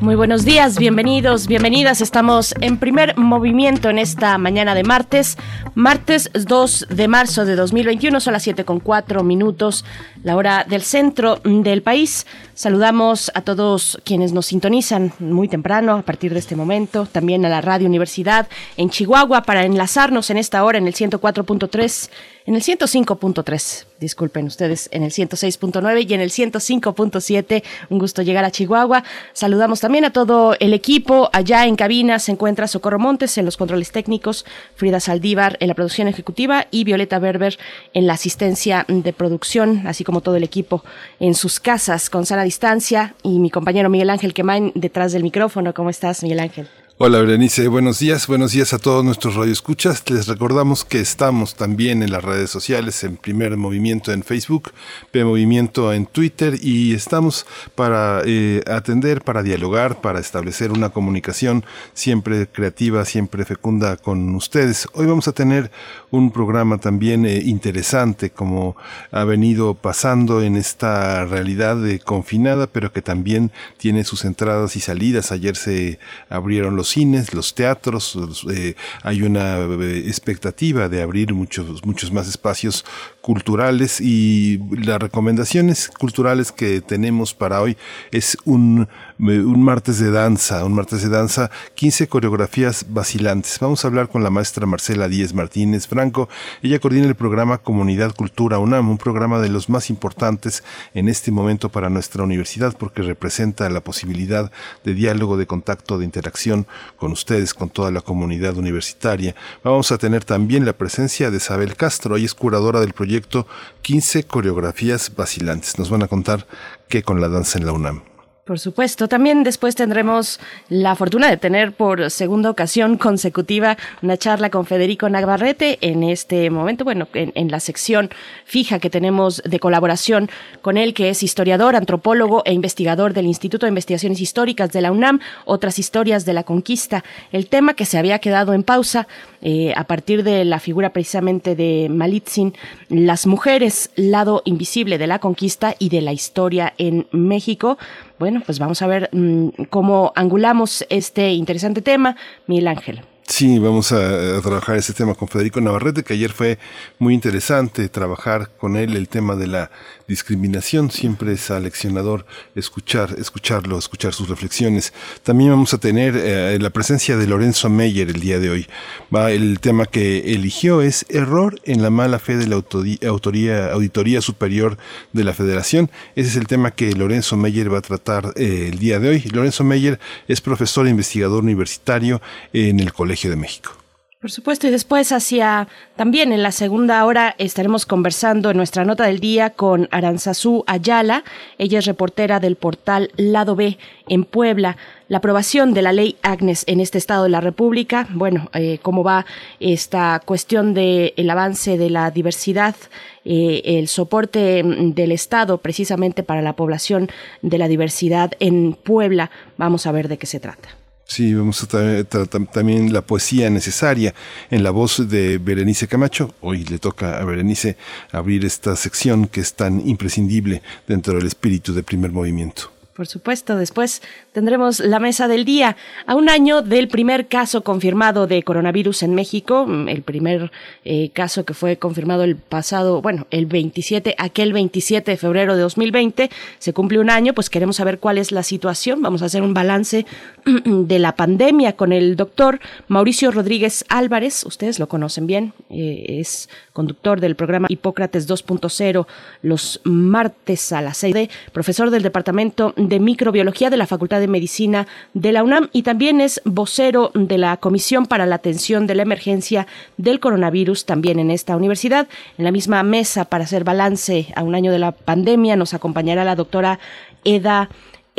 Muy buenos días, bienvenidos, bienvenidas. Estamos en primer movimiento en esta mañana de martes, martes 2 de marzo de 2021, son las 7 con 4 minutos, la hora del centro del país. Saludamos a todos quienes nos sintonizan muy temprano a partir de este momento, también a la Radio Universidad en Chihuahua para enlazarnos en esta hora en el 104.3 en el 105.3, disculpen ustedes, en el 106.9 y en el 105.7. Un gusto llegar a Chihuahua. Saludamos también a todo el equipo. Allá en cabina se encuentra Socorro Montes en los controles técnicos, Frida Saldívar en la producción ejecutiva y Violeta Berber en la asistencia de producción, así como todo el equipo en sus casas con sana distancia y mi compañero Miguel Ángel Quemain detrás del micrófono. ¿Cómo estás, Miguel Ángel? Hola Berenice, buenos días, buenos días a todos nuestros radioescuchas. Les recordamos que estamos también en las redes sociales, en Primer Movimiento en Facebook, P Movimiento en Twitter y estamos para eh, atender, para dialogar, para establecer una comunicación siempre creativa, siempre fecunda con ustedes. Hoy vamos a tener un programa también eh, interesante como ha venido pasando en esta realidad de confinada, pero que también tiene sus entradas y salidas. Ayer se abrieron los cines, los teatros, eh, hay una eh, expectativa de abrir muchos, muchos más espacios culturales y las recomendaciones culturales que tenemos para hoy es un, un martes de danza, un martes de danza, 15 coreografías vacilantes. Vamos a hablar con la maestra Marcela Díez Martínez Franco. Ella coordina el programa Comunidad Cultura UNAM, un programa de los más importantes en este momento para nuestra universidad porque representa la posibilidad de diálogo, de contacto, de interacción con ustedes, con toda la comunidad universitaria. Vamos a tener también la presencia de Isabel Castro, ella es curadora del proyecto 15 coreografías vacilantes. Nos van a contar qué con la danza en la UNAM. Por supuesto. También después tendremos la fortuna de tener por segunda ocasión consecutiva una charla con Federico Navarrete en este momento, bueno, en, la sección fija que tenemos de colaboración con él, que es historiador, antropólogo e investigador del Instituto de Investigaciones Históricas de la UNAM, otras historias de la conquista. El tema que se había quedado en pausa eh, a partir de la figura precisamente de Malitzin, las mujeres, lado invisible de la conquista y de la historia en México. Bueno, pues vamos a ver mm, cómo angulamos este interesante tema, Miguel Ángel. Sí, vamos a, trabajar ese tema con Federico Navarrete, que ayer fue muy interesante trabajar con él el tema de la discriminación. Siempre es aleccionador escuchar, escucharlo, escuchar sus reflexiones. También vamos a tener eh, la presencia de Lorenzo Meyer el día de hoy. Va, el tema que eligió es error en la mala fe de la autoría, Auditoría Superior de la Federación. Ese es el tema que Lorenzo Meyer va a tratar eh, el día de hoy. Lorenzo Meyer es profesor e investigador universitario en el Colegio de México. Por supuesto, y después hacia también en la segunda hora estaremos conversando en nuestra nota del día con Aranzazú Ayala. Ella es reportera del portal Lado B en Puebla. La aprobación de la ley Agnes en este estado de la República, bueno, eh, cómo va esta cuestión del el avance de la diversidad, eh, el soporte del Estado precisamente para la población de la diversidad en Puebla. Vamos a ver de qué se trata. Sí, vamos a tratar también la poesía necesaria en la voz de Berenice Camacho. Hoy le toca a Berenice abrir esta sección que es tan imprescindible dentro del espíritu del primer movimiento. Por supuesto, después tendremos la mesa del día. A un año del primer caso confirmado de coronavirus en México, mm, el primer eh, caso que fue confirmado el pasado, bueno, el 27, aquel 27 de febrero de 2020, se cumple un año, pues queremos saber cuál es la situación. Vamos a hacer un balance de la pandemia con el doctor Mauricio Rodríguez Álvarez. Ustedes lo conocen bien, eh, es conductor del programa Hipócrates 2.0 los martes a las 6 profesor del Departamento de Microbiología de la Facultad de Medicina de la UNAM y también es vocero de la Comisión para la Atención de la Emergencia del Coronavirus también en esta universidad. En la misma mesa para hacer balance a un año de la pandemia nos acompañará la doctora Eda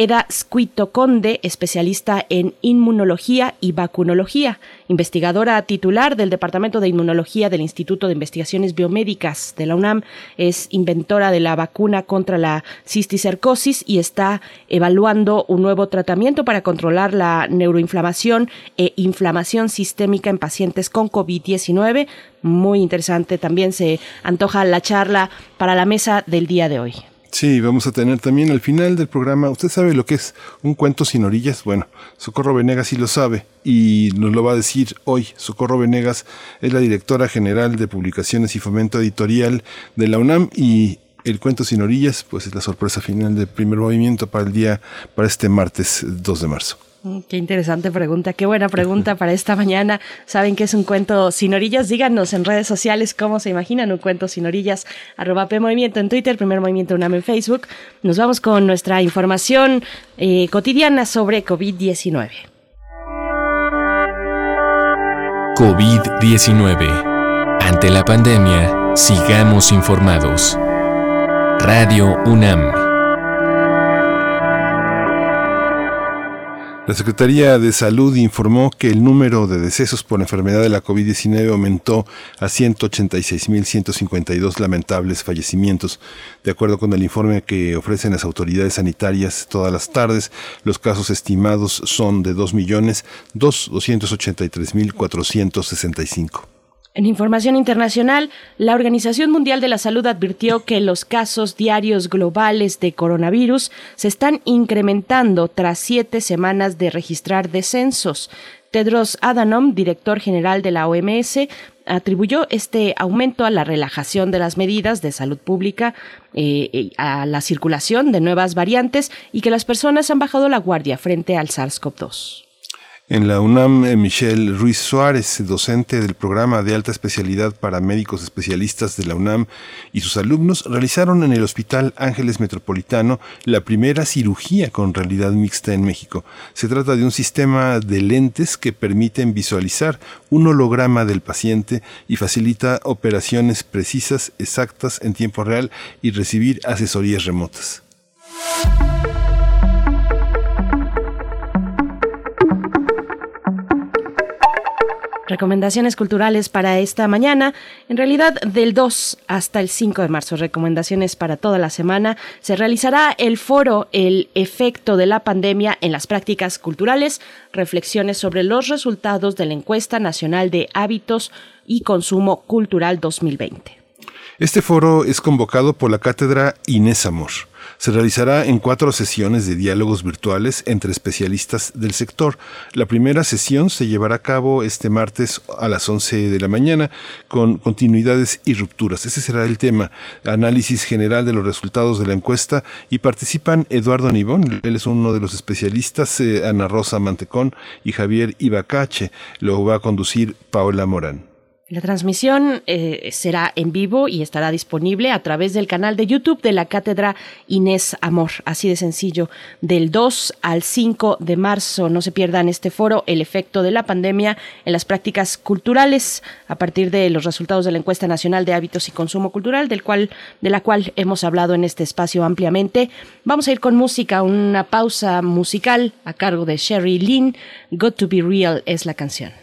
Eda Squito Conde, especialista en inmunología y vacunología, investigadora titular del Departamento de Inmunología del Instituto de Investigaciones Biomédicas de la UNAM, es inventora de la vacuna contra la cisticercosis y está evaluando un nuevo tratamiento para controlar la neuroinflamación e inflamación sistémica en pacientes con COVID-19. Muy interesante, también se antoja la charla para la mesa del día de hoy. Sí, vamos a tener también al final del programa, ¿usted sabe lo que es un cuento sin orillas? Bueno, Socorro Venegas sí lo sabe y nos lo va a decir hoy. Socorro Venegas es la directora general de publicaciones y fomento editorial de la UNAM y el cuento sin orillas, pues es la sorpresa final del primer movimiento para el día, para este martes 2 de marzo. Mm, qué interesante pregunta, qué buena pregunta para esta mañana. ¿Saben qué es un cuento sin orillas? Díganos en redes sociales cómo se imaginan un cuento sin orillas. Arroba Movimiento en Twitter, Primer Movimiento UNAM en Facebook. Nos vamos con nuestra información eh, cotidiana sobre COVID-19. COVID-19. Ante la pandemia, sigamos informados. Radio UNAM. La Secretaría de Salud informó que el número de decesos por enfermedad de la COVID-19 aumentó a 186.152 lamentables fallecimientos. De acuerdo con el informe que ofrecen las autoridades sanitarias todas las tardes, los casos estimados son de 2.283.465. En información internacional, la Organización Mundial de la Salud advirtió que los casos diarios globales de coronavirus se están incrementando tras siete semanas de registrar descensos. Tedros Adhanom, director general de la OMS, atribuyó este aumento a la relajación de las medidas de salud pública, eh, a la circulación de nuevas variantes y que las personas han bajado la guardia frente al SARS-CoV-2. En la UNAM, eh, Michelle Ruiz Suárez, docente del programa de alta especialidad para médicos especialistas de la UNAM y sus alumnos realizaron en el Hospital Ángeles Metropolitano la primera cirugía con realidad mixta en México. Se trata de un sistema de lentes que permiten visualizar un holograma del paciente y facilita operaciones precisas, exactas en tiempo real y recibir asesorías remotas. Recomendaciones culturales para esta mañana, en realidad del 2 hasta el 5 de marzo, recomendaciones para toda la semana. Se realizará el foro El efecto de la pandemia en las prácticas culturales, reflexiones sobre los resultados de la encuesta nacional de hábitos y consumo cultural 2020. Este foro es convocado por la cátedra Inés Amor se realizará en cuatro sesiones de diálogos virtuales entre especialistas del sector. La primera sesión se llevará a cabo este martes a las 11 de la mañana con continuidades y rupturas. Ese será el tema, análisis general de los resultados de la encuesta y participan Eduardo Nibón, él es uno de los especialistas, eh, Ana Rosa Mantecón y Javier Ibacache. Lo va a conducir Paola Morán. La transmisión eh, será en vivo y estará disponible a través del canal de YouTube de la Cátedra Inés Amor. Así de sencillo. Del 2 al 5 de marzo, no se pierdan este foro, el efecto de la pandemia en las prácticas culturales, a partir de los resultados de la encuesta nacional de hábitos y consumo cultural, del cual, de la cual hemos hablado en este espacio ampliamente. Vamos a ir con música, una pausa musical a cargo de Sherry Lynn. Got to be real es la canción.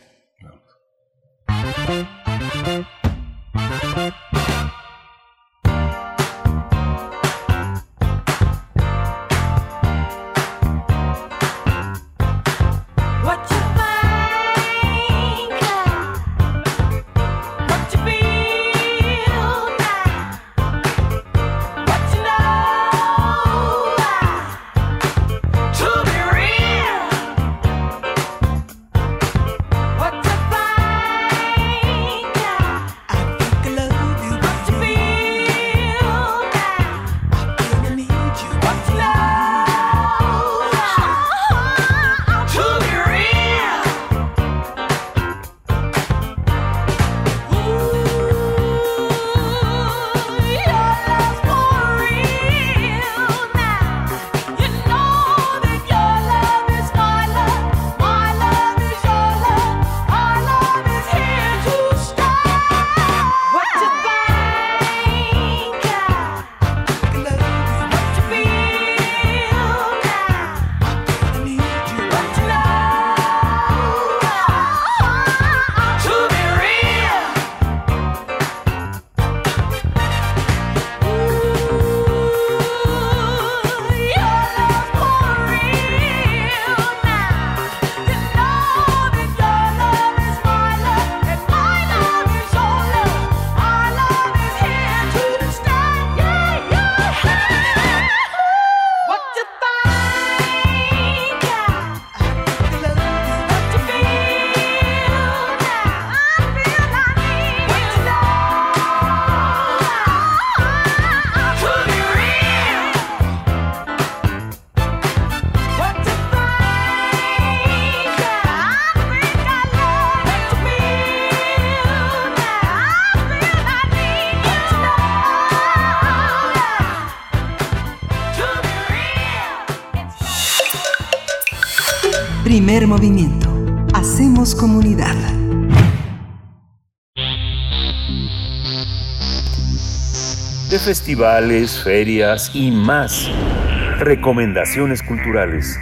Primer movimiento. Hacemos comunidad. De festivales, ferias y más. Recomendaciones culturales.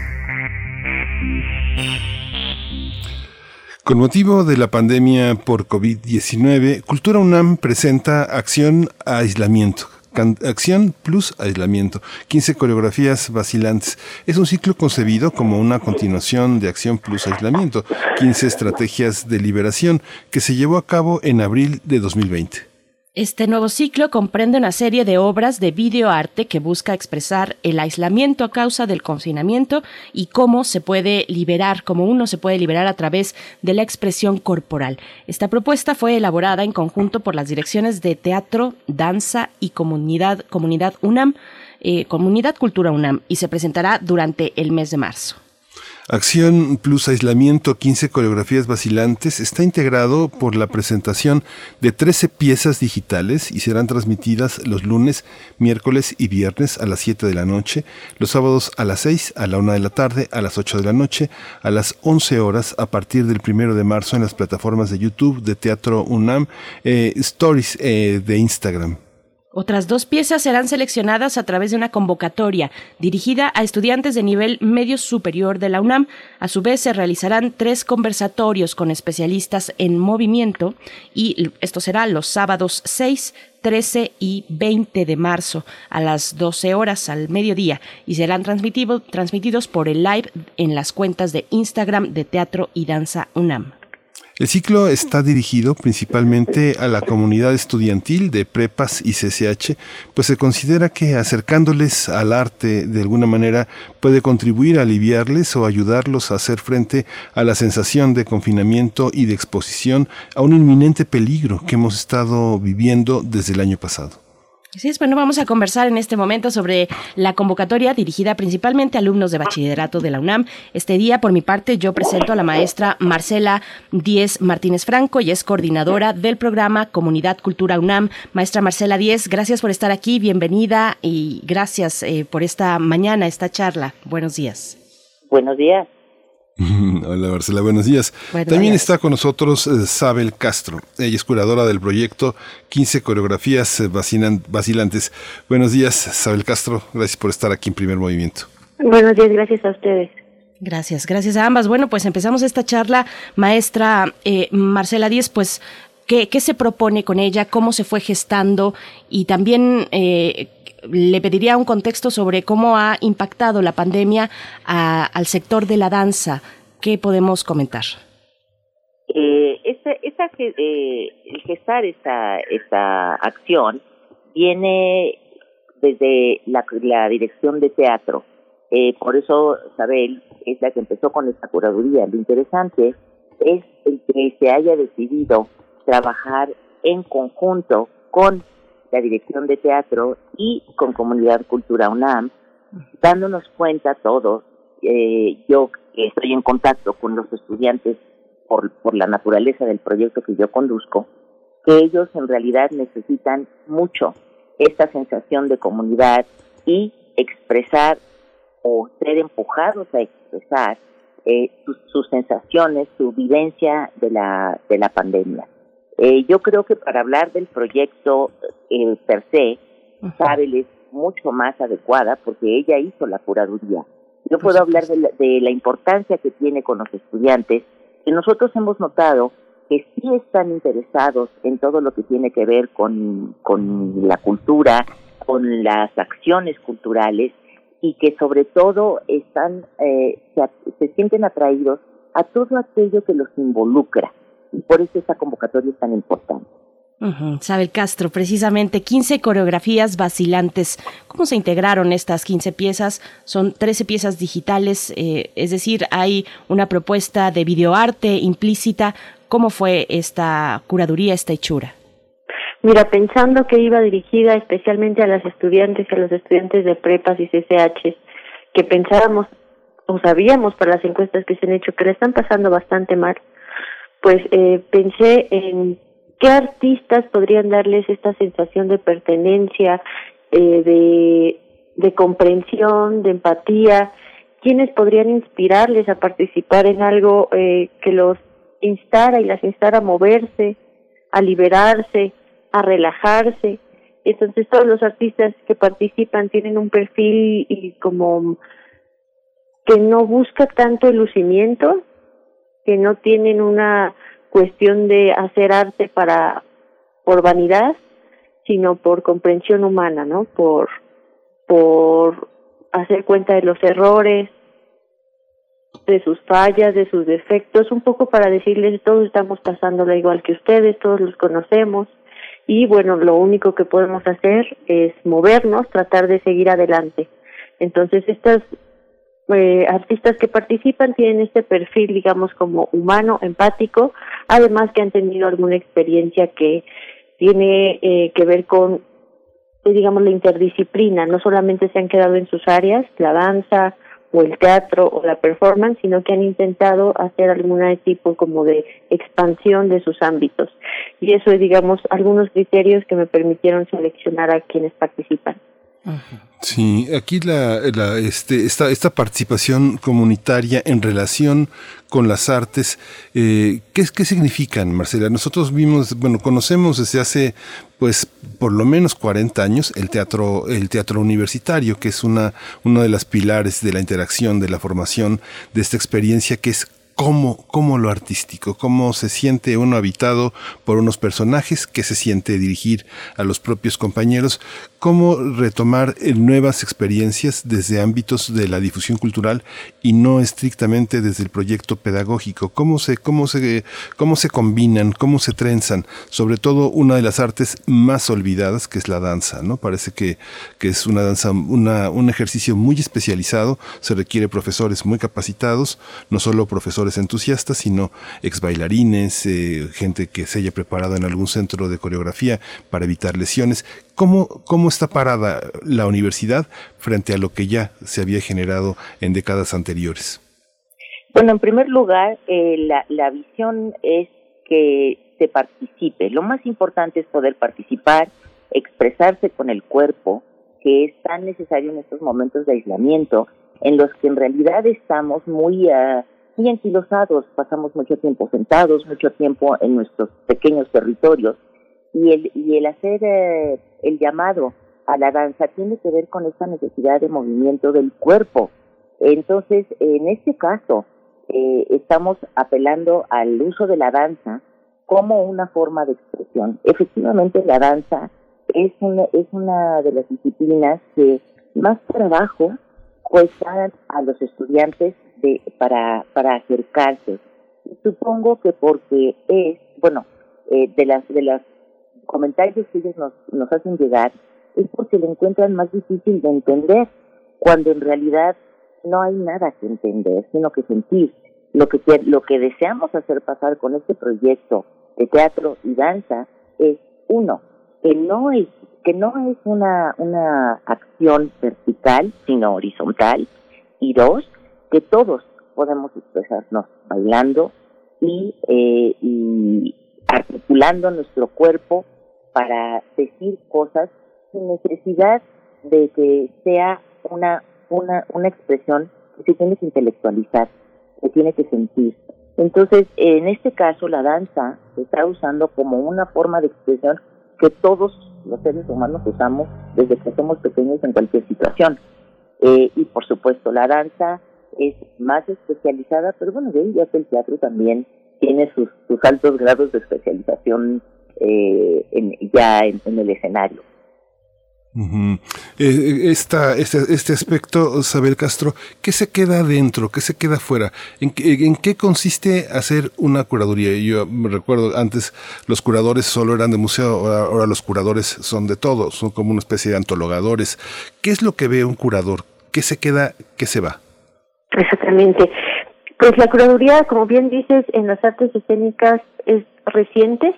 Con motivo de la pandemia por COVID-19, Cultura UNAM presenta Acción a Aislamiento. Acción plus aislamiento. 15 coreografías vacilantes. Es un ciclo concebido como una continuación de Acción plus aislamiento. 15 estrategias de liberación que se llevó a cabo en abril de 2020. Este nuevo ciclo comprende una serie de obras de videoarte que busca expresar el aislamiento a causa del confinamiento y cómo se puede liberar, cómo uno se puede liberar a través de la expresión corporal. Esta propuesta fue elaborada en conjunto por las direcciones de Teatro, Danza y Comunidad, Comunidad UNAM, eh, Comunidad Cultura UNAM, y se presentará durante el mes de marzo. Acción plus aislamiento, 15 coreografías vacilantes, está integrado por la presentación de 13 piezas digitales y serán transmitidas los lunes, miércoles y viernes a las 7 de la noche, los sábados a las 6, a la 1 de la tarde, a las 8 de la noche, a las 11 horas a partir del 1 de marzo en las plataformas de YouTube, de Teatro UNAM, eh, Stories eh, de Instagram. Otras dos piezas serán seleccionadas a través de una convocatoria dirigida a estudiantes de nivel medio superior de la UNAM. A su vez, se realizarán tres conversatorios con especialistas en movimiento y esto será los sábados 6, 13 y 20 de marzo a las 12 horas al mediodía y serán transmitidos por el live en las cuentas de Instagram de Teatro y Danza UNAM. El ciclo está dirigido principalmente a la comunidad estudiantil de prepas y CCH, pues se considera que acercándoles al arte de alguna manera puede contribuir a aliviarles o ayudarlos a hacer frente a la sensación de confinamiento y de exposición a un inminente peligro que hemos estado viviendo desde el año pasado. Sí, bueno, vamos a conversar en este momento sobre la convocatoria dirigida principalmente a alumnos de bachillerato de la UNAM. Este día, por mi parte, yo presento a la maestra Marcela Díez Martínez Franco y es coordinadora del programa Comunidad Cultura UNAM. Maestra Marcela Díez, gracias por estar aquí, bienvenida y gracias eh, por esta mañana, esta charla. Buenos días. Buenos días. Hola Marcela, buenos días. También está con nosotros eh, Sabel Castro. Ella es curadora del proyecto 15 coreografías eh, vacilantes. Buenos días, Sabel Castro. Gracias por estar aquí en Primer Movimiento. Buenos días, gracias a ustedes. Gracias, gracias a ambas. Bueno, pues empezamos esta charla, maestra eh, Marcela Díez, pues ¿Qué, ¿Qué, se propone con ella? ¿Cómo se fue gestando? Y también le pediría un contexto sobre cómo ha impactado la pandemia al sector de la danza. ¿Qué podemos comentar? Eh, eh, el gestar esta, esta acción viene desde la, dirección de teatro. Eh, por eso Isabel es la que empezó con esta curaduría. Lo interesante es el que se haya decidido trabajar en conjunto con la dirección de teatro y con Comunidad Cultura UNAM, dándonos cuenta todos, eh, yo estoy en contacto con los estudiantes por, por la naturaleza del proyecto que yo conduzco, que ellos en realidad necesitan mucho esta sensación de comunidad y expresar o ser empujados a expresar eh, sus, sus, sensaciones, su vivencia de la, de la pandemia. Eh, yo creo que para hablar del proyecto eh, per se, Isabel es mucho más adecuada porque ella hizo la curaduría. Yo puedo hablar de la, de la importancia que tiene con los estudiantes, que nosotros hemos notado que sí están interesados en todo lo que tiene que ver con, con la cultura, con las acciones culturales y que sobre todo están eh, se, se sienten atraídos a todo aquello que los involucra y por eso esta convocatoria es tan importante. Sabel Castro, precisamente 15 coreografías vacilantes. ¿Cómo se integraron estas 15 piezas? Son 13 piezas digitales, eh, es decir, hay una propuesta de videoarte implícita. ¿Cómo fue esta curaduría, esta hechura? Mira, pensando que iba dirigida especialmente a las estudiantes, a los estudiantes de prepas y CCH, que pensábamos o sabíamos por las encuestas que se han hecho que le están pasando bastante mal, pues eh, pensé en qué artistas podrían darles esta sensación de pertenencia, eh, de, comprensión, de empatía, quienes podrían inspirarles a participar en algo eh, que los instara y las instara a moverse, a liberarse, a relajarse. Entonces todos los artistas que participan tienen un perfil y como que no busca tanto el lucimiento, que no tienen una cuestión de hacer arte para por vanidad, sino por comprensión humana, ¿no? Por por hacer cuenta de los errores, de sus fallas, de sus defectos, un poco para decirles todos estamos pasándola igual que ustedes, todos los conocemos y bueno, lo único que podemos hacer es movernos, tratar de seguir adelante. Entonces estas eh, artistas que participan tienen este perfil, digamos, como humano, empático, además que han tenido alguna experiencia que tiene eh, que ver con, eh, digamos, la interdisciplina, no solamente se han quedado en sus áreas, la danza o el teatro o la performance, sino que han intentado hacer algún tipo como de expansión de sus ámbitos. Y eso es, digamos, algunos criterios que me permitieron seleccionar a quienes participan. Sí, aquí la, este, esta, participación comunitaria en relación con las artes, eh, ¿qué, ¿qué significan, Marcela? Nosotros vimos, bueno, conocemos desde hace, pues, por lo menos 40 años el teatro, el teatro universitario, que es una, uno de los pilares de la interacción, de la formación, de esta experiencia que es cómo, cómo lo artístico, cómo se siente uno habitado por unos personajes, qué se siente dirigir a los propios compañeros, cómo retomar eh, nuevas experiencias desde ámbitos de la difusión cultural y no estrictamente desde el proyecto pedagógico, cómo se, cómo se, cómo se combinan, cómo se trenzan, sobre todo una de las artes más olvidadas que es la danza, ¿no? Parece que, que es una danza, una, un ejercicio muy especializado, se requiere profesores muy capacitados, no solo profesores entusiastas, sino ex bailarines, eh, gente que se haya preparado en algún centro de coreografía para evitar lesiones. ¿Cómo, ¿Cómo está parada la universidad frente a lo que ya se había generado en décadas anteriores? Bueno, en primer lugar, eh, la, la visión es que se participe. Lo más importante es poder participar, expresarse con el cuerpo, que es tan necesario en estos momentos de aislamiento, en los que en realidad estamos muy uh, muy anquilosados, pasamos mucho tiempo sentados, mucho tiempo en nuestros pequeños territorios y el, y el hacer eh, el llamado a la danza tiene que ver con esta necesidad de movimiento del cuerpo. Entonces, en este caso, eh, estamos apelando al uso de la danza como una forma de expresión. Efectivamente, la danza es una, es una de las disciplinas que más trabajo cuesta a los estudiantes de, para, para acercarse. supongo que porque es, bueno, eh, de las de los comentarios que ellos nos, nos hacen llegar, es porque lo encuentran más difícil de entender, cuando en realidad no hay nada que entender, sino que sentir. Lo que, lo que deseamos hacer pasar con este proyecto de teatro y danza es, uno, que no es, que no es una, una acción vertical, sino horizontal, y dos, que todos podemos expresarnos bailando y, eh, y articulando nuestro cuerpo para decir cosas sin necesidad de que sea una, una, una expresión que se tiene que intelectualizar, que tiene que sentir. Entonces, en este caso, la danza se está usando como una forma de expresión que todos los seres humanos usamos desde que somos pequeños en cualquier situación. Eh, y por supuesto, la danza es más especializada, pero bueno, ya que el teatro también tiene sus, sus altos grados de especialización eh, en, ya en, el escenario. Eh, esta, este, este aspecto, Sabel Castro, ¿qué se queda adentro? ¿Qué se queda afuera? ¿En, ¿En qué consiste hacer una curaduría? Yo me recuerdo antes los curadores solo eran de museo, ahora, ahora los curadores son de todo, son como una especie de antologadores. ¿Qué es lo que ve un curador? ¿Qué se queda? ¿Qué se va? Exactamente. Pues la curaduría, como bien dices, en las artes escénicas es reciente,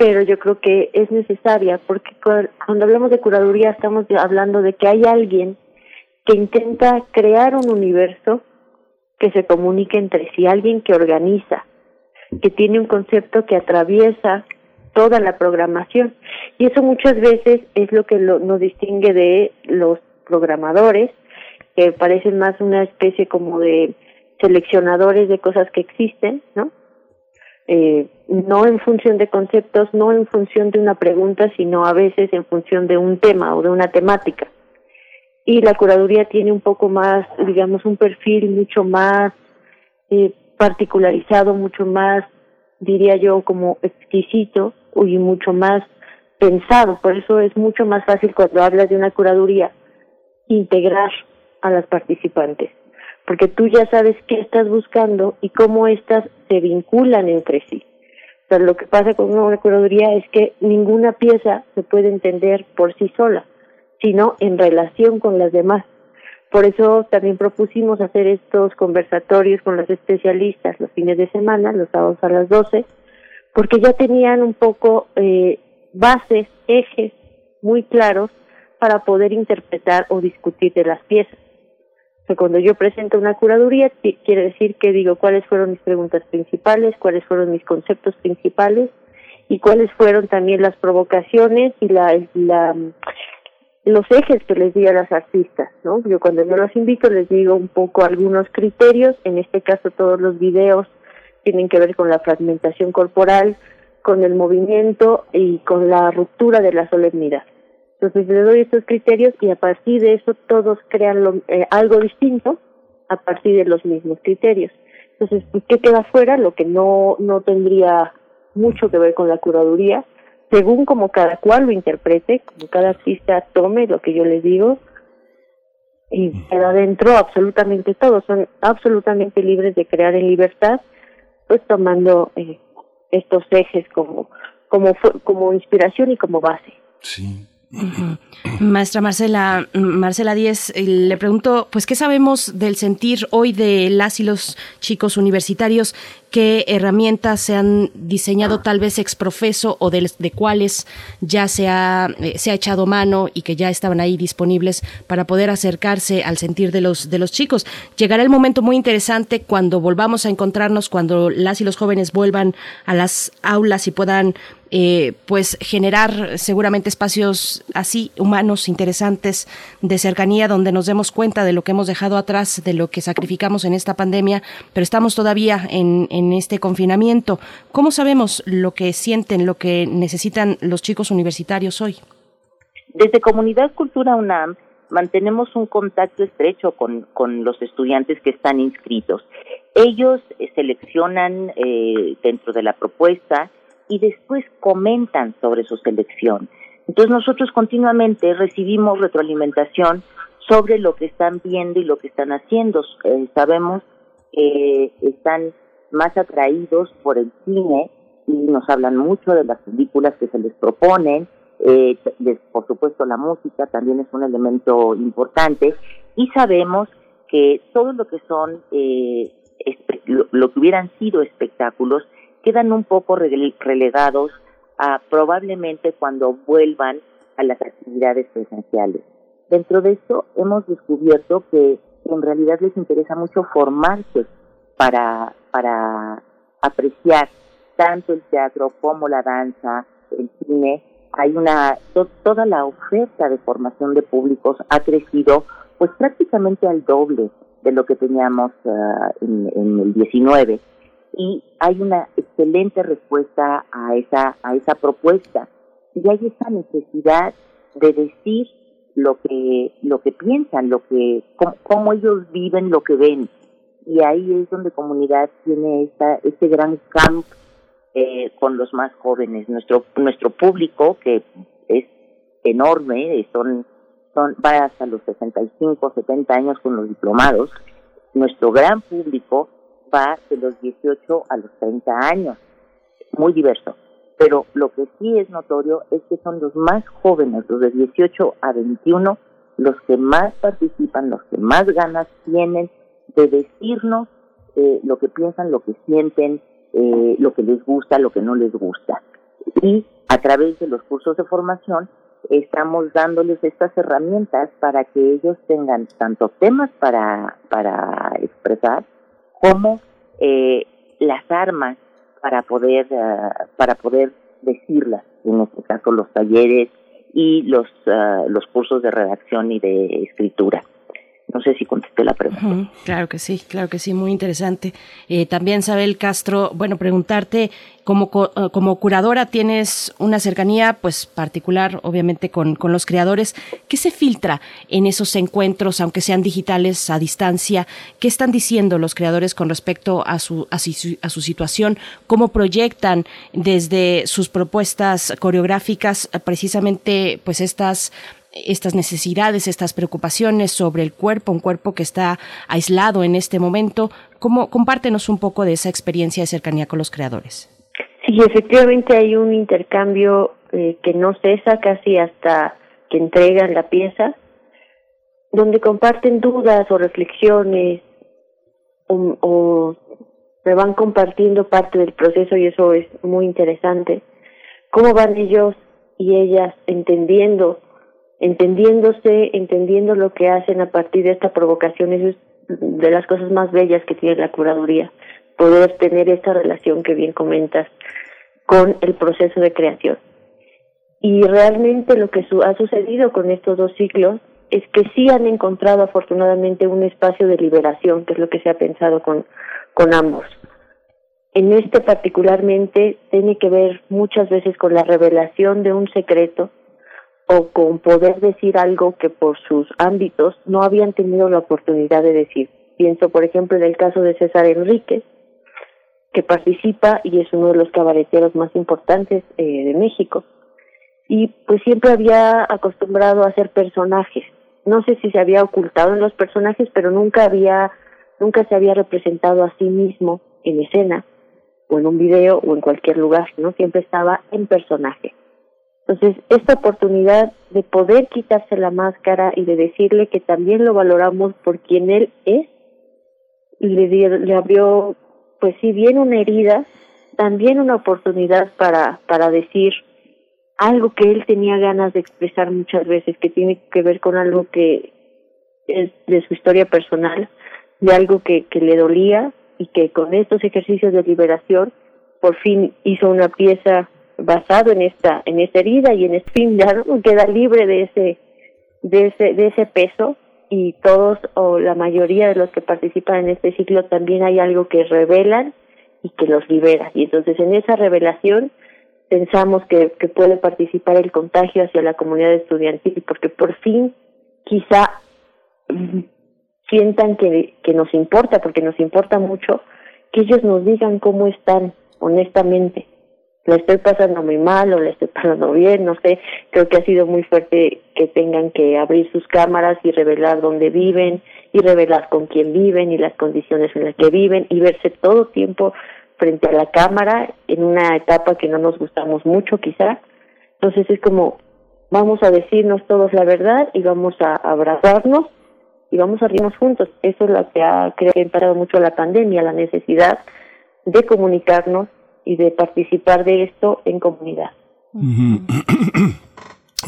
pero yo creo que es necesaria, porque cuando hablamos de curaduría estamos hablando de que hay alguien que intenta crear un universo que se comunique entre sí, alguien que organiza, que tiene un concepto que atraviesa toda la programación. Y eso muchas veces es lo que lo, nos distingue de los programadores que parecen más una especie como de seleccionadores de cosas que existen, ¿no? Eh, no en función de conceptos, no en función de una pregunta, sino a veces en función de un tema o de una temática. Y la curaduría tiene un poco más, digamos, un perfil mucho más eh, particularizado, mucho más, diría yo, como exquisito y mucho más pensado. Por eso es mucho más fácil cuando hablas de una curaduría integrar a las participantes, porque tú ya sabes qué estás buscando y cómo éstas se vinculan entre sí. O sea, lo que pasa con una curaduría es que ninguna pieza se puede entender por sí sola, sino en relación con las demás. Por eso también propusimos hacer estos conversatorios con los especialistas los fines de semana, los sábados a las 12, porque ya tenían un poco eh, bases, ejes muy claros para poder interpretar o discutir de las piezas. Cuando yo presento una curaduría, quiere decir que digo cuáles fueron mis preguntas principales, cuáles fueron mis conceptos principales y cuáles fueron también las provocaciones y la los ejes que les di a las artistas, ¿no? Yo cuando yo los invito les digo un poco algunos criterios, en este caso todos los videos tienen que ver con la fragmentación corporal, con el movimiento y con la ruptura de la solemnidad. Entonces le doy estos criterios y a partir de eso todos crean eh, algo distinto a partir de los mismos criterios. Entonces, ¿qué queda fuera? Lo que no, no tendría mucho que ver con la curaduría, según como cada cual lo interprete, como cada artista tome lo que yo les digo, y queda dentro absolutamente todos, son absolutamente libres de crear en libertad, pues tomando eh, estos ejes como, como, como inspiración y como base. Sí. Maestra Marcela, Marcela Díez, eh, le pregunto, pues, ¿qué sabemos del sentir hoy de las y los chicos universitarios? ¿Qué herramientas se han diseñado tal vez ex profeso o de, cuáles ya se ha, eh, se ha echado mano y que ya estaban ahí disponibles para poder acercarse al sentir de los, de los chicos? Llegará el momento muy interesante cuando volvamos a encontrarnos, cuando las y los jóvenes vuelvan a las aulas y puedan eh, pues generar seguramente espacios así humanos interesantes de cercanía donde nos demos cuenta de lo que hemos dejado atrás, de lo que sacrificamos en esta pandemia, pero estamos todavía en, en este confinamiento. ¿Cómo sabemos lo que sienten, lo que necesitan los chicos universitarios hoy? Desde Comunidad Cultura UNAM mantenemos un contacto estrecho con, con los estudiantes que están inscritos. Ellos eh, seleccionan eh, dentro de la propuesta y después comentan sobre su selección. Entonces nosotros continuamente recibimos retroalimentación sobre lo que están viendo y lo que están haciendo. Eh, sabemos que están más atraídos por el cine y nos hablan mucho de las películas que se les proponen. Eh, por supuesto, la música también es un elemento importante y sabemos que todo lo que son, eh, lo que hubieran sido espectáculos, quedan un poco relegados a probablemente cuando vuelvan a las actividades presenciales. Dentro de esto hemos descubierto que en realidad les interesa mucho formarse para, para apreciar tanto el teatro como la danza, el cine. Hay una, toda la oferta de formación de públicos ha crecido pues prácticamente al doble de lo que teníamos en, en el 19 y hay una excelente respuesta a esa, a esa propuesta. Y hay esa necesidad de decir lo que, lo que piensan, lo que, cómo, ellos viven lo que ven. Y ahí es donde comunidad tiene esta, este gran camp eh, con los más jóvenes. Nuestro, nuestro público, que es enorme, son, son, va hasta los 65, 70 años con los diplomados. Nuestro gran público va de los 18 a los 30 años, muy diverso. Pero lo que sí es notorio es que son los más jóvenes, los de 18 a 21, los que más participan, los que más ganas tienen de decirnos eh, lo que piensan, lo que sienten, eh, lo que les gusta, lo que no les gusta. Y a través de los cursos de formación estamos dándoles estas herramientas para que ellos tengan tanto temas para, para expresar como eh, las armas para poder uh, para poder decirlas en este caso los talleres y los uh, los cursos de redacción y de escritura No sé si contesté la pregunta. claro que sí, claro que sí, muy interesante. Eh, también, Sabel Castro, bueno, preguntarte, como, eh, como curadora tienes una cercanía pues particular, obviamente, con, con los creadores. ¿Qué se filtra en esos encuentros, aunque sean digitales, a distancia? ¿Qué están diciendo los creadores con respecto a su, a su, a su situación? ¿Cómo proyectan desde sus propuestas coreográficas precisamente pues estas estas necesidades, estas preocupaciones sobre el cuerpo, un cuerpo que está aislado en este momento. ¿Cómo, compártenos un poco de esa experiencia de cercanía con los creadores. Sí, efectivamente hay un intercambio eh, que no cesa casi hasta que entregan la pieza, donde comparten dudas o reflexiones o, o me van compartiendo parte del proceso y eso es muy interesante. Cómo van ellos y ellas entendiendo entendiéndose, entendiendo lo que hacen a partir de esta provocación, eso es de las cosas más bellas que tiene la curaduría, poder tener esta relación que bien comentas con el proceso de creación. Y realmente lo que ha sucedido con estos dos ciclos es que sí han encontrado afortunadamente un espacio de liberación, que es lo que se ha pensado con, con ambos. En este particularmente tiene que ver muchas veces con la revelación de un secreto o con poder decir algo que por sus ámbitos no habían tenido la oportunidad de decir. Pienso, por ejemplo, en el caso de César Enríquez, que participa y es uno de los cabareteros más importantes eh, de México. Y pues siempre había acostumbrado a hacer personajes. No sé si se había ocultado en los personajes, pero nunca había, nunca se había representado a sí mismo en escena, o en un video, o en cualquier lugar, ¿no? Siempre estaba en personaje. Entonces, esta oportunidad de poder quitarse la máscara y de decirle que también lo valoramos por quien él es, le, le abrió, pues si bien una herida, también una oportunidad para, para decir algo que él tenía ganas de expresar muchas veces, que tiene que ver con algo que es de su historia personal, de algo que, que le dolía y que con estos ejercicios de liberación por fin hizo una pieza basado en esta en esta herida y en este fin ya queda libre de ese de ese de ese peso y todos o la mayoría de los que participan en este ciclo también hay algo que revelan y que los libera. Y entonces en esa revelación pensamos que, que puede participar el contagio hacia la comunidad estudiantil porque por fin quizá sientan que, que nos importa porque nos importa mucho que ellos nos digan cómo están honestamente la estoy pasando muy mal o la estoy pasando bien, no sé, creo que ha sido muy fuerte que tengan que abrir sus cámaras y revelar dónde viven y revelar con quién viven y las condiciones en las que viven y verse todo tiempo frente a la cámara en una etapa que no nos gustamos mucho quizá. Entonces es como vamos a decirnos todos la verdad y vamos a abrazarnos y vamos a reírnos juntos. Eso es lo que ha creo que ha imparado mucho la pandemia, la necesidad de comunicarnos y de participar de esto en comunidad.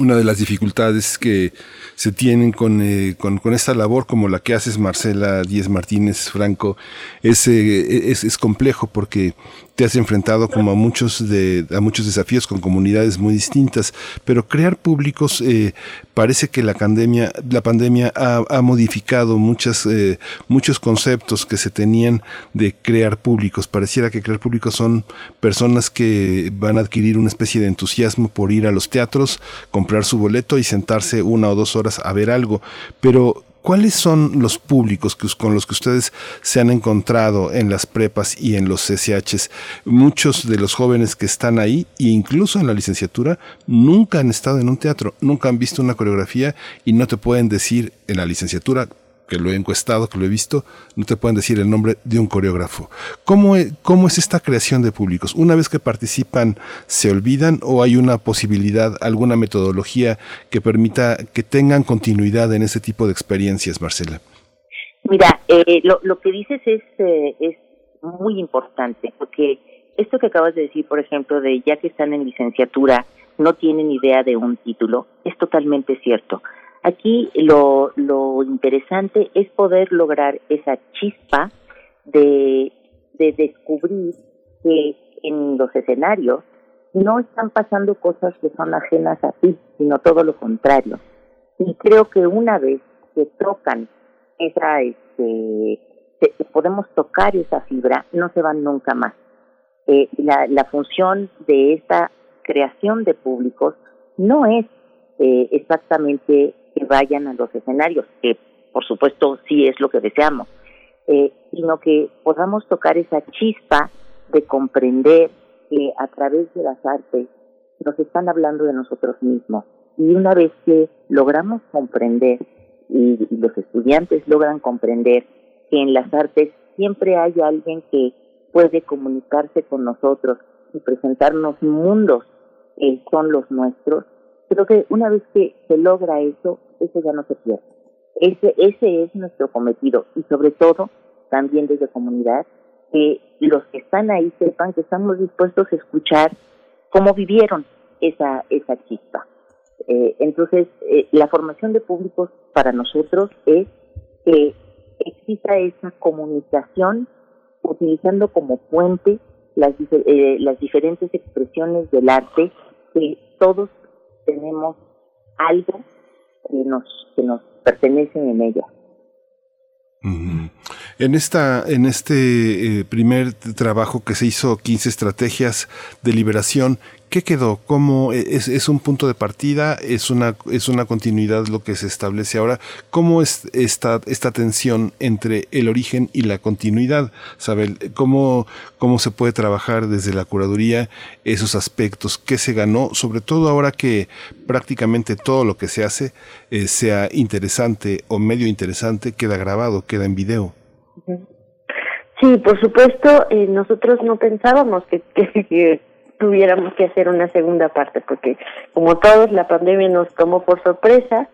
Una de las dificultades que se tienen con, eh, con, con, esta labor como la que haces Marcela Díez Martínez Franco es, eh, es, es complejo porque te has enfrentado como a muchos de a muchos desafíos con comunidades muy distintas pero crear públicos eh, parece que la pandemia la pandemia ha, ha modificado muchas eh, muchos conceptos que se tenían de crear públicos. Pareciera que crear públicos son personas que van a adquirir una especie de entusiasmo por ir a los teatros comprar su boleto y sentarse una o dos horas a ver algo. Pero ¿Cuáles son los públicos con los que ustedes se han encontrado en las prepas y en los CCHs? Muchos de los jóvenes que están ahí, e incluso en la licenciatura, nunca han estado en un teatro, nunca han visto una coreografía y no te pueden decir en la licenciatura que lo he encuestado, que lo he visto, no te pueden decir el nombre de un coreógrafo. ¿Cómo, es, ¿Cómo es esta creación de públicos? Una vez que participan, ¿se olvidan o hay una posibilidad, alguna metodología que permita que tengan continuidad en ese tipo de experiencias, Marcela? Mira, eh, lo, lo que dices es, eh, es muy importante, porque esto que acabas de decir, por ejemplo, de ya que están en licenciatura, no tienen idea de un título, es totalmente cierto. Aquí lo, lo interesante es poder lograr esa chispa de, de descubrir que en los escenarios no están pasando cosas que son ajenas a ti, sino todo lo contrario. Y creo que una vez que tocan esa, este, podemos tocar esa fibra, no se van nunca más. Eh, la, la función de esta creación de públicos no es eh, exactamente que vayan a los escenarios, que por supuesto sí es lo que deseamos, eh, sino que podamos tocar esa chispa de comprender que a través de las artes nos están hablando de nosotros mismos. Y una vez que logramos comprender y los estudiantes logran comprender que en las artes siempre hay alguien que puede comunicarse con nosotros y presentarnos mundos que son los nuestros, creo que una vez que se logra eso, eso ya no se pierde. Ese, ese es nuestro cometido y sobre todo también desde comunidad, que los que están ahí sepan que estamos dispuestos a escuchar cómo vivieron esa, esa chispa. Eh, entonces, eh, la formación de públicos para nosotros es que exista esa comunicación utilizando como puente las, eh, las diferentes expresiones del arte, que todos tenemos algo que nos, que nos pertenece en ella. En esta, en este primer trabajo que se hizo, 15 estrategias de liberación, ¿Qué quedó? ¿Cómo e, es, un punto de partida? ¿Es una, ¿Es una continuidad lo que se establece ahora? ¿Cómo es esta, esta tensión entre el origen y la continuidad? ¿Sabe? ¿Cómo, ¿Cómo se puede trabajar desde la curaduría esos aspectos? ¿Qué se ganó? Sobre todo ahora que prácticamente todo lo que se hace, eh, sea interesante o medio interesante, queda grabado, queda en video. Sí, por supuesto, eh, nosotros no pensábamos que, tuviéramos que hacer una segunda parte, porque como todos, la pandemia nos tomó por sorpresa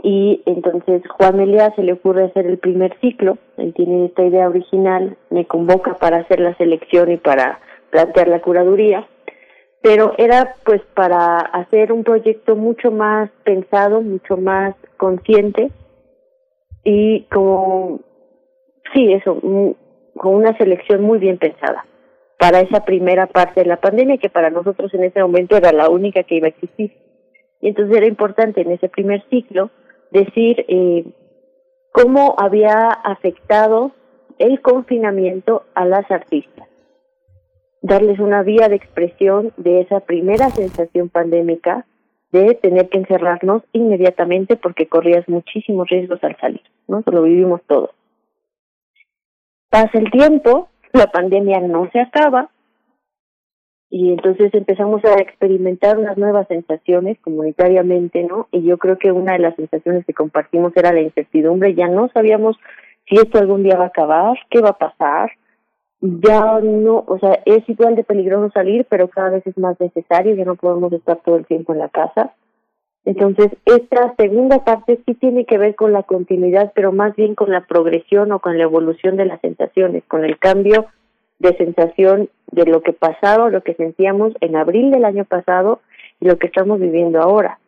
y entonces Juan Melia se le ocurre hacer el primer ciclo, él tiene esta idea original, me convoca para hacer la selección y para plantear la curaduría, pero era pues para hacer un proyecto mucho más pensado, mucho más consciente y como, sí, eso, con una selección muy bien pensada para esa primera parte de la pandemia, que para nosotros en ese momento era la única que iba a existir. Y entonces era importante en ese primer ciclo decir eh, cómo había afectado el confinamiento a las artistas, darles una vía de expresión de esa primera sensación pandémica de tener que encerrarnos inmediatamente porque corrías muchísimos riesgos al salir, ¿no? Lo vivimos todos. Pasa el tiempo, la pandemia no se acaba y entonces empezamos a experimentar unas nuevas sensaciones comunitariamente, ¿no? Y yo creo que una de las sensaciones que compartimos era la incertidumbre, ya no sabíamos si esto algún día va a acabar, qué va a pasar, ya no, o sea, es igual de peligroso salir, pero cada vez es más necesario, ya no podemos estar todo el tiempo en la casa. Entonces, esta segunda parte sí tiene que ver con la continuidad, pero más bien con la progresión o con la evolución de las sensaciones, con el cambio de sensación de lo que pasaba lo que sentíamos en abril del año pasado y lo que estamos viviendo ahora,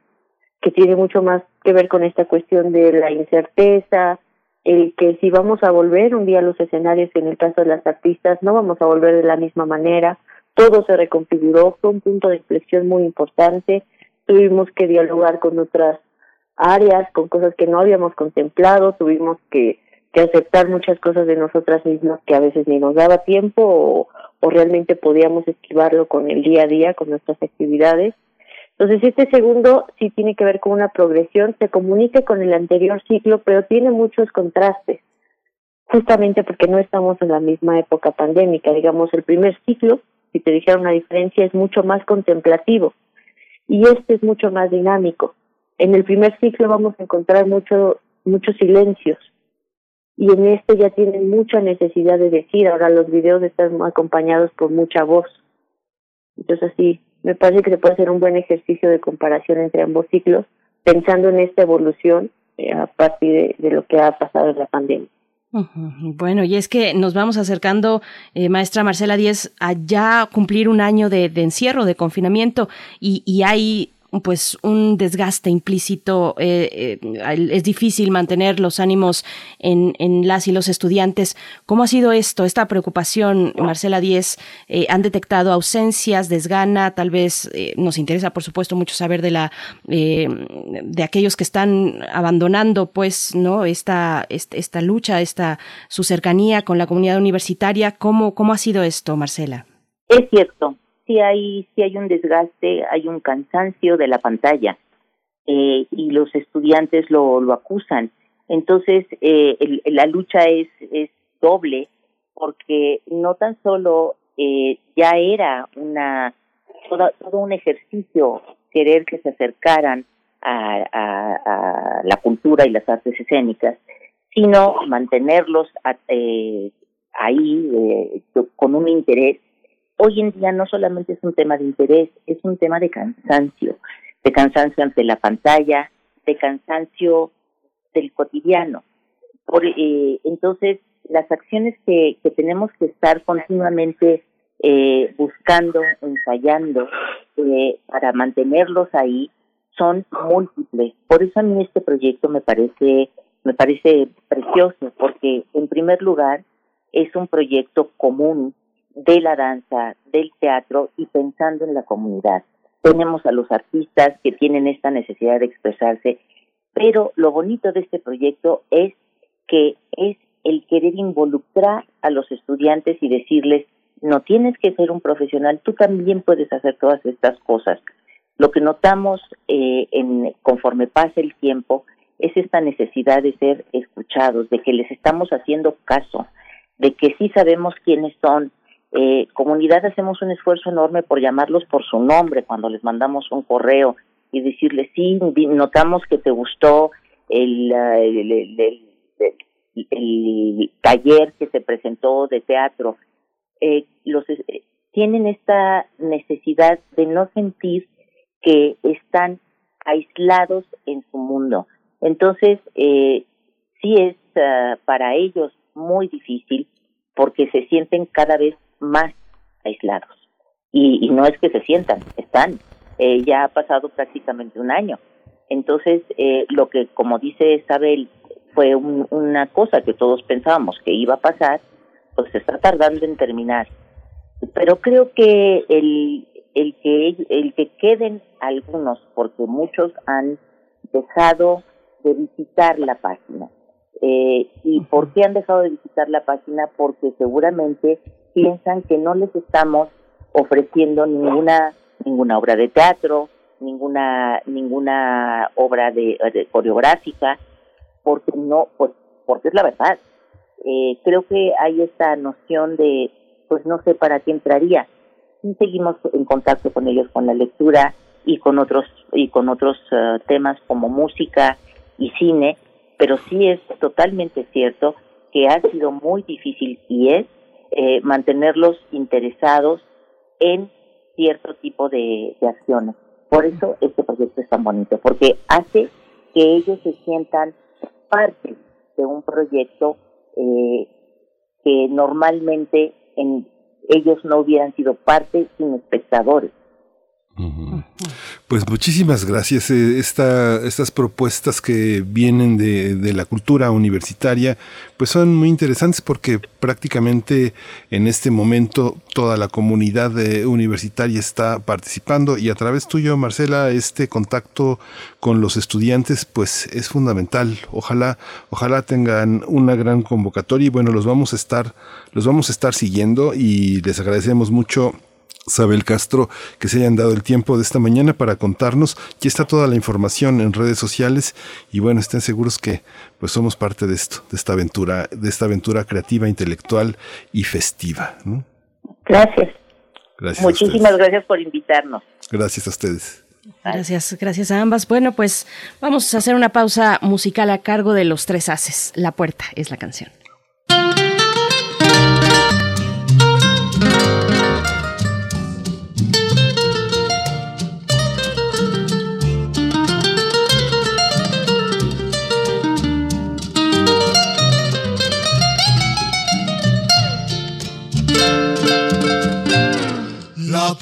que tiene mucho más que ver con esta cuestión de la incerteza, el que si vamos a volver un día a los escenarios, en el caso de las artistas, no vamos a volver de la misma manera, todo se reconfiguró, fue un punto de inflexión muy importante, tuvimos que dialogar con otras áreas, con cosas que no habíamos contemplado, tuvimos que, que aceptar muchas cosas de nosotras mismas que a veces ni nos daba tiempo o, o realmente podíamos esquivarlo con el día a día, con nuestras actividades. Entonces, este segundo sí tiene que ver con una progresión, se comunica con el anterior ciclo, pero tiene muchos contrastes, justamente porque no estamos en la misma época pandémica. Digamos, el primer ciclo, si te dijera una diferencia, es mucho más contemplativo y este es mucho más dinámico. En el primer ciclo vamos a encontrar mucho, muchos silencios y en este ya tienen mucha necesidad de decir. Ahora los videos están acompañados por mucha voz. Entonces así, me parece que se puede hacer un buen ejercicio de comparación entre ambos ciclos, pensando en esta evolución eh, a partir de lo que ha pasado en la pandemia. Bueno, y es que nos vamos acercando, eh, maestra Marcela Díez, a ya cumplir un año de, encierro, de confinamiento, y, hay pues un desgaste implícito, eh, eh, es difícil mantener los ánimos en, en, las y los estudiantes. ¿Cómo ha sido esto, esta preocupación, Marcela Díez? Eh, ¿Han detectado ausencias, desgana? Tal vez nos interesa, por supuesto, mucho saber de la de aquellos que están abandonando, pues, no esta, esta, esta lucha, esta su cercanía con la comunidad universitaria. ¿Cómo, cómo ha sido esto, Marcela? Es cierto, sí hay, sí hay un desgaste, hay un cansancio de la pantalla eh, y los estudiantes lo, lo acusan. Entonces, eh, la lucha es, es doble porque no tan solo eh, ya era una todo, todo un ejercicio querer que se acercaran a, a, la cultura y las artes escénicas, sino mantenerlos eh, ahí eh, con un interés hoy en día no solamente es un tema de interés, es un tema de cansancio, de cansancio ante la pantalla, de cansancio del cotidiano. Por, eh, entonces, las acciones que, que tenemos que estar continuamente eh, buscando, ensayando eh, para mantenerlos ahí son múltiples. Por eso a mí este proyecto me parece me parece precioso porque en primer lugar es un proyecto común de la danza, del teatro y pensando en la comunidad. Tenemos a los artistas que tienen esta necesidad de expresarse, pero lo bonito de este proyecto es que es el querer involucrar a los estudiantes y decirles, no tienes que ser un profesional, tú también puedes hacer todas estas cosas. Lo que notamos eh, en, conforme pasa el tiempo es esta necesidad de ser escuchados, de que les estamos haciendo caso, de que sí sabemos quiénes son, eh, comunidad hacemos un esfuerzo enorme por llamarlos por su nombre cuando les mandamos un correo y decirles, sí, notamos que te gustó el, el, el, taller que se presentó de teatro. Eh, los, eh, tienen esta necesidad de no sentir que están aislados en su mundo. Entonces, eh, sí es uh, para ellos muy difícil porque se sienten cada vez más aislados. Y, y no es que se sientan, están. Eh, ya ha pasado prácticamente un año. Entonces, eh, lo que, como dice Isabel, fue una cosa que todos pensábamos que iba a pasar, pues se está tardando en terminar. Pero creo que el, el que el que queden algunos, porque muchos han dejado de visitar la página. Eh, ¿Y por qué han dejado de visitar la página? Porque seguramente piensan que no les estamos ofreciendo ninguna ninguna obra de teatro, ninguna ninguna obra de, coreográfica, porque no, pues porque es la verdad. Eh, creo que hay esta noción de, pues no sé para qué entraría. Sí seguimos en contacto con ellos con la lectura y con otros y con otros eh, temas como música y cine, pero sí es totalmente cierto que ha sido muy difícil y es eh, mantenerlos interesados en cierto tipo de, acciones. Por eso este proyecto es tan bonito, porque hace que ellos se sientan parte de un proyecto eh, que normalmente en, ellos no hubieran sido parte sin espectadores. Pues muchísimas gracias. Eh, estas propuestas que vienen de, la cultura universitaria, pues son muy interesantes porque prácticamente en este momento toda la comunidad eh, universitaria está participando y a través tuyo, Marcela, este contacto con los estudiantes, pues es fundamental. Ojalá, ojalá tengan una gran convocatoria y bueno, los vamos a estar, los vamos a estar siguiendo y les agradecemos mucho Sabel Castro, que se hayan dado el tiempo de esta mañana para contarnos. Ya está toda la información en redes sociales y bueno, estén seguros que pues somos parte de esto, de esta aventura, de esta aventura creativa, intelectual y festiva. Gracias. Gracias. Muchísimas gracias por invitarnos. Gracias a ustedes. Gracias, gracias a ambas. Bueno, pues vamos a hacer una pausa musical a cargo de los tres haces. La puerta es la canción.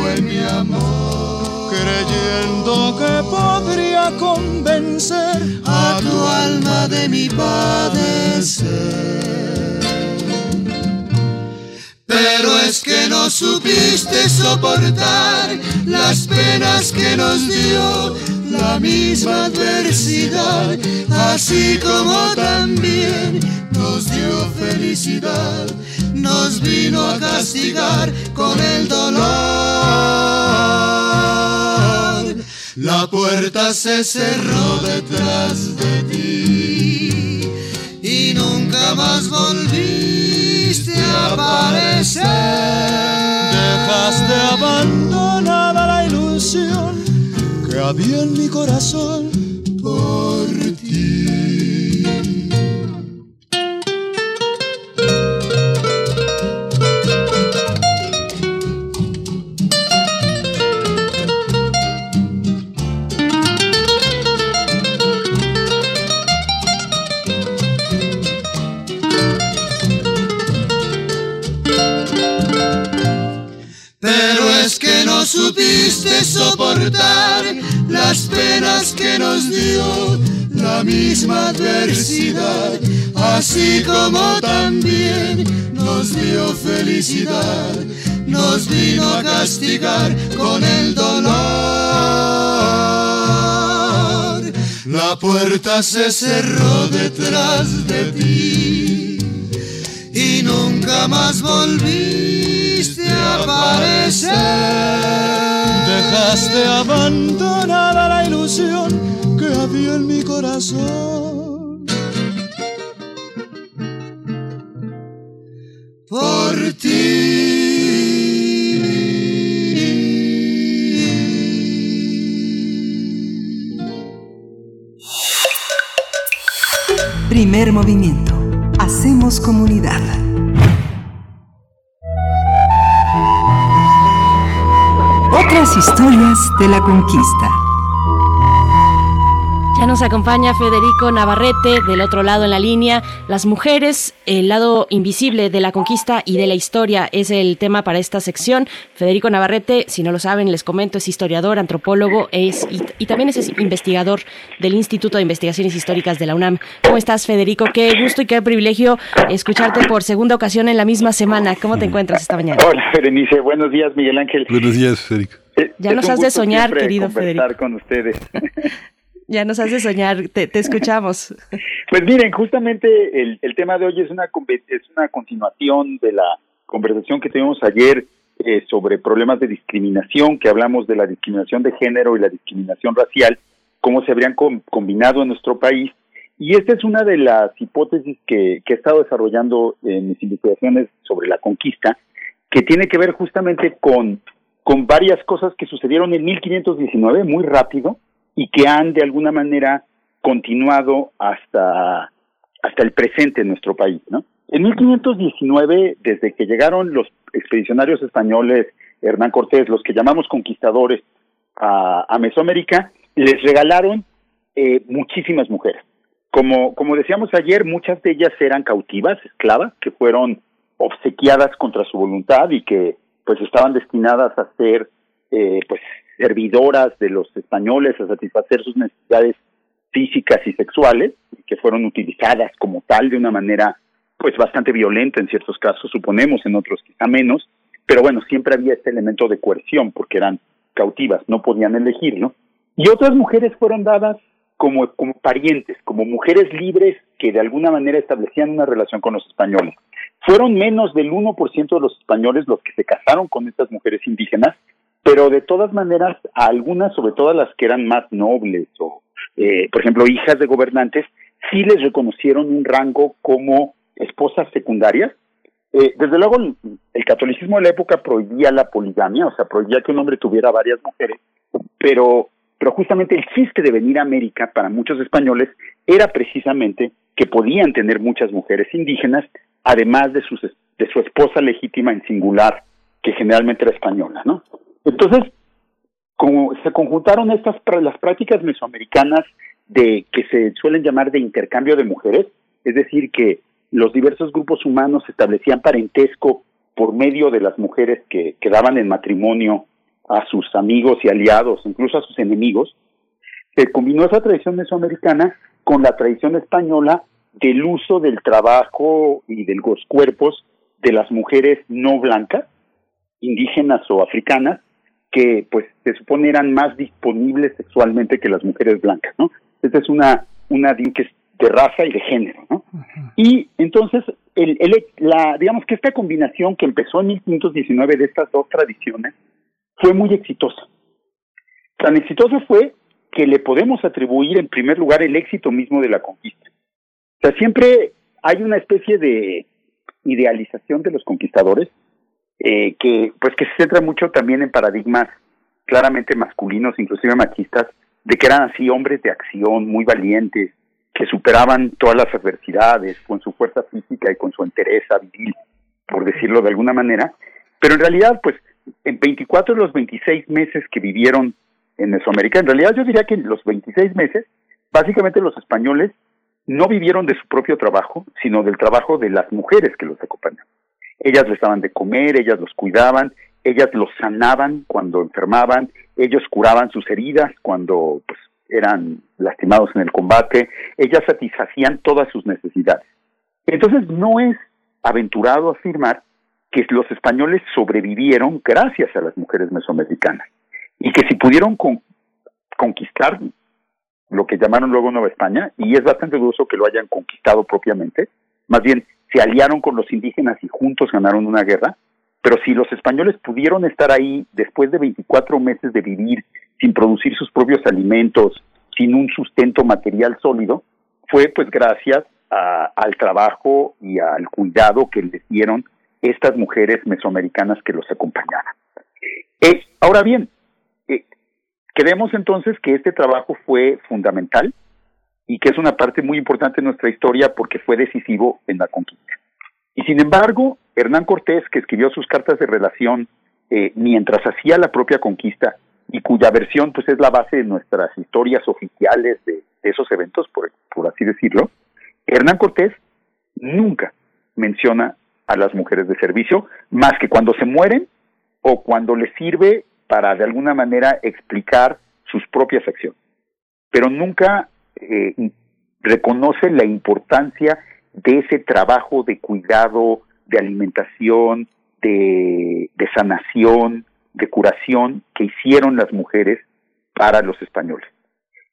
fue mi amor. Creyendo que podría convencer a tu alma de mi padecer. Pero es que no supiste soportar las penas que nos dio la misma adversidad, así como también nos dio felicidad, nos vino a castigar con el dolor. La puerta se cerró detrás de ti y nunca más volviste a aparecer. Dejaste que había en mi corazón por ti. Pero es que no supiste soportar las penas que nos dio la misma adversidad, así como también nos dio felicidad, nos vino a castigar con el dolor. La puerta se cerró detrás de ti y nunca más volviste a aparecer. Dejaste abandonada la ilusión que había en mi corazón. Por ti. Primer movimiento. Hacemos comunidad. Otras historias de la conquista. Ya nos acompaña Federico Navarrete del otro lado en la línea. Las mujeres, el lado invisible de la conquista y de la historia es el tema para esta sección. Federico Navarrete, si no lo saben, les comento, es historiador, antropólogo es, y, y también es investigador del Instituto de Investigaciones Históricas de la UNAM. ¿Cómo estás, Federico? Qué gusto y qué privilegio escucharte por segunda ocasión en la misma semana. ¿Cómo te encuentras esta mañana? Hola, Berenice. Buenos días, Miguel Ángel. Buenos días, Federico. Eh, Ya nos has de soñar, querido conversar Federico. con ustedes. Ya nos hace soñar, te, te escuchamos. Pues miren, justamente el, tema de hoy es una es una continuación de la conversación que tuvimos ayer eh, sobre problemas de discriminación, que hablamos de la discriminación de género y la discriminación racial, cómo se habrían com- combinado en nuestro país. Y esta es una de las hipótesis que, que he estado desarrollando en mis investigaciones sobre la conquista, que tiene que ver justamente con, con varias cosas que sucedieron en 1519, muy rápido, y que han de alguna manera continuado hasta, hasta el presente en nuestro país, ¿no? En 1519, desde que llegaron los expedicionarios españoles, Hernán Cortés, los que llamamos conquistadores a, Mesoamérica, les regalaron eh, muchísimas mujeres. Como, como decíamos ayer, muchas de ellas eran cautivas, esclavas, que fueron obsequiadas contra su voluntad y que pues estaban destinadas a ser eh, pues servidoras de los españoles a satisfacer sus necesidades físicas y sexuales que fueron utilizadas como tal de una manera pues bastante violenta en ciertos casos suponemos en otros quizá menos pero bueno siempre había este elemento de coerción porque eran cautivas no podían elegirlo y otras mujeres fueron dadas como como parientes como mujeres libres que de alguna manera establecían una relación con los españoles. Fueron menos del 1% de los españoles los que se casaron con estas mujeres indígenas pero de todas maneras algunas, sobre todo las que eran más nobles o, eh, por ejemplo, hijas de gobernantes, sí les reconocieron un rango como esposas secundarias Eh, desde luego, el, catolicismo de la época prohibía la poligamia, o sea, prohibía que un hombre tuviera varias mujeres, pero, pero justamente el chiste de venir a América para muchos españoles era precisamente que podían tener muchas mujeres indígenas, además de, sus, de su esposa legítima en singular, que generalmente era española, ¿no? Entonces, como se conjuntaron estas las prácticas mesoamericanas de que se suelen llamar de intercambio de mujeres, es decir, que los diversos grupos humanos establecían parentesco por medio de las mujeres que, quedaban en matrimonio a sus amigos y aliados, incluso a sus enemigos, se combinó esa tradición mesoamericana con la tradición española del uso del trabajo y de los cuerpos de las mujeres no blancas, indígenas o africanas, que pues se supone eran más disponibles sexualmente que las mujeres blancas, ¿no? Esta es una, una que es de raza y de género, ¿no? Y entonces, el, el, la, digamos que esta combinación que empezó en 1519 de estas dos tradiciones fue muy exitosa. Tan exitosa fue que le podemos atribuir en primer lugar el éxito mismo de la conquista. O sea, siempre hay una especie de idealización de los conquistadores eh, que pues que se centra mucho también en paradigmas claramente masculinos, inclusive machistas, de que eran así hombres de acción, muy valientes, que superaban todas las adversidades con su fuerza física y con su entereza viril, por decirlo de alguna manera, pero en realidad, pues, en 24 de los 26 meses que vivieron en Mesoamérica, en realidad yo diría que en los 26 meses, básicamente los españoles no vivieron de su propio trabajo, sino del trabajo de las mujeres que los acompañaban. Ellas les daban de comer, ellas los cuidaban, ellas los sanaban cuando enfermaban, ellos curaban sus heridas cuando pues, eran lastimados en el combate, ellas satisfacían todas sus necesidades. Entonces no es aventurado afirmar que los españoles sobrevivieron gracias a las mujeres mesoamericanas y que si pudieron conquistar lo que llamaron luego Nueva España, y es bastante dudoso que lo hayan conquistado propiamente, más bien se aliaron con los indígenas y juntos ganaron una guerra, pero si los españoles pudieron estar ahí después de 24 meses de vivir sin producir sus propios alimentos, sin un sustento material sólido, fue pues gracias al trabajo y al cuidado que les dieron estas mujeres mesoamericanas que los acompañaban. Eh, ahora bien, eh, creemos entonces que este trabajo fue fundamental y que es una parte muy importante de nuestra historia porque fue decisivo en la conquista. Y sin embargo, Hernán Cortés, que escribió sus cartas de relación eh, mientras hacía la propia conquista y cuya versión pues es la base de nuestras historias oficiales de, esos eventos, por, por así decirlo, Hernán Cortés nunca menciona a las mujeres de servicio más que cuando se mueren o cuando les sirve para de alguna manera explicar sus propias acciones. Pero nunca eh, reconoce la importancia de ese trabajo de cuidado, de alimentación, de, sanación, de curación que hicieron las mujeres para los españoles.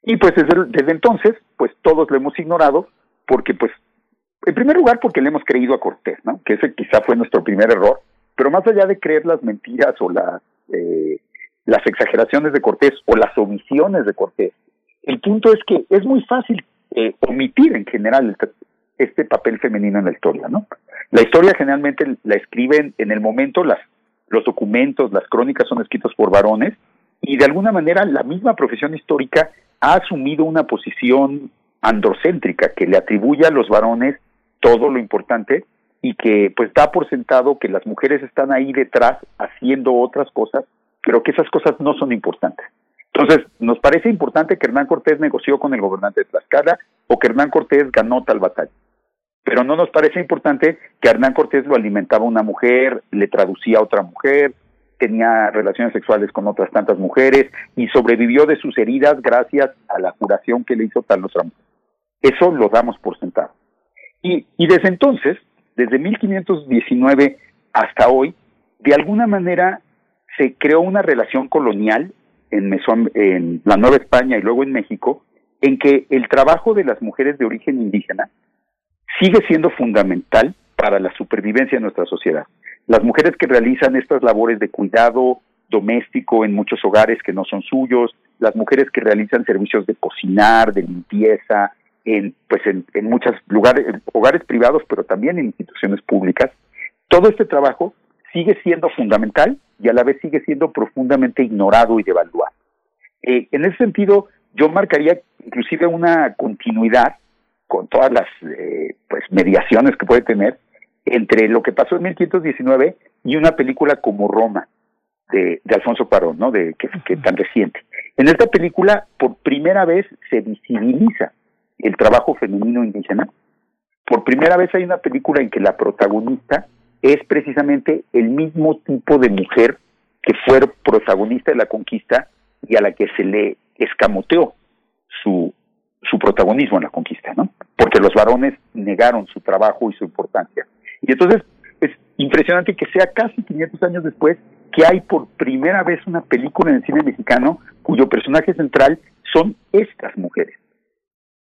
Y pues desde, desde, entonces, pues todos lo hemos ignorado porque pues, en primer lugar porque le hemos creído a Cortés, ¿no? Que ese quizá fue nuestro primer error, pero más allá de creer las mentiras o la, eh, las exageraciones de Cortés o las omisiones de Cortés, el punto es que es muy fácil eh, omitir en general este papel femenino en la historia, ¿no? La historia generalmente la escriben en el momento, las, los documentos, las crónicas son escritos por varones y de alguna manera la misma profesión histórica ha asumido una posición androcéntrica que le atribuye a los varones todo lo importante y que pues da por sentado que las mujeres están ahí detrás haciendo otras cosas, pero que esas cosas no son importantes. Entonces, nos parece importante que Hernán Cortés negoció con el gobernante de Tlaxcala o que Hernán Cortés ganó tal batalla. Pero no nos parece importante que Hernán Cortés lo alimentaba una mujer, le traducía a otra mujer, tenía relaciones sexuales con otras tantas mujeres y sobrevivió de sus heridas gracias a la curación que le hizo tal otra mujer. Eso lo damos por sentado. Y, y desde entonces, desde 1519 hasta hoy, de alguna manera se creó una relación colonial en, en la Nueva España y luego en México, en que el trabajo de las mujeres de origen indígena sigue siendo fundamental para la supervivencia de nuestra sociedad. Las mujeres que realizan estas labores de cuidado doméstico en muchos hogares que no son suyos, las mujeres que realizan servicios de cocinar, de limpieza, en pues en, en muchos lugares, hogares privados, pero también en instituciones públicas, todo este trabajo sigue siendo fundamental y a la vez sigue siendo profundamente ignorado y devaluado. Eh, en ese sentido, yo marcaría inclusive una continuidad con todas las eh, pues mediaciones que puede tener entre lo que pasó en 1519 y una película como Roma de, Alfonso Cuarón, ¿no? De que, que tan reciente. En esta película, por primera vez se visibiliza el trabajo femenino indígena. Por primera vez hay una película en que la protagonista es precisamente el mismo tipo de mujer que fue protagonista de la conquista y a la que se le escamoteó su, su protagonismo en la conquista, ¿no? Porque los varones negaron su trabajo y su importancia. Y entonces es impresionante que sea casi 500 años después que hay por primera vez una película en el cine mexicano cuyo personaje central son estas mujeres.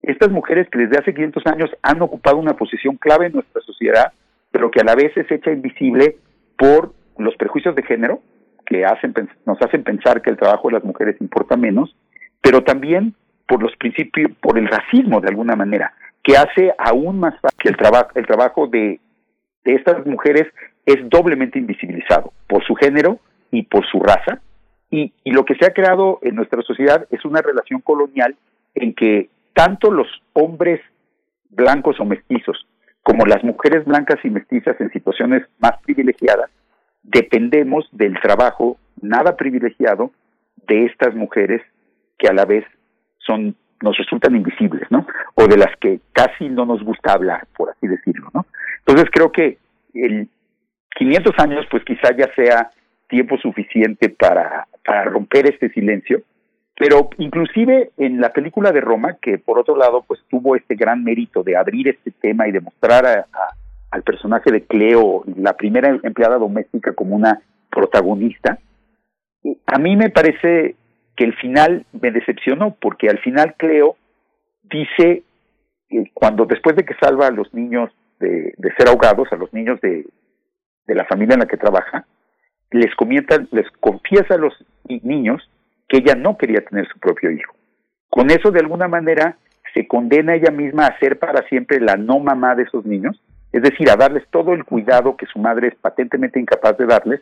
Estas mujeres que desde hace 500 años han ocupado una posición clave en nuestra sociedad, pero que a la vez es hecha invisible por los prejuicios de género, que hacen, nos hacen pensar que el trabajo de las mujeres importa menos, pero también por los principios, por el racismo de alguna manera, que hace aún más fácil que el, trabajo el trabajo de, de estas mujeres es doblemente invisibilizado por su género y por su raza. Y, y lo que se ha creado en nuestra sociedad es una relación colonial en que tanto los hombres blancos o mestizos como las mujeres blancas y mestizas en situaciones más privilegiadas dependemos del trabajo nada privilegiado de estas mujeres que a la vez son nos resultan invisibles, ¿no? O de las que casi no nos gusta hablar, por así decirlo, ¿no? Entonces creo que el 500 años, pues quizá ya sea tiempo suficiente para, para romper este silencio, pero inclusive en la película de Roma, que por otro lado, pues tuvo este gran mérito de abrir este tema y de mostrar a al personaje de Cleo, la primera empleada doméstica, como una protagonista, a mí me parece que el final me decepcionó, porque al final Cleo dice, cuando después de que salva a los niños de, ser ahogados, a los niños de, de la familia en la que trabaja, les comienza, les confiesa a los niños que ella no quería tener su propio hijo. Con eso, de alguna manera, se condena ella misma a ser para siempre la no mamá de esos niños es decir, a darles todo el cuidado que su madre es patentemente incapaz de darles,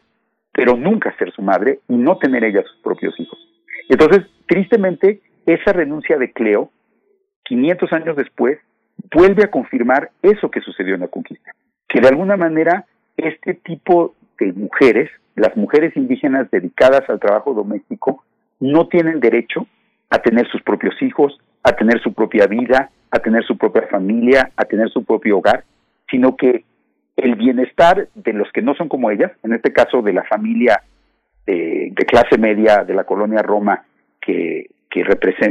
pero nunca ser su madre y no tener ella sus propios hijos. Entonces, tristemente, esa renuncia de Cleo, 500 años después, vuelve a confirmar eso que sucedió en la conquista, que de alguna manera este tipo de mujeres, las mujeres indígenas dedicadas al trabajo doméstico, no tienen derecho a tener sus propios hijos, a tener su propia vida, a tener su propia familia, a tener su propio hogar, sino que el bienestar de los que no son como ellas, en este caso de la familia de, clase media de la colonia Roma que, que,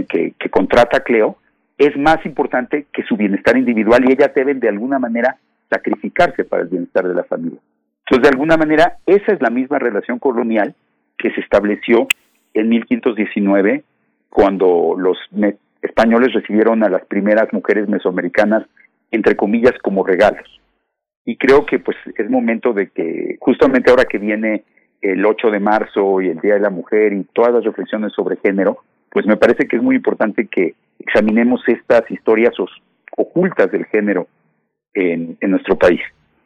que, que contrata a Cleo, es más importante que su bienestar individual y ellas deben de alguna manera sacrificarse para el bienestar de la familia. Entonces, de alguna manera, esa es la misma relación colonial que se estableció en 1519 cuando los españoles recibieron a las primeras mujeres mesoamericanas entre comillas, como regalos. Y creo que pues es momento de que justamente ahora que viene el 8 de marzo y el Día de la Mujer y todas las reflexiones sobre género, pues me parece que es muy importante que examinemos estas historias ocultas del género en, en nuestro país.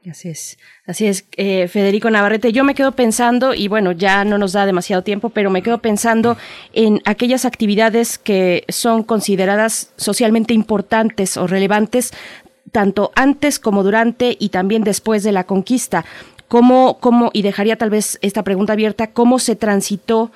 Así es, así es, eh, Federico Navarrete. Yo me quedo pensando, y bueno, ya no nos da demasiado tiempo, pero me quedo pensando en aquellas actividades que son consideradas socialmente importantes o relevantes tanto antes como durante y también después de la conquista. ¿Cómo, cómo, y dejaría tal vez esta pregunta abierta, cómo se transitó,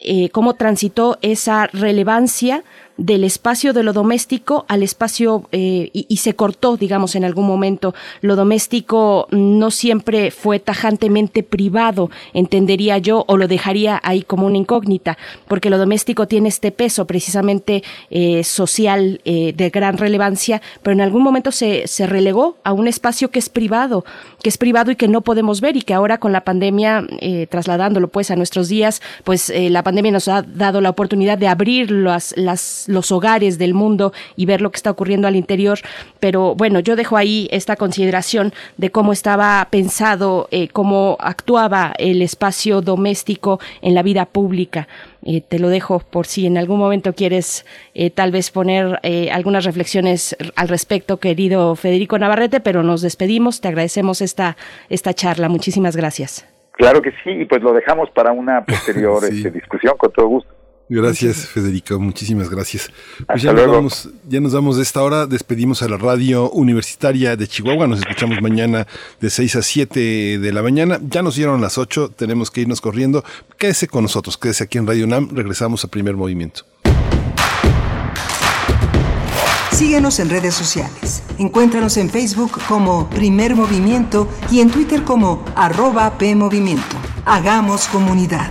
eh, cómo transitó esa relevancia del espacio de lo doméstico al espacio eh, y, se cortó, digamos, en algún momento. Lo doméstico no siempre fue tajantemente privado, entendería yo, o lo dejaría ahí como una incógnita, porque lo doméstico tiene este peso precisamente eh, social eh, de gran relevancia, pero en algún momento se, se relegó a un espacio que es privado, que es privado y que no podemos ver y que ahora con la pandemia, trasladándolo pues a nuestros días, pues la pandemia nos ha dado la oportunidad de abrir las, las las, los hogares del mundo y ver lo que está ocurriendo al interior. Pero bueno, yo dejo ahí esta consideración de cómo estaba pensado, eh, cómo actuaba el espacio doméstico en la vida pública. Eh, te lo dejo por si en algún momento quieres eh, tal vez poner eh, algunas reflexiones al respecto, querido Federico Navarrete, pero nos despedimos, te agradecemos esta, esta charla, muchísimas gracias. Claro que sí, y pues lo dejamos para una posterior este, discusión con todo gusto. Gracias, Federico. Muchísimas gracias. Pues ya nos, vamos, ya nos vamos de esta hora. Despedimos a la radio universitaria de Chihuahua. Nos escuchamos mañana de 6 a 7 de la mañana. Ya nos dieron las 8. Tenemos que irnos corriendo. Quédese con nosotros. Quédese aquí en Radio UNAM. Regresamos a primer movimiento. Síguenos en redes sociales. Encuéntranos en Facebook como Primer Movimiento y en Twitter como arroba PMovimiento. Hagamos comunidad.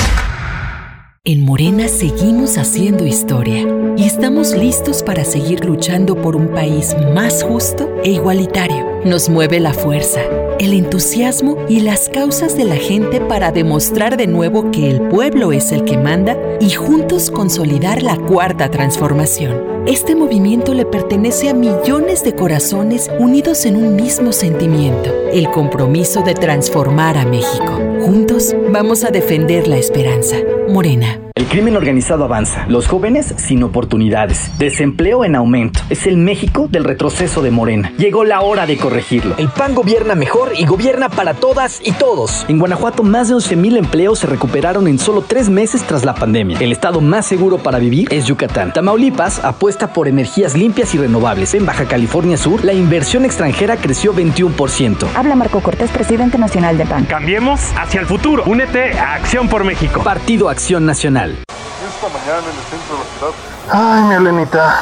En Morena seguimos haciendo historia y estamos listos para seguir luchando por un país más justo e igualitario. Nos mueve la fuerza, el entusiasmo y las causas de la gente para demostrar de nuevo que el pueblo es el que manda y juntos consolidar la cuarta transformación. Este movimiento le pertenece a millones de corazones unidos en un mismo sentimiento, el compromiso de transformar a México. Juntos vamos a defender la esperanza. Morena. El crimen organizado avanza, los jóvenes sin oportunidades, desempleo en aumento. Es el México del retroceso de Morena. Llegó la hora de corregirlo. El PAN gobierna mejor y gobierna para todas y todos. En Guanajuato, más de 11.000 empleos se recuperaron en solo tres meses tras la pandemia. El estado más seguro para vivir es Yucatán. Tamaulipas apuesta por energías limpias y renovables. En Baja California Sur, la inversión extranjera creció 21%. Habla Marco Cortés, presidente nacional de PAN. Cambiemos hacia el futuro. Únete a Acción por México. Partido Acción Nacional. Esta mañana en el centro de la ciudad. Ay, mi Elenita,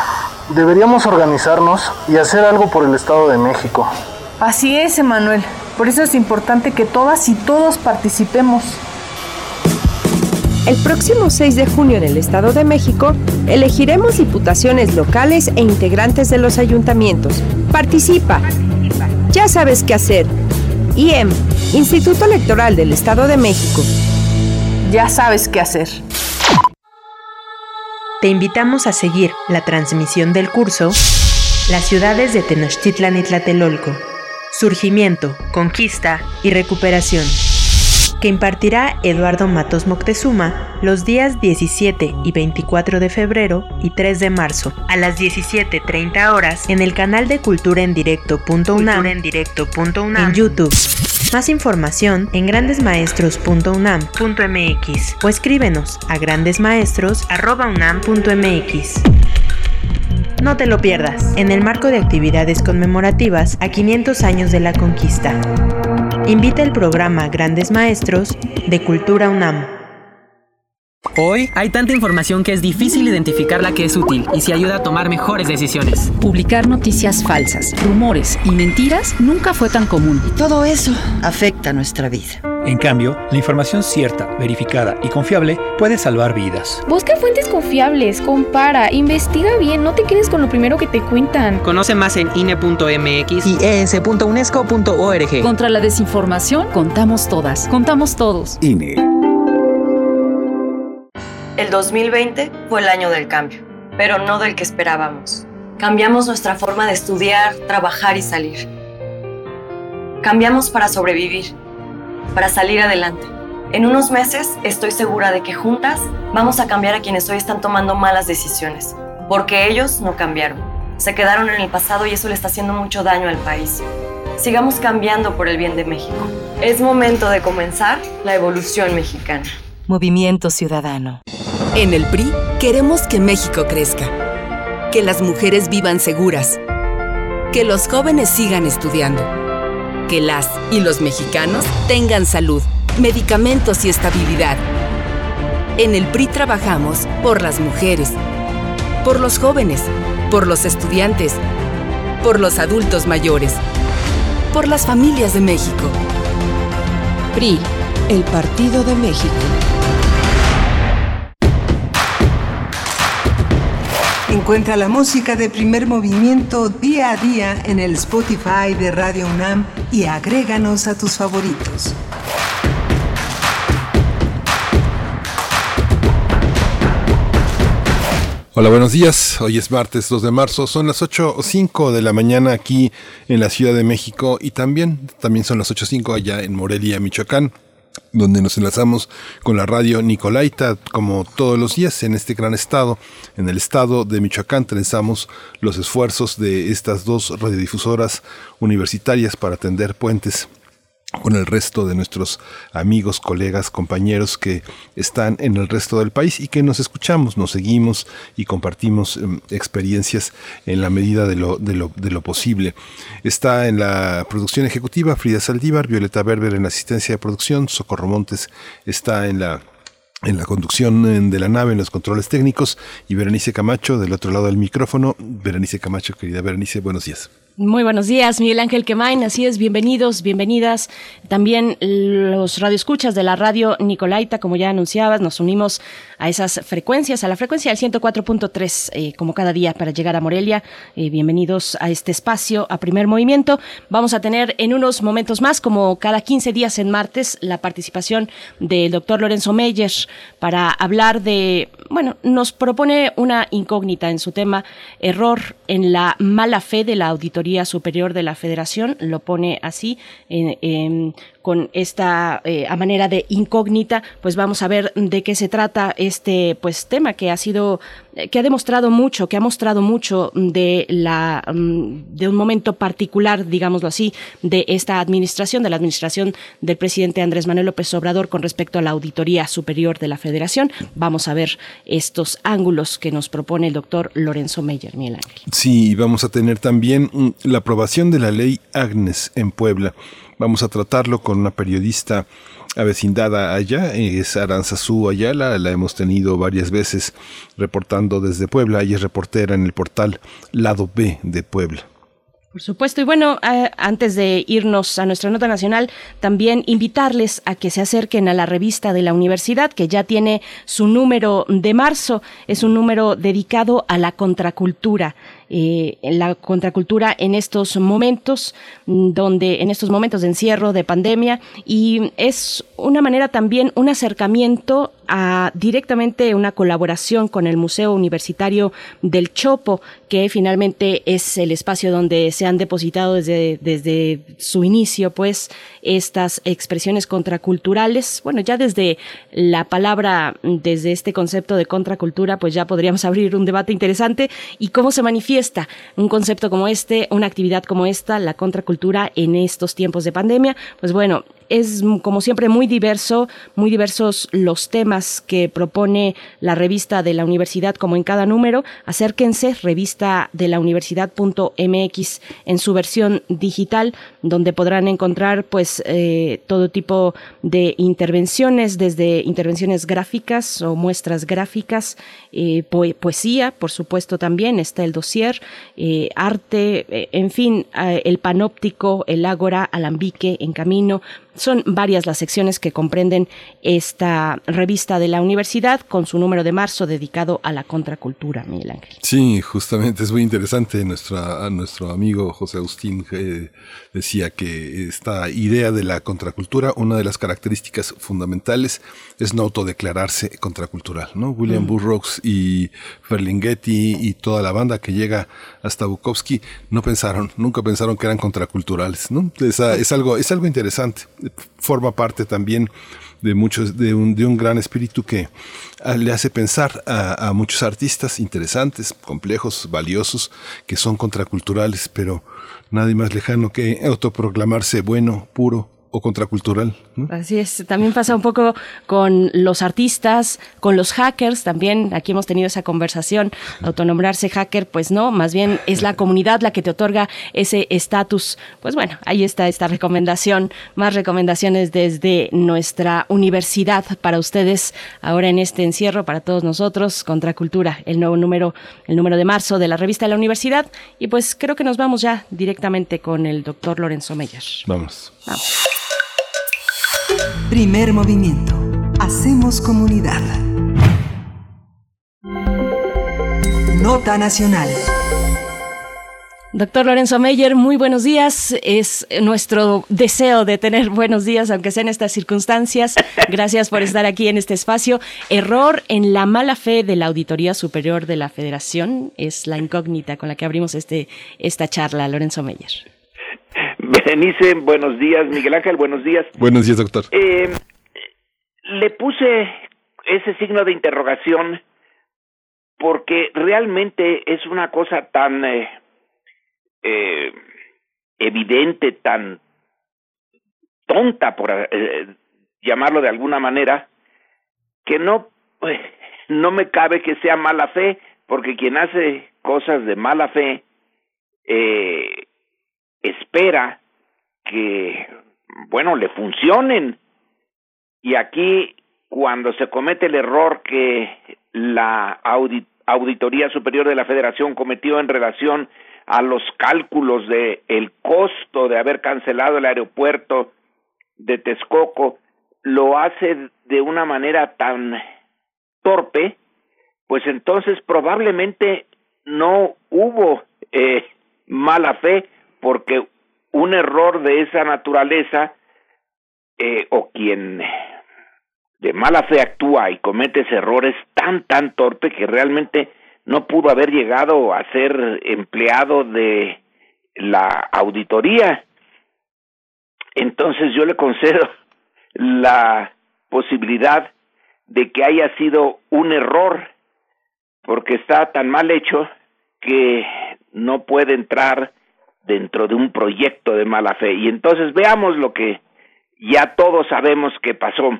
deberíamos organizarnos y hacer algo por el Estado de México. Así es, Emanuel. Por eso es importante que todas y todos participemos. El próximo 6 de junio en el Estado de México elegiremos diputaciones locales e integrantes de los ayuntamientos. Participa. Ya sabes qué hacer. IEM, Instituto Electoral del Estado de México. Ya sabes qué hacer. Te invitamos a seguir la transmisión del curso Las ciudades de Tenochtitlan y Tlatelolco. Surgimiento, conquista y recuperación que impartirá Eduardo Matos Moctezuma los días 17 y 24 de febrero y 3 de marzo a las 17.30 horas en el canal de Cultura en Directo.unam en, en YouTube. Más información en grandesmaestros.unam.mx o escríbenos a grandesmaestros.unam.mx. No te lo pierdas, en el marco de actividades conmemorativas a 500 años de la conquista. Invita el programa Grandes Maestros de Cultura UNAM. Hoy hay tanta información que es difícil identificar la que es útil y se ayuda a tomar mejores decisiones. Publicar noticias falsas, rumores y mentiras nunca fue tan común. Y todo eso afecta nuestra vida. En cambio, la información cierta, verificada y confiable puede salvar vidas. Busca fuentes confiables, compara, investiga bien, no te quedes con lo primero que te cuentan. Conoce más en INE.mx y es.unesco.org. Contra la desinformación, contamos todas, contamos todos. INE. El 2020 fue el año del cambio, pero no del que esperábamos. Cambiamos nuestra forma de estudiar, trabajar y salir. Cambiamos para sobrevivir, para salir adelante. En unos meses estoy segura de que juntas vamos a cambiar a quienes hoy están tomando malas decisiones, porque ellos no cambiaron. Se quedaron en el pasado y eso le está haciendo mucho daño al país. Sigamos cambiando por el bien de México. Es momento de comenzar la evolución mexicana. Movimiento Ciudadano. En el PRI queremos que México crezca, que las mujeres vivan seguras, que los jóvenes sigan estudiando, que las y los mexicanos tengan salud, medicamentos y estabilidad, En el PRI trabajamos por las mujeres, por los jóvenes, por los estudiantes, por los adultos mayores, por las familias de México. PRI, el Partido de México. Encuentra la música de primer movimiento día a día en el Spotify de Radio UNAM y agréganos a tus favoritos. Hola, buenos días. Hoy es martes 2 de marzo. Son las 8 o 5 de la mañana aquí en la Ciudad de México y también, también son las 8 o 5 allá en Morelia, Michoacán donde nos enlazamos con la radio Nicolaita, como todos los días en este gran estado. En el estado de Michoacán trenzamos los esfuerzos de estas dos radiodifusoras universitarias para atender puentes con el resto de nuestros amigos, colegas, compañeros que están en el resto del país y que nos escuchamos, nos seguimos y compartimos em, experiencias en la medida de lo, posible. Está en la producción ejecutiva Frida Saldívar, Violeta Berber en asistencia de producción, Socorro Montes está en la en la conducción de la nave, en los controles técnicos, y Berenice Camacho del otro lado del micrófono. Berenice Camacho, querida Berenice, buenos días. Muy buenos días, Miguel Ángel Quemain. Así es, bienvenidos, bienvenidas. También los radioescuchas de la radio Nicolaita, como ya anunciabas, nos unimos a esas frecuencias, a la frecuencia del 104.3, eh, como cada día para llegar a Morelia. Eh, bienvenidos a este espacio, a primer movimiento. Vamos a tener en unos momentos más, como cada 15 días en martes, la participación del doctor Lorenzo Meyer para hablar de, bueno, nos propone una incógnita en su tema, error en la mala fe de la auditoría Superior de la Federación, lo pone así, con esta eh, a manera de incógnita, pues vamos a ver de qué se trata este pues tema que ha sido eh, que ha demostrado mucho, que ha mostrado mucho de la mm, de un momento particular, digámoslo así, de esta administración, de la administración del presidente Andrés Manuel López Obrador con respecto a la Auditoría Superior de la Federación. Vamos a ver estos ángulos que nos propone el doctor Lorenzo Meyer, Miguel Ángel. Sí, vamos a tener también mm, la aprobación de la ley Agnes en Puebla. Vamos a tratarlo con una periodista avecindada allá, es Aranzazú Ayala, la hemos tenido varias veces reportando desde Puebla, y es reportera en el portal Lado B de Puebla. Por supuesto. Y bueno, antes de irnos a nuestra nota nacional, también invitarles a que se acerquen a la revista de la universidad, que ya tiene su número de marzo. Es un número dedicado a la contracultura. Eh, la contracultura en estos momentos, mm, donde en estos momentos de encierro, de pandemia, y es una manera también, un acercamiento a directamente una colaboración con el Museo Universitario del Chopo, que finalmente es el espacio donde se han depositado desde, desde su inicio, pues, estas expresiones contraculturales. Bueno, ya desde la palabra, desde este concepto de contracultura, pues ya podríamos abrir un debate interesante y cómo se manifiesta un concepto como este, una actividad como esta, la contracultura en estos tiempos de pandemia. Pues bueno, es como siempre muy diverso, muy diversos los temas que propone la revista de la universidad como en cada número. Acérquense, revista de la universidad.mx en su versión digital, donde podrán encontrar pues eh, todo tipo de intervenciones, desde intervenciones gráficas o muestras gráficas, eh, poesía, por supuesto también, está el dossier, eh, arte, en fin, el panóptico, el ágora, alambique, en camino, son varias las secciones que comprenden esta revista de la universidad con su número de marzo dedicado a la contracultura, Miguel Ángel. Sí, justamente es muy interesante. Nuestra, nuestro amigo José Agustín eh, decía que esta idea de la contracultura, una de las características fundamentales es no autodeclararse contracultural. ¿no? William mm. Burroughs y Ferlinghetti y toda la banda que llega hasta Bukowski no pensaron, nunca pensaron que eran contraculturales. ¿no? es, algo, es algo interesante forma parte también de muchos de un, de un gran espíritu que ah, le hace pensar a, muchos artistas interesantes, complejos, valiosos, que son contraculturales, pero nadie más lejano que autoproclamarse bueno, puro, o contracultural. Así es, también pasa un poco con los artistas, con los hackers, también aquí hemos tenido esa conversación, autonombrarse hacker, pues no, más bien es la comunidad la que te otorga ese estatus. Pues bueno, ahí está esta recomendación, más recomendaciones desde nuestra universidad para ustedes ahora en este encierro, para todos nosotros, Contracultura, el nuevo número, el número de marzo de la revista de la universidad. Y pues creo que nos vamos ya directamente con el doctor Lorenzo Meyer. Vamos. Primer movimiento. Hacemos comunidad. Nota Nacional. Doctor Lorenzo Meyer, muy buenos días. Es nuestro deseo de tener buenos días, aunque sea en estas circunstancias. Gracias por estar aquí en este espacio. Error en la mala fe de la Auditoría Superior de la Federación es la incógnita con la que abrimos este, esta charla, Lorenzo Meyer. Berenice, buenos días. Miguel Ángel, buenos días. Buenos días, doctor. Eh, le puse ese signo de interrogación porque realmente es una cosa tan eh, eh, evidente, tan tonta, por eh, llamarlo de alguna manera, que no, pues, no me cabe que sea mala fe, porque quien hace cosas de mala fe eh, espera que, bueno, le funcionen. Y aquí, cuando se comete el error que la Auditoría Superior de la Federación cometió en relación a los cálculos de el costo de haber cancelado el aeropuerto de Texcoco, lo hace de una manera tan torpe, pues entonces probablemente no hubo eh, mala fe, porque un error de esa naturaleza eh, o quien de mala fe actúa y comete ese error es tan tan torpe que realmente no pudo haber llegado a ser empleado de la auditoría. Entonces yo le concedo la posibilidad de que haya sido un error, porque está tan mal hecho que no puede entrar dentro de un proyecto de mala fe. Y entonces veamos lo que ya todos sabemos que pasó.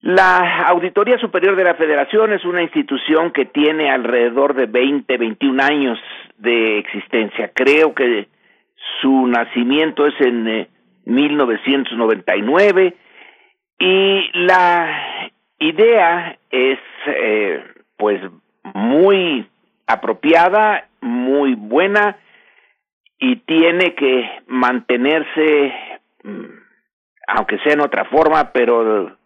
La Auditoría Superior de la Federación es una institución que tiene alrededor de 20, 21 años de existencia. Creo que su nacimiento es en 1999 eh, y la idea es eh, pues muy apropiada, muy buena y tiene que mantenerse, mm, aunque sea en otra forma, pero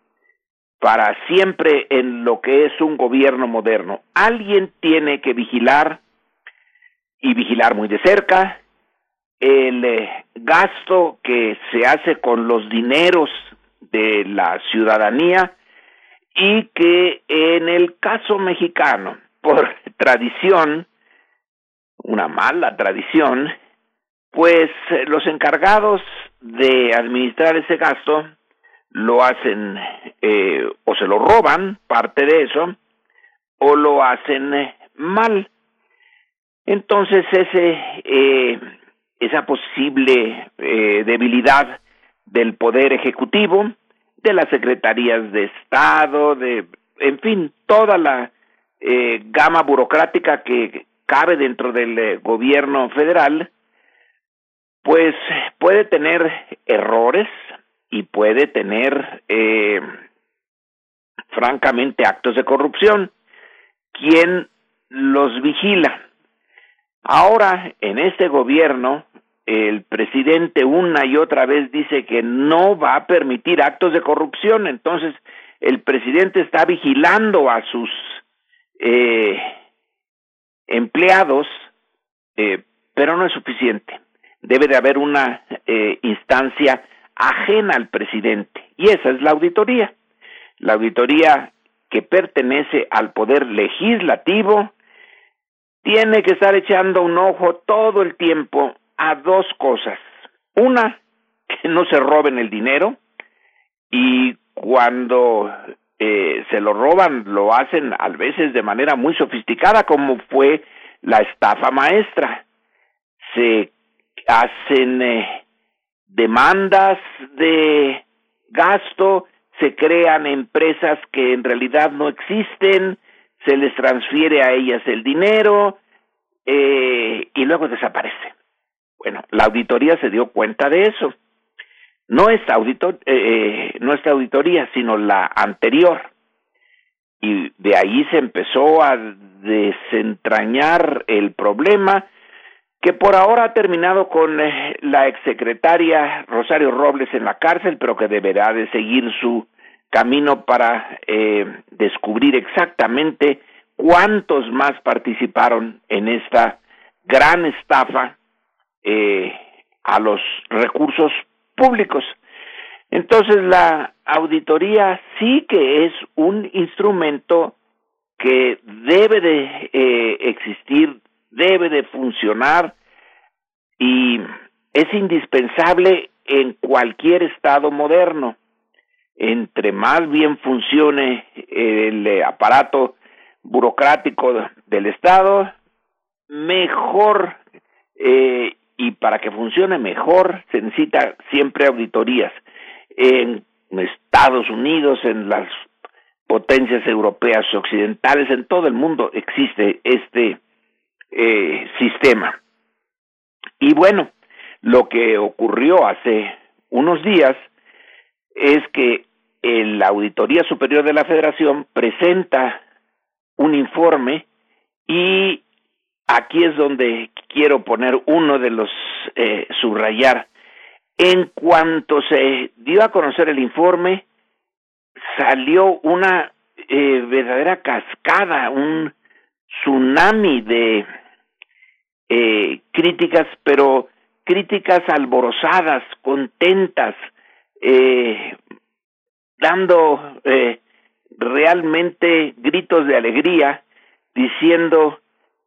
para siempre en lo que es un gobierno moderno. Alguien tiene que vigilar y vigilar muy de cerca el eh, gasto que se hace con los dineros de la ciudadanía y que en el caso mexicano, por tradición, una mala tradición, pues eh, los encargados de administrar ese gasto lo hacen eh, o se lo roban parte de eso o lo hacen eh, mal. Entonces ese eh, esa posible debilidad del poder ejecutivo, de las secretarías de Estado, de en fin, toda la gama burocrática que cabe dentro del gobierno federal, pues puede tener errores y puede tener eh, francamente actos de corrupción. ¿Quién los vigila? Ahora, en este gobierno, el presidente una y otra vez dice que no va a permitir actos de corrupción, entonces el presidente está vigilando a sus eh, empleados, eh, pero no es suficiente debe de haber una eh, instancia ajena al presidente y esa es la auditoría. La auditoría que pertenece al poder legislativo tiene que estar echando un ojo todo el tiempo a dos cosas. Una, que no se roben el dinero y cuando eh, se lo roban lo hacen a veces de manera muy sofisticada como fue la estafa maestra. Se hacen eh, demandas de gasto, se crean empresas que en realidad no existen, se les transfiere a ellas el dinero eh, y luego desaparece. Bueno, la auditoría se dio cuenta de eso. No esta, auditor, eh, no esta auditoría, sino la anterior. Y de ahí se empezó a desentrañar el problema que por ahora ha terminado con eh, la exsecretaria Rosario Robles en la cárcel, pero que deberá de seguir su camino para eh, descubrir exactamente cuántos más participaron en esta gran estafa eh, a los recursos públicos. Entonces la auditoría sí que es un instrumento que debe de eh, existir, debe de funcionar y es indispensable en cualquier estado moderno. Entre más bien funcione el aparato burocrático del Estado, mejor eh, y para que funcione mejor se necesita siempre auditorías en Estados Unidos, en las potencias europeas occidentales, en todo el mundo existe este eh, sistema. Y bueno, lo que ocurrió hace unos días es que la Auditoría Superior de la Federación presenta un informe y aquí es donde quiero poner uno de los eh, subrayar. En cuanto se dio a conocer el informe, salió una eh, verdadera cascada, un tsunami de eh, críticas, pero críticas alborozadas, contentas, eh, dando eh, realmente gritos de alegría, diciendo,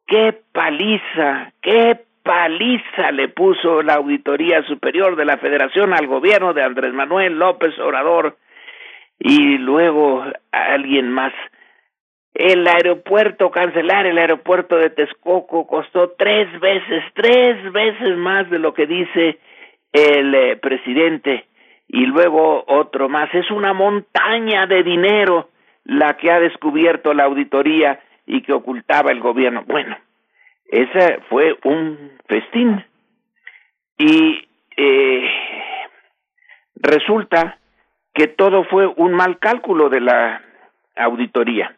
qué paliza, qué paliza le puso la Auditoría Superior de la Federación al gobierno de Andrés Manuel López Obrador y luego alguien más. El aeropuerto, cancelar el aeropuerto de Texcoco costó tres veces, tres veces más de lo que dice el eh, presidente y luego otro más. Es una montaña de dinero la que ha descubierto la auditoría y que ocultaba el gobierno. Bueno, ese fue un festín. Y eh, resulta que todo fue un mal cálculo de la auditoría,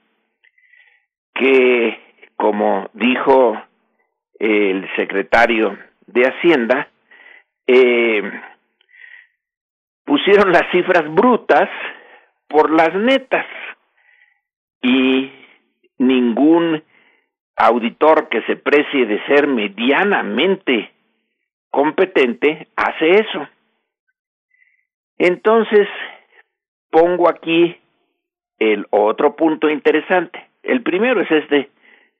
que como dijo el secretario de Hacienda, eh, pusieron las cifras brutas por las netas y ningún auditor que se precie de ser medianamente competente hace eso. Entonces, pongo aquí el otro punto interesante. El primero es este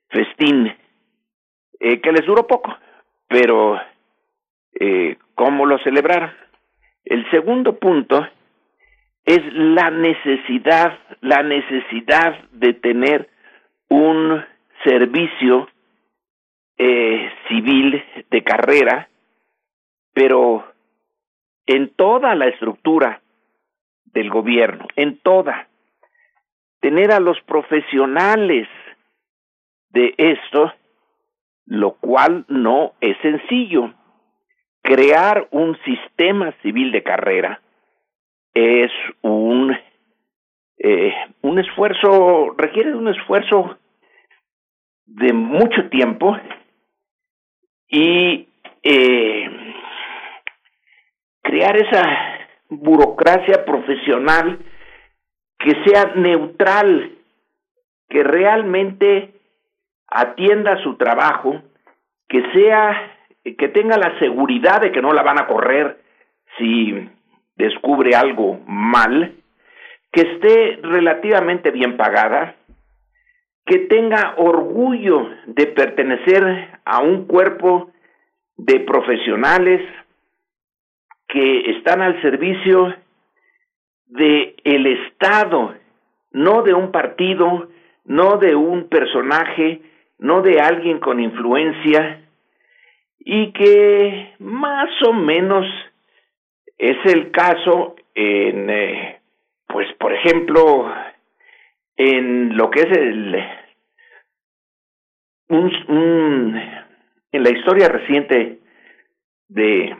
festín, eh, que les duró poco, pero eh, ¿cómo lo celebraron? El segundo punto es la necesidad, la necesidad de tener un servicio eh, civil de carrera, pero en toda la estructura del gobierno, en toda. Tener a los profesionales de esto, lo cual no es sencillo. Crear un sistema civil de carrera es un eh, un esfuerzo requiere un esfuerzo de mucho tiempo y eh, crear esa burocracia profesional que sea neutral, que realmente atienda su trabajo, que sea que tenga la seguridad de que no la van a correr si descubre algo mal, que esté relativamente bien pagada, que tenga orgullo de pertenecer a un cuerpo de profesionales que están al servicio de el Estado, no de un partido, no de un personaje, no de alguien con influencia y que más o menos Es el caso en, eh, pues por ejemplo, en lo que es el, un, en la historia reciente de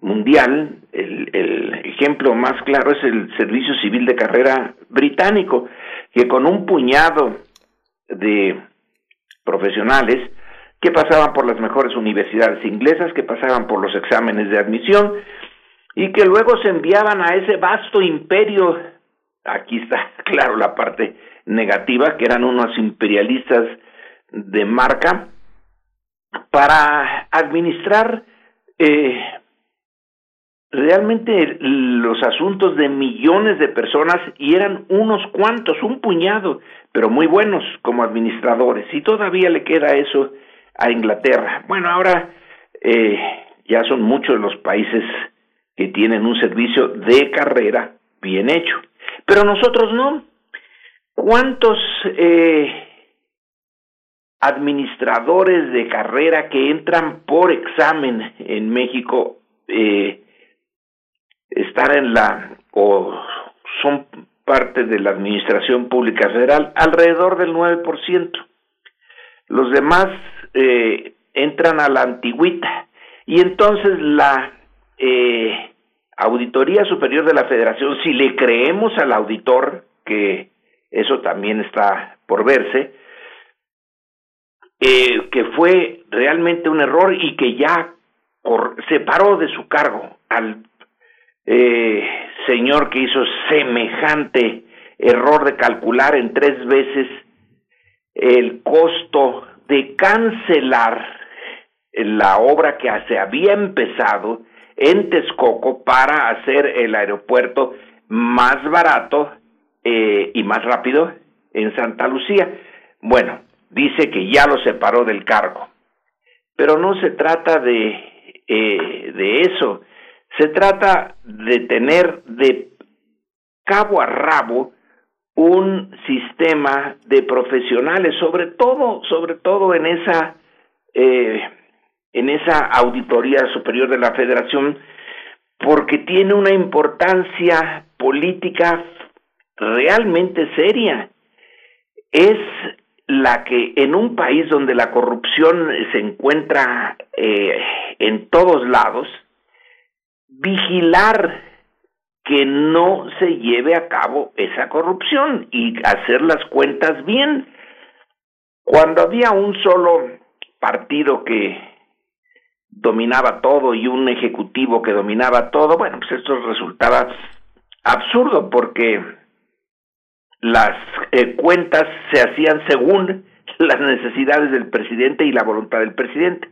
mundial, el, el ejemplo más claro es el Servicio Civil de Carrera británico, que con un puñado de profesionales que pasaban por las mejores universidades inglesas, que pasaban por los exámenes de admisión y que luego se enviaban a ese vasto imperio, aquí está claro la parte negativa, que eran unos imperialistas de marca, para administrar eh, realmente los asuntos de millones de personas y eran unos cuantos, un puñado, pero muy buenos como administradores. Y todavía le queda eso a Inglaterra. Bueno, ahora eh, ya son muchos los países que tienen un servicio de carrera bien hecho, pero nosotros no. ¿Cuántos eh, administradores de carrera que entran por examen en México eh, están en la o son parte de la Administración Pública Federal, alrededor del 9%. Los demás eh, entran a la antigüita y entonces la eh, Auditoría Superior de la Federación, si le creemos al auditor, que eso también está por verse, eh, que fue realmente un error y que ya separó de su cargo al eh, señor que hizo semejante error de calcular en tres veces el costo de cancelar la obra que se había empezado en Texcoco para hacer el aeropuerto más barato eh, y más rápido en Santa Lucía. Bueno, dice que ya lo separó del cargo, pero no se trata de, eh, de eso. Se trata de tener de cabo a rabo un sistema de profesionales, sobre todo, sobre todo en esa, eh, en esa auditoría superior de la Federación, porque tiene una importancia política realmente seria. Es la que en un país donde la corrupción se encuentra eh, en todos lados, vigilar que no se lleve a cabo esa corrupción y hacer las cuentas bien. Cuando había un solo partido que dominaba todo y un ejecutivo que dominaba todo, bueno, pues esto resultaba absurdo porque las eh, cuentas se hacían según las necesidades del presidente y la voluntad del presidente.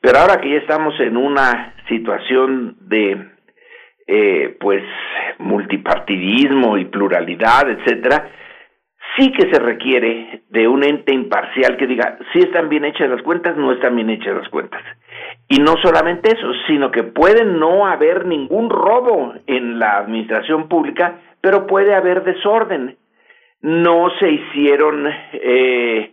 Pero ahora que ya estamos en una situación de eh, pues multipartidismo y pluralidad, etcétera, sí que se requiere de un ente imparcial que diga si están bien hechas las cuentas, no están bien hechas las cuentas. Y no solamente eso, sino que puede no haber ningún robo en la administración pública, pero puede haber desorden. No se hicieron eh,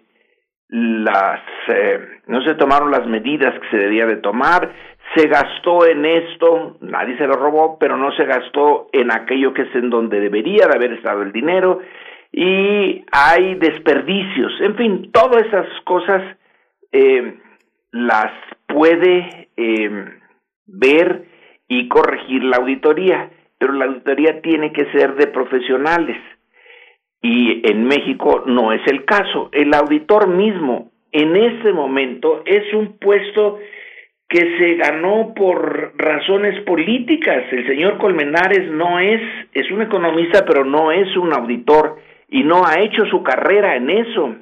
las eh, no se tomaron las medidas que se debía de tomar, se gastó en esto, nadie se lo robó, pero no se gastó en aquello que es en donde debería de haber estado el dinero y hay desperdicios, en fin, todas esas cosas eh, las puede eh, ver y corregir la auditoría, pero la auditoría tiene que ser de profesionales y en México no es el caso. El auditor mismo en este momento es un puesto que se ganó por razones políticas. El señor Colmenares no es, es un economista, pero no es un auditor y no ha hecho su carrera en eso.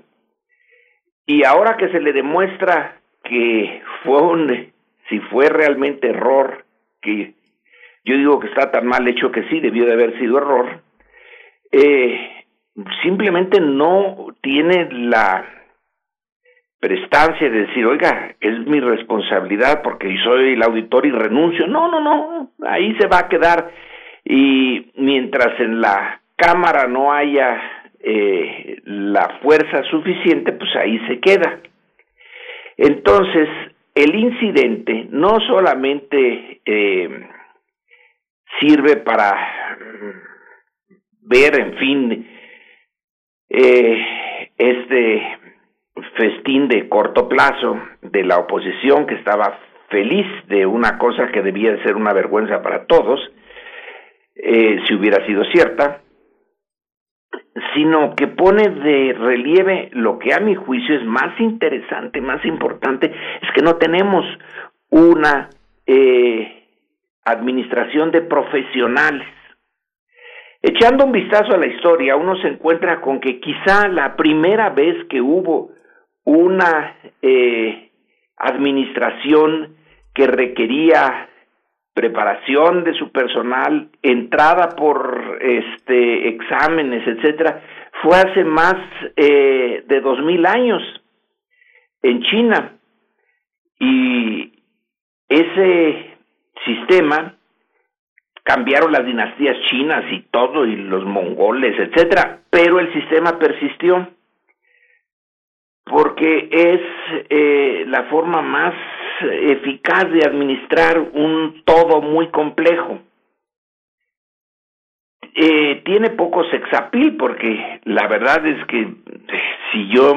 Y ahora que se le demuestra que fue un, si fue realmente error, que yo digo que está tan mal hecho que sí, debió de haber sido error, eh, simplemente no tiene la prestancia de decir, oiga, es mi responsabilidad porque soy el auditor y renuncio. No, no, no, ahí se va a quedar. Y mientras en la Cámara no haya eh, la fuerza suficiente, pues ahí se queda. Entonces, el incidente no solamente eh, sirve para ver, en fin, este festín de corto plazo de la oposición que estaba feliz de una cosa que debía ser una vergüenza para todos, eh, si hubiera sido cierta, sino que pone de relieve lo que a mi juicio es más interesante, más importante, es que no tenemos una eh, administración de profesionales. Echando un vistazo a la historia, uno se encuentra con que quizá la primera vez que hubo una eh, administración que requería preparación de su personal, entrada por este exámenes, etcétera, fue hace más eh, de dos mil años en China. Y ese sistema cambiaron las dinastías chinas y todo y los mongoles, etcétera, pero el sistema persistió porque es eh, la forma más eficaz de administrar un todo muy complejo. Eh, tiene poco sexapil porque la verdad es que si yo,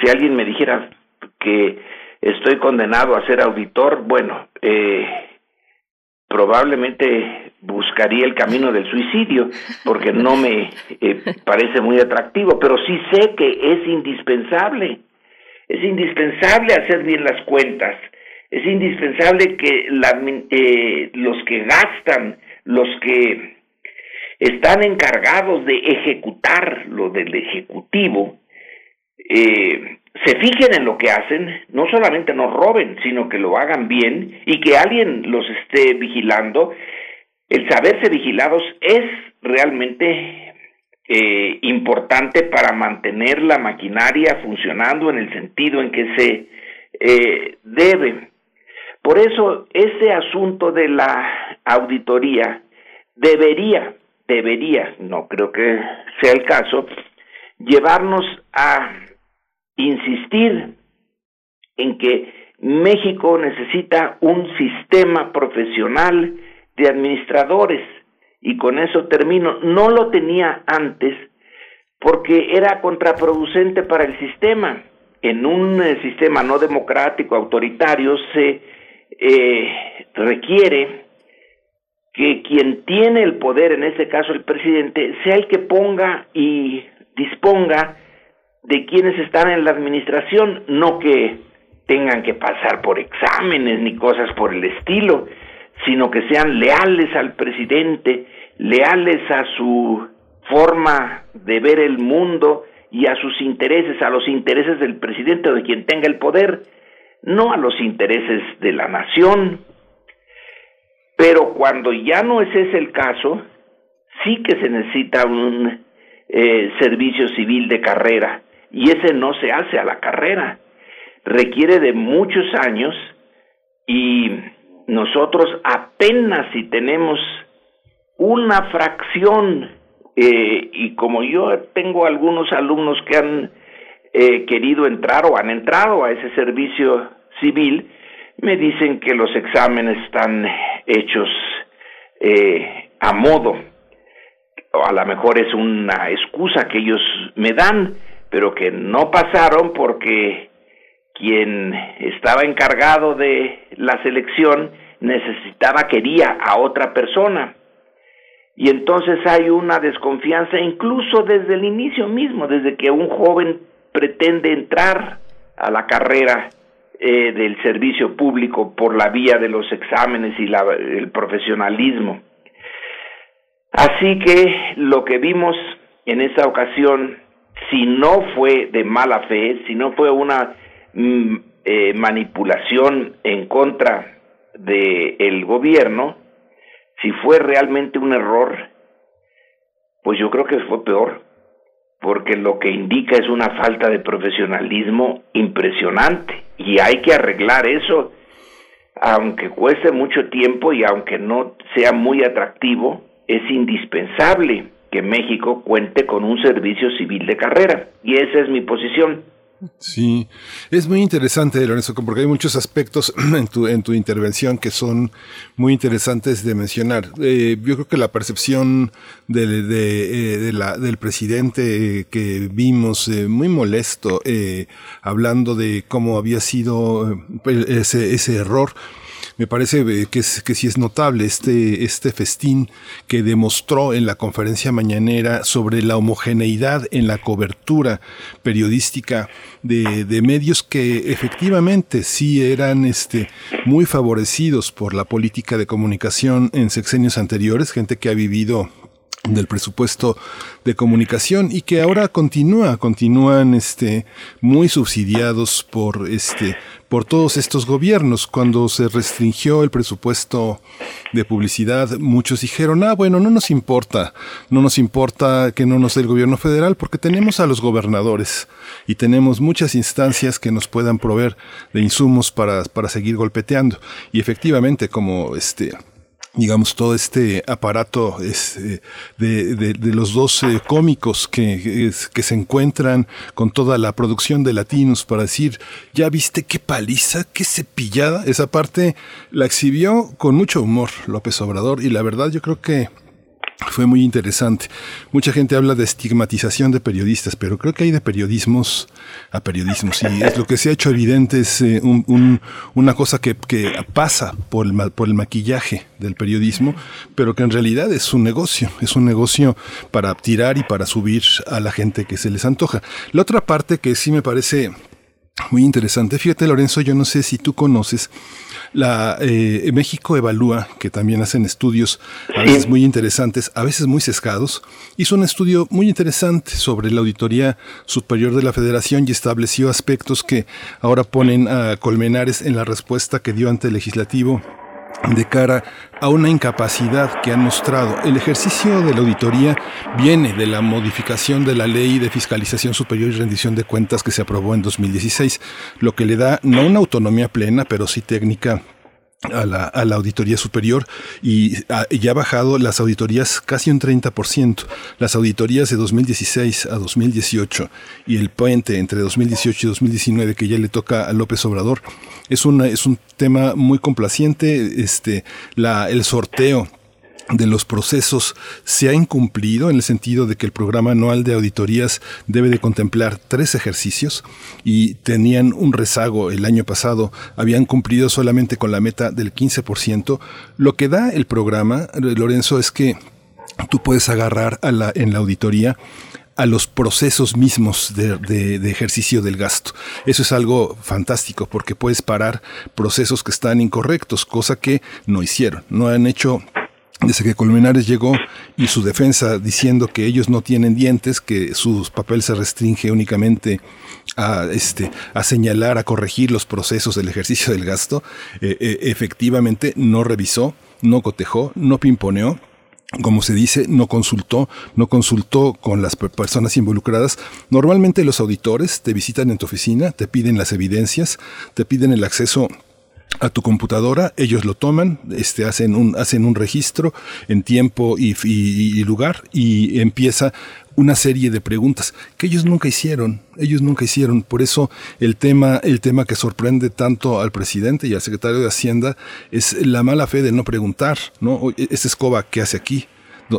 si alguien me dijera que estoy condenado a ser auditor, bueno, eh, probablemente buscaría el camino del suicidio porque no me eh, parece muy atractivo, pero sí sé que es indispensable. Es indispensable hacer bien las cuentas. Es indispensable que eh, los que gastan, los que están encargados de ejecutar lo del ejecutivo, eh, se fijen en lo que hacen, no solamente no roben, sino que lo hagan bien y que alguien los esté vigilando. El saberse vigilados es realmente eh, importante para mantener la maquinaria funcionando en el sentido en que se eh, debe. Por eso, ese asunto de la auditoría debería, debería, no creo que sea el caso, llevarnos a insistir en que México necesita un sistema profesional de administradores y con eso termino. No lo tenía antes porque era contraproducente para el sistema. En un eh, sistema no democrático, autoritario, se eh, requiere que quien tiene el poder, en este caso el presidente, sea el que ponga y disponga de quienes están en la administración, no que tengan que pasar por exámenes ni cosas por el estilo, sino que sean leales al presidente, leales a su forma de ver el mundo y a sus intereses, a los intereses del presidente o de quien tenga el poder, no a los intereses de la nación. Pero cuando ya no es ese el caso, sí que se necesita un eh, servicio civil de carrera y ese no se hace a la carrera, requiere de muchos años y nosotros apenas si tenemos una fracción eh, y como yo tengo algunos alumnos que han eh, querido entrar o han entrado a ese servicio civil, me dicen que los exámenes están hechos eh, a modo. O a lo mejor es una excusa que ellos me dan, pero que no pasaron porque quien estaba encargado de la selección necesitaba, quería a otra persona. Y entonces hay una desconfianza incluso desde el inicio mismo, desde que un joven pretende entrar a la carrera eh, del servicio público por la vía de los exámenes y la, el profesionalismo. Así que lo que vimos en esta ocasión si no fue de mala fe, si no fue una mm, eh, manipulación en contra del el gobierno, si fue realmente un error, pues yo creo que fue peor, porque lo que indica es una falta de profesionalismo impresionante y hay que arreglar eso, aunque cueste mucho tiempo y aunque no sea muy atractivo, es indispensable que México cuente con un servicio civil de carrera. Y esa es mi posición. Sí, es muy interesante, Lorenzo, porque hay muchos aspectos en tu, en tu intervención que son muy interesantes de mencionar. Eh, yo creo que la percepción de, de, eh, del presidente que vimos eh, muy molesto, hablando de cómo había sido ese, ese error, me parece eh, que, es, que sí es notable este, este festín que demostró en la conferencia mañanera sobre la homogeneidad en la cobertura periodística de, de medios que efectivamente sí eran este, muy favorecidos por la política de comunicación en sexenios anteriores, gente que ha vivido del presupuesto de comunicación y que ahora continúa, continúan este muy subsidiados por este por todos estos gobiernos. Cuando se restringió el presupuesto de publicidad, muchos dijeron, "Ah, bueno, no nos importa, no nos importa que no nos dé el gobierno federal porque tenemos a los gobernadores y tenemos muchas instancias que nos puedan proveer de insumos para para seguir golpeteando." Y efectivamente, como este digamos, todo este aparato eh, de, los dos eh, cómicos que se encuentran con toda la producción de latinos para decir, ya viste qué paliza, qué cepillada, esa parte la exhibió con mucho humor López Obrador y la verdad yo creo que fue muy interesante. Mucha gente habla de estigmatización de periodistas, pero creo que hay de periodismos a periodismos. Y es lo que se ha hecho evidente es eh, un, una cosa que, pasa por el maquillaje del periodismo, pero que en realidad es un negocio. Es un negocio para tirar y para subir a la gente que se les antoja. La otra parte que sí me parece muy interesante, fíjate Lorenzo, yo no sé si tú conoces la eh, México Evalúa, que también hacen estudios a veces muy interesantes, a veces muy sesgados, hizo un estudio muy interesante sobre la Auditoría Superior de la Federación y estableció aspectos que ahora ponen a Colmenares en la respuesta que dio ante el legislativo de cara a una incapacidad que han mostrado. El ejercicio de la auditoría viene de la modificación de la ley de fiscalización superior y rendición de cuentas que se aprobó en 2016, lo que le da no una autonomía plena, pero sí técnica a la, a la auditoría superior y, ya ha bajado las auditorías casi un 30%. Las auditorías de 2016 a 2018 y el puente entre 2018 y 2019 que ya le toca a López Obrador es, una, es un tema muy complaciente. Este, la, el sorteo de los procesos se ha incumplido en el sentido de que el programa anual de auditorías debe de contemplar tres ejercicios y tenían un rezago el año pasado, habían cumplido solamente con la meta del 15%. Lo que da el programa, Lorenzo, es que tú puedes agarrar en la auditoría a los procesos mismos de, ejercicio del gasto. Eso es algo fantástico porque puedes parar procesos que están incorrectos, cosa que no hicieron. No han hecho desde que Colmenares llegó y su defensa diciendo que ellos no tienen dientes, que su papel se restringe únicamente a, este, a señalar, a corregir los procesos del ejercicio del gasto, eh, eh, efectivamente no revisó, no cotejó, no pimponeó como se dice, no consultó, no consultó con las personas involucradas. Normalmente los auditores te visitan en tu oficina, te piden las evidencias, te piden el acceso tu computadora, ellos lo toman, este, hacen un, hacen un registro en tiempo y, y, lugar y empieza una serie de preguntas que ellos nunca hicieron, ellos nunca hicieron. Por eso el tema, el tema que sorprende tanto al presidente y al secretario de Hacienda es la mala fe de no preguntar, ¿no? Esta escoba, ¿qué hace aquí?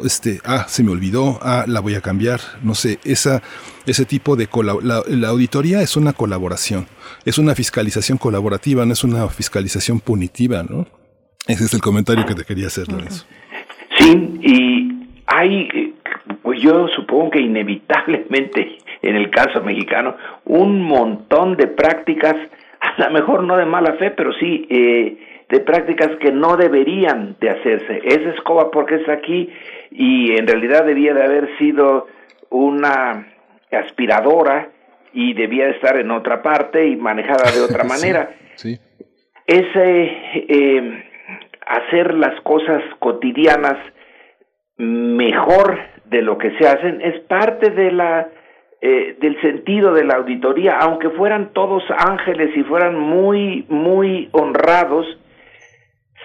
Este, ah, se me olvidó, ah, la voy a cambiar, no sé, esa, ese tipo de la, la, auditoría es una colaboración, es una fiscalización colaborativa, no es una fiscalización punitiva, ¿no? Ese es el comentario que te quería hacer, Lorenzo. Sí, y hay, pues yo supongo que inevitablemente en el caso mexicano, un montón de prácticas, a lo mejor no de mala fe, pero sí eh, de prácticas que no deberían de hacerse. Esa escoba porque es aquí y en realidad debía de haber sido una aspiradora y debía estar en otra parte y manejada de otra manera. Sí, Ese eh, hacer las cosas cotidianas mejor de lo que se hacen es parte de la eh, del sentido de la auditoría, aunque fueran todos ángeles y fueran muy muy honrados,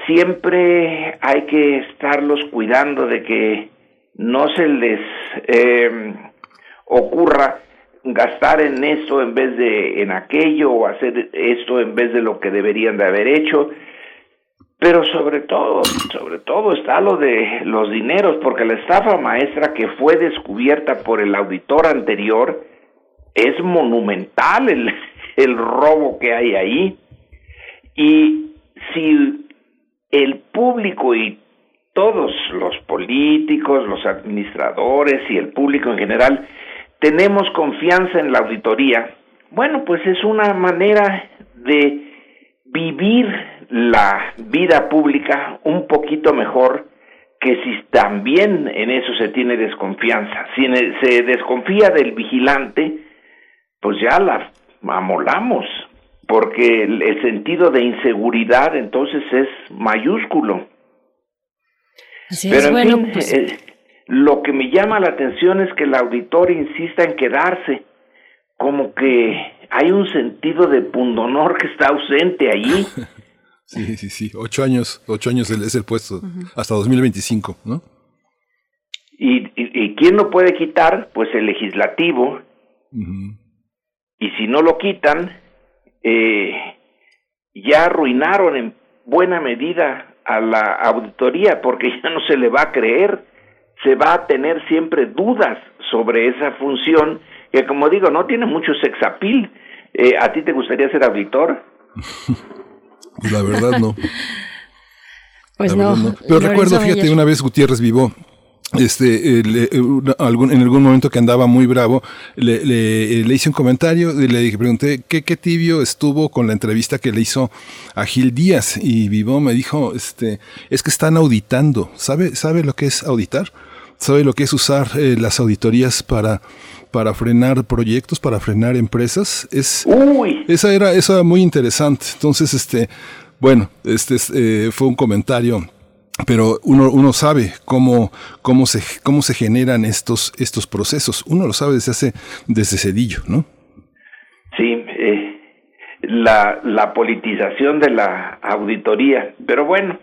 siempre hay que estarlos cuidando de que no se les eh, ocurra gastar en esto en vez de en aquello o hacer esto en vez de lo que deberían de haber hecho. Pero sobre todo, sobre todo está lo de los dineros, porque la estafa maestra que fue descubierta por el auditor anterior es monumental el, el robo que hay ahí. Y si el público y todos los políticos, los administradores y el público en general tenemos confianza en la auditoría, bueno, pues es una manera de vivir la vida pública un poquito mejor que si también en eso se tiene desconfianza. Si se desconfía del vigilante, pues ya la amolamos, porque el, sentido de inseguridad entonces es mayúsculo. Pero bueno, pues... Eh, lo que me llama la atención es que el auditor insista en quedarse, como que hay un sentido de pundonor que está ausente allí. Sí, sí, sí. Ocho años, ocho años es el puesto, hasta 2025, ¿no? Y, y, y, quién lo puede quitar? Pues el legislativo. Y si no lo quitan, eh, ya arruinaron en buena medida a la auditoría, porque ya no se le va a creer, se va a tener siempre dudas sobre esa función, que como digo, no tiene mucho sexapil. Eh, ¿A ti te gustaría ser auditor? La verdad no. pues no. Pero recuerdo, fíjate, una vez Gutiérrez Vivó este, eh, algún, en algún momento que andaba muy bravo, le, le, hice un comentario y le dije, pregunté ¿qué, qué tibio estuvo con la entrevista que le hizo a Gil Díaz y Vivó me dijo, este, es que están auditando, ¿sabe, sabe lo que es auditar? ¿Sabe lo que es usar eh, las auditorías para para frenar proyectos, para frenar empresas. Es, Esa era, eso era muy interesante. Entonces, este, bueno, este eh, fue un comentario pero uno, uno sabe cómo, cómo, se, cómo se generan estos, estos procesos. Uno lo sabe desde hace, desde Cedillo, ¿no? Sí, eh, la, la politización de la auditoría. Pero bueno,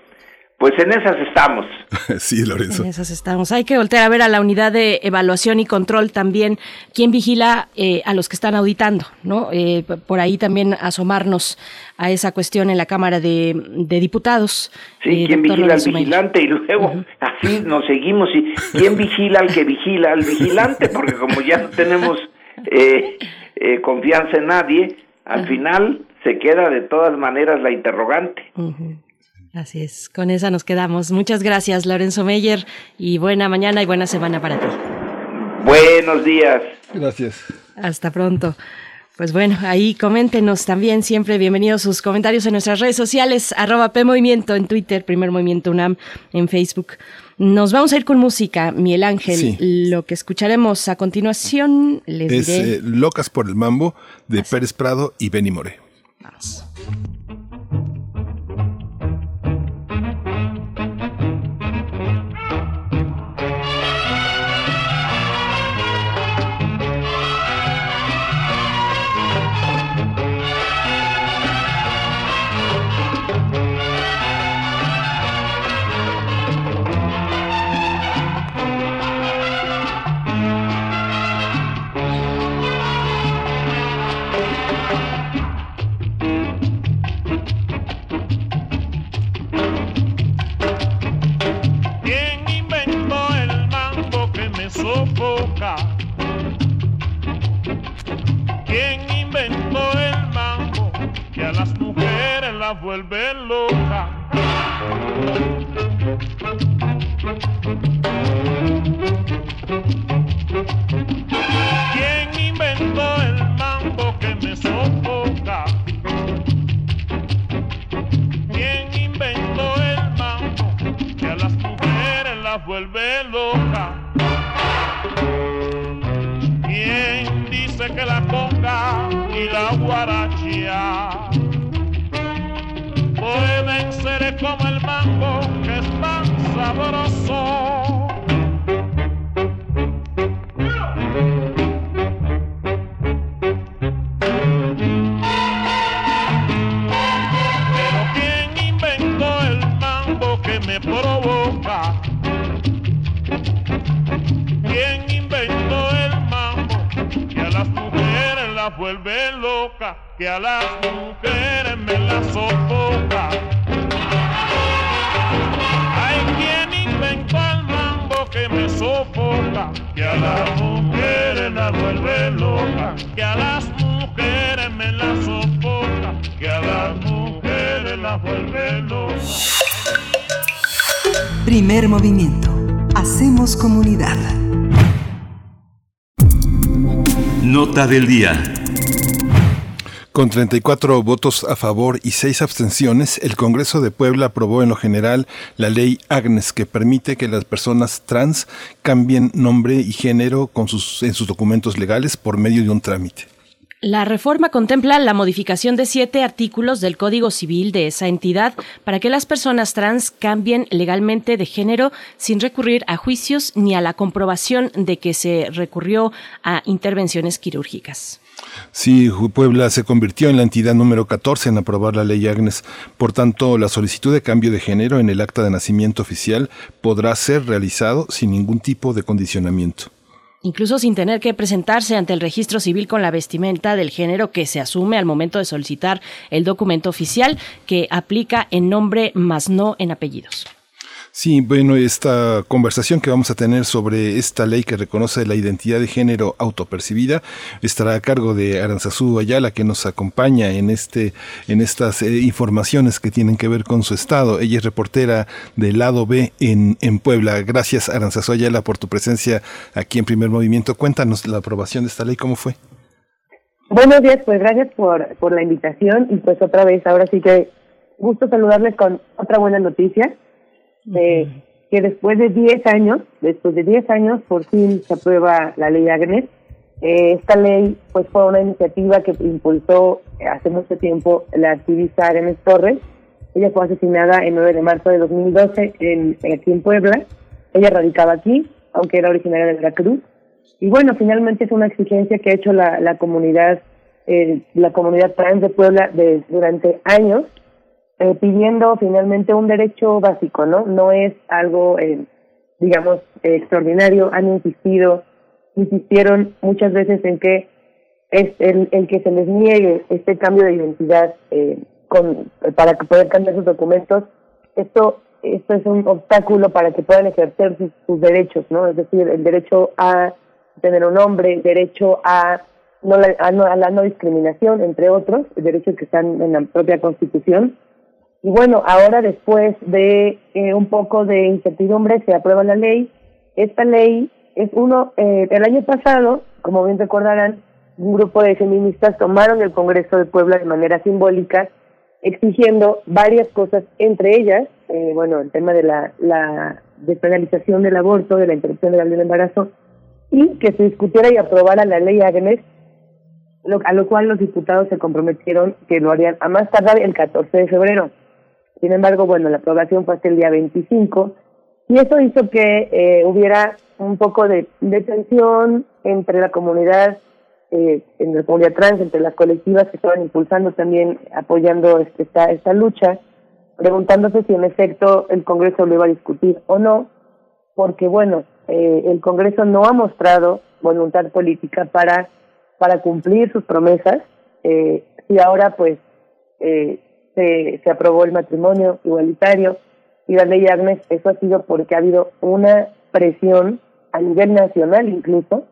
pues en esas estamos. sí, Lorenzo. En esas estamos. Hay que voltear a ver a la unidad de evaluación y control también, quién vigila eh, a los que están auditando, ¿no? Eh, por ahí también asomarnos a esa cuestión en la Cámara de, Diputados. Sí, eh, quién vigila al vigilante y luego así nos seguimos. y ¿Quién vigila al que vigila al vigilante? Porque como ya no tenemos confianza en nadie, al final se queda de todas maneras la interrogante. Así es, con esa nos quedamos. Muchas gracias, Lorenzo Meyer, y buena mañana y buena semana para ti. Buenos días. Gracias. Hasta pronto. Pues bueno, ahí coméntenos también, siempre bienvenidos sus comentarios en nuestras redes sociales, arroba PMovimiento en Twitter, Primer Movimiento UNAM en Facebook. Nos vamos a ir con música, Miel Ángel. Lo que escucharemos a continuación les es, diré... Eh, Locas por el Mambo de Pérez Prado y Benny More. Vamos. Vuelve Del día. Con 34 votos a favor y 6 abstenciones, el Congreso de Puebla aprobó en lo general la ley Agnes que permite que las personas trans cambien nombre y género en sus documentos legales por medio de un trámite. La reforma contempla la modificación de siete artículos del Código Civil de esa entidad para que las personas trans cambien legalmente de género sin recurrir a juicios ni a la comprobación de que se recurrió a intervenciones quirúrgicas. Sí, Puebla se convirtió en la entidad número 14 en aprobar la ley Agnes. Por tanto, la solicitud de cambio de género en el acta de nacimiento oficial podrá ser realizado sin ningún tipo de condicionamiento incluso sin tener que presentarse ante el registro civil con la vestimenta del género que se asume al momento de solicitar el documento oficial que aplica en nombre más no en apellidos. Sí, bueno, esta conversación que vamos a tener sobre esta ley que reconoce la identidad de género autopercibida estará a cargo de Aranzazú Ayala, que nos acompaña en este, en estas eh, informaciones que tienen que ver con su estado. Ella es reportera del lado B en, en Puebla. Gracias, Aranzazú Ayala, por tu presencia aquí en Primer Movimiento. Cuéntanos la aprobación de esta ley, ¿cómo fue? Buenos días, pues gracias por, por la invitación y pues otra vez, ahora sí que gusto saludarles con otra buena noticia de que después de 10 años, después de 10 años, por fin se aprueba la ley Agnes. Eh, esta ley pues fue una iniciativa que impulsó hace mucho tiempo la activista Agnes Torres. Ella fue asesinada el 9 de marzo de 2012 en, aquí en Puebla. Ella radicaba aquí, aunque era originaria de Veracruz. Y bueno, finalmente es una exigencia que ha hecho la, la comunidad, eh, la comunidad trans de Puebla de, durante años eh, pidiendo finalmente un derecho básico, ¿no? No es algo, eh, digamos, extraordinario. Han insistido, insistieron muchas veces en que es el, el que se les niegue este cambio de identidad eh, con, para puedan cambiar sus documentos. Esto, esto es un obstáculo para que puedan ejercer sus, derechos, ¿no? Es decir, el derecho a tener un nombre, el derecho a no, a, no, a la no discriminación, entre otros, derechos que están en la propia Constitución. Y bueno, ahora después de eh, un poco de incertidumbre se aprueba la ley. Esta ley es uno, eh, el año pasado, como bien recordarán, un grupo de feministas tomaron el Congreso de Puebla de manera simbólica, exigiendo varias cosas, entre ellas, eh, bueno, el tema de la, la despenalización del aborto, de la interrupción legal del embarazo, y que se discutiera y aprobara la ley Agnes, lo, a lo cual los diputados se comprometieron que lo harían a más tardar el 14 de febrero. Sin embargo, bueno, la aprobación fue hasta el día 25 y eso hizo que eh, hubiera un poco de, tensión entre la comunidad, eh, en la comunidad trans, entre las colectivas que estaban impulsando también, apoyando este, esta, esta lucha, preguntándose si en efecto el Congreso lo iba a discutir o no, porque bueno, eh, el Congreso no ha mostrado voluntad política para, para cumplir sus promesas. Eh, y ahora pues eh, se, se aprobó el matrimonio igualitario y la ley Agnes, eso ha sido porque ha habido una presión a nivel nacional incluso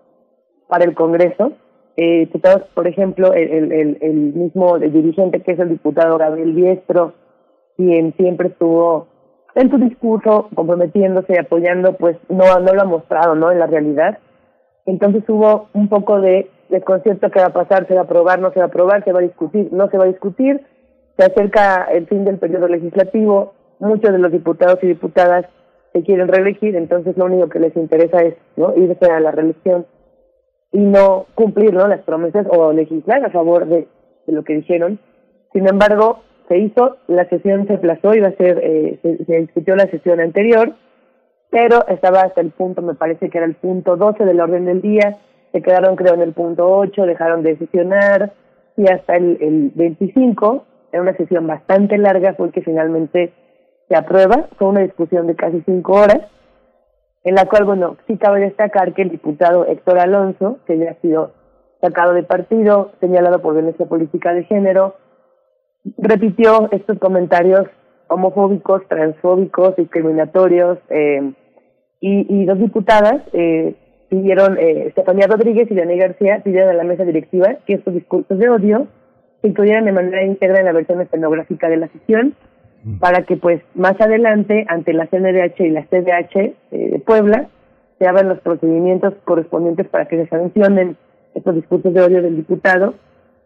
para el Congreso. Eh, diputados, por ejemplo, el, el, el mismo dirigente que es el diputado Gabriel Biestro, quien siempre estuvo en su discurso comprometiéndose y apoyando, pues no, no lo ha mostrado ¿no? en la realidad. Entonces hubo un poco de desconcierto que va a pasar, se va a aprobar, no se va a aprobar, se va a discutir, no se va a discutir se acerca el fin del periodo legislativo, muchos de los diputados y diputadas se quieren reelegir, entonces lo único que les interesa es ¿no? irse a la reelección y no cumplir ¿no? las promesas o legislar a favor de, lo que dijeron. Sin embargo, se hizo, la sesión se aplazó, iba a ser, eh, se, se, discutió la sesión anterior, pero estaba hasta el punto, me parece que era el punto 12 del orden del día, se quedaron creo en el punto 8, dejaron de sesionar y hasta el, el 25 era una sesión bastante larga, fue que finalmente se aprueba. Fue una discusión de casi cinco horas, en la cual, bueno, sí cabe destacar que el diputado Héctor Alonso, que ya ha sido sacado de partido, señalado por violencia política de género, repitió estos comentarios homofóbicos, transfóbicos, discriminatorios, eh, y, dos diputadas eh, pidieron, eh, Estefanía Rodríguez y Dani García, pidieron a la mesa directiva que estos discursos de odio se incluyeran de manera íntegra en la versión escenográfica de la sesión, para que pues más adelante, ante la CNDH y la CDH eh, de Puebla, se abran los procedimientos correspondientes para que se sancionen estos discursos de odio del diputado.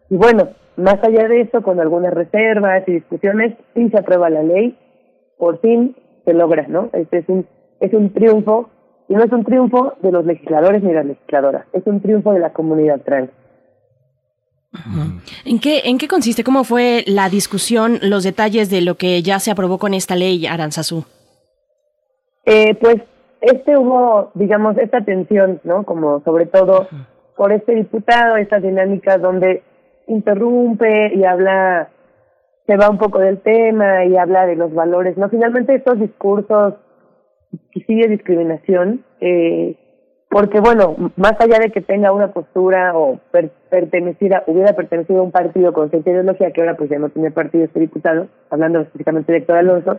Y bueno, más allá de eso, con algunas reservas y discusiones, sí se aprueba la ley, por fin se logra, ¿no? Este es un, es un triunfo, y no es un triunfo de los legisladores ni de las legisladoras, es un triunfo de la comunidad trans. ¿En qué, ¿En qué consiste? ¿Cómo fue la discusión, los detalles de lo que ya se aprobó con esta ley, Aranzazú? Eh, pues este hubo, digamos, esta tensión, ¿no? Como sobre todo por este diputado, estas dinámicas donde interrumpe y habla, se va un poco del tema y habla de los valores, ¿no? Finalmente estos discursos que sigue discriminación, eh, porque bueno, más allá de que tenga una postura o per perteneciera, hubiera pertenecido a un partido con cierta ideología, que ahora pues ya no tiene partido este diputado, hablando específicamente de Héctor Alonso,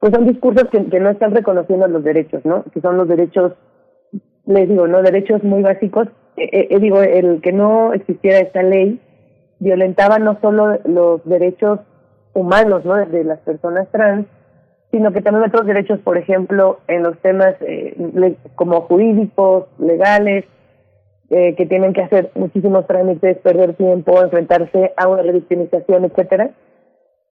pues son discursos que, no están reconociendo los derechos, ¿no? Que son los derechos, les digo, ¿no? Derechos muy básicos. Eh, eh, digo, el que no existiera esta ley violentaba no solo los derechos humanos, ¿no? De las personas trans, sino que también otros derechos, por ejemplo, en los temas eh, como jurídicos, legales, eh, que tienen que hacer muchísimos trámites, perder tiempo, enfrentarse a una revictimización, etcétera.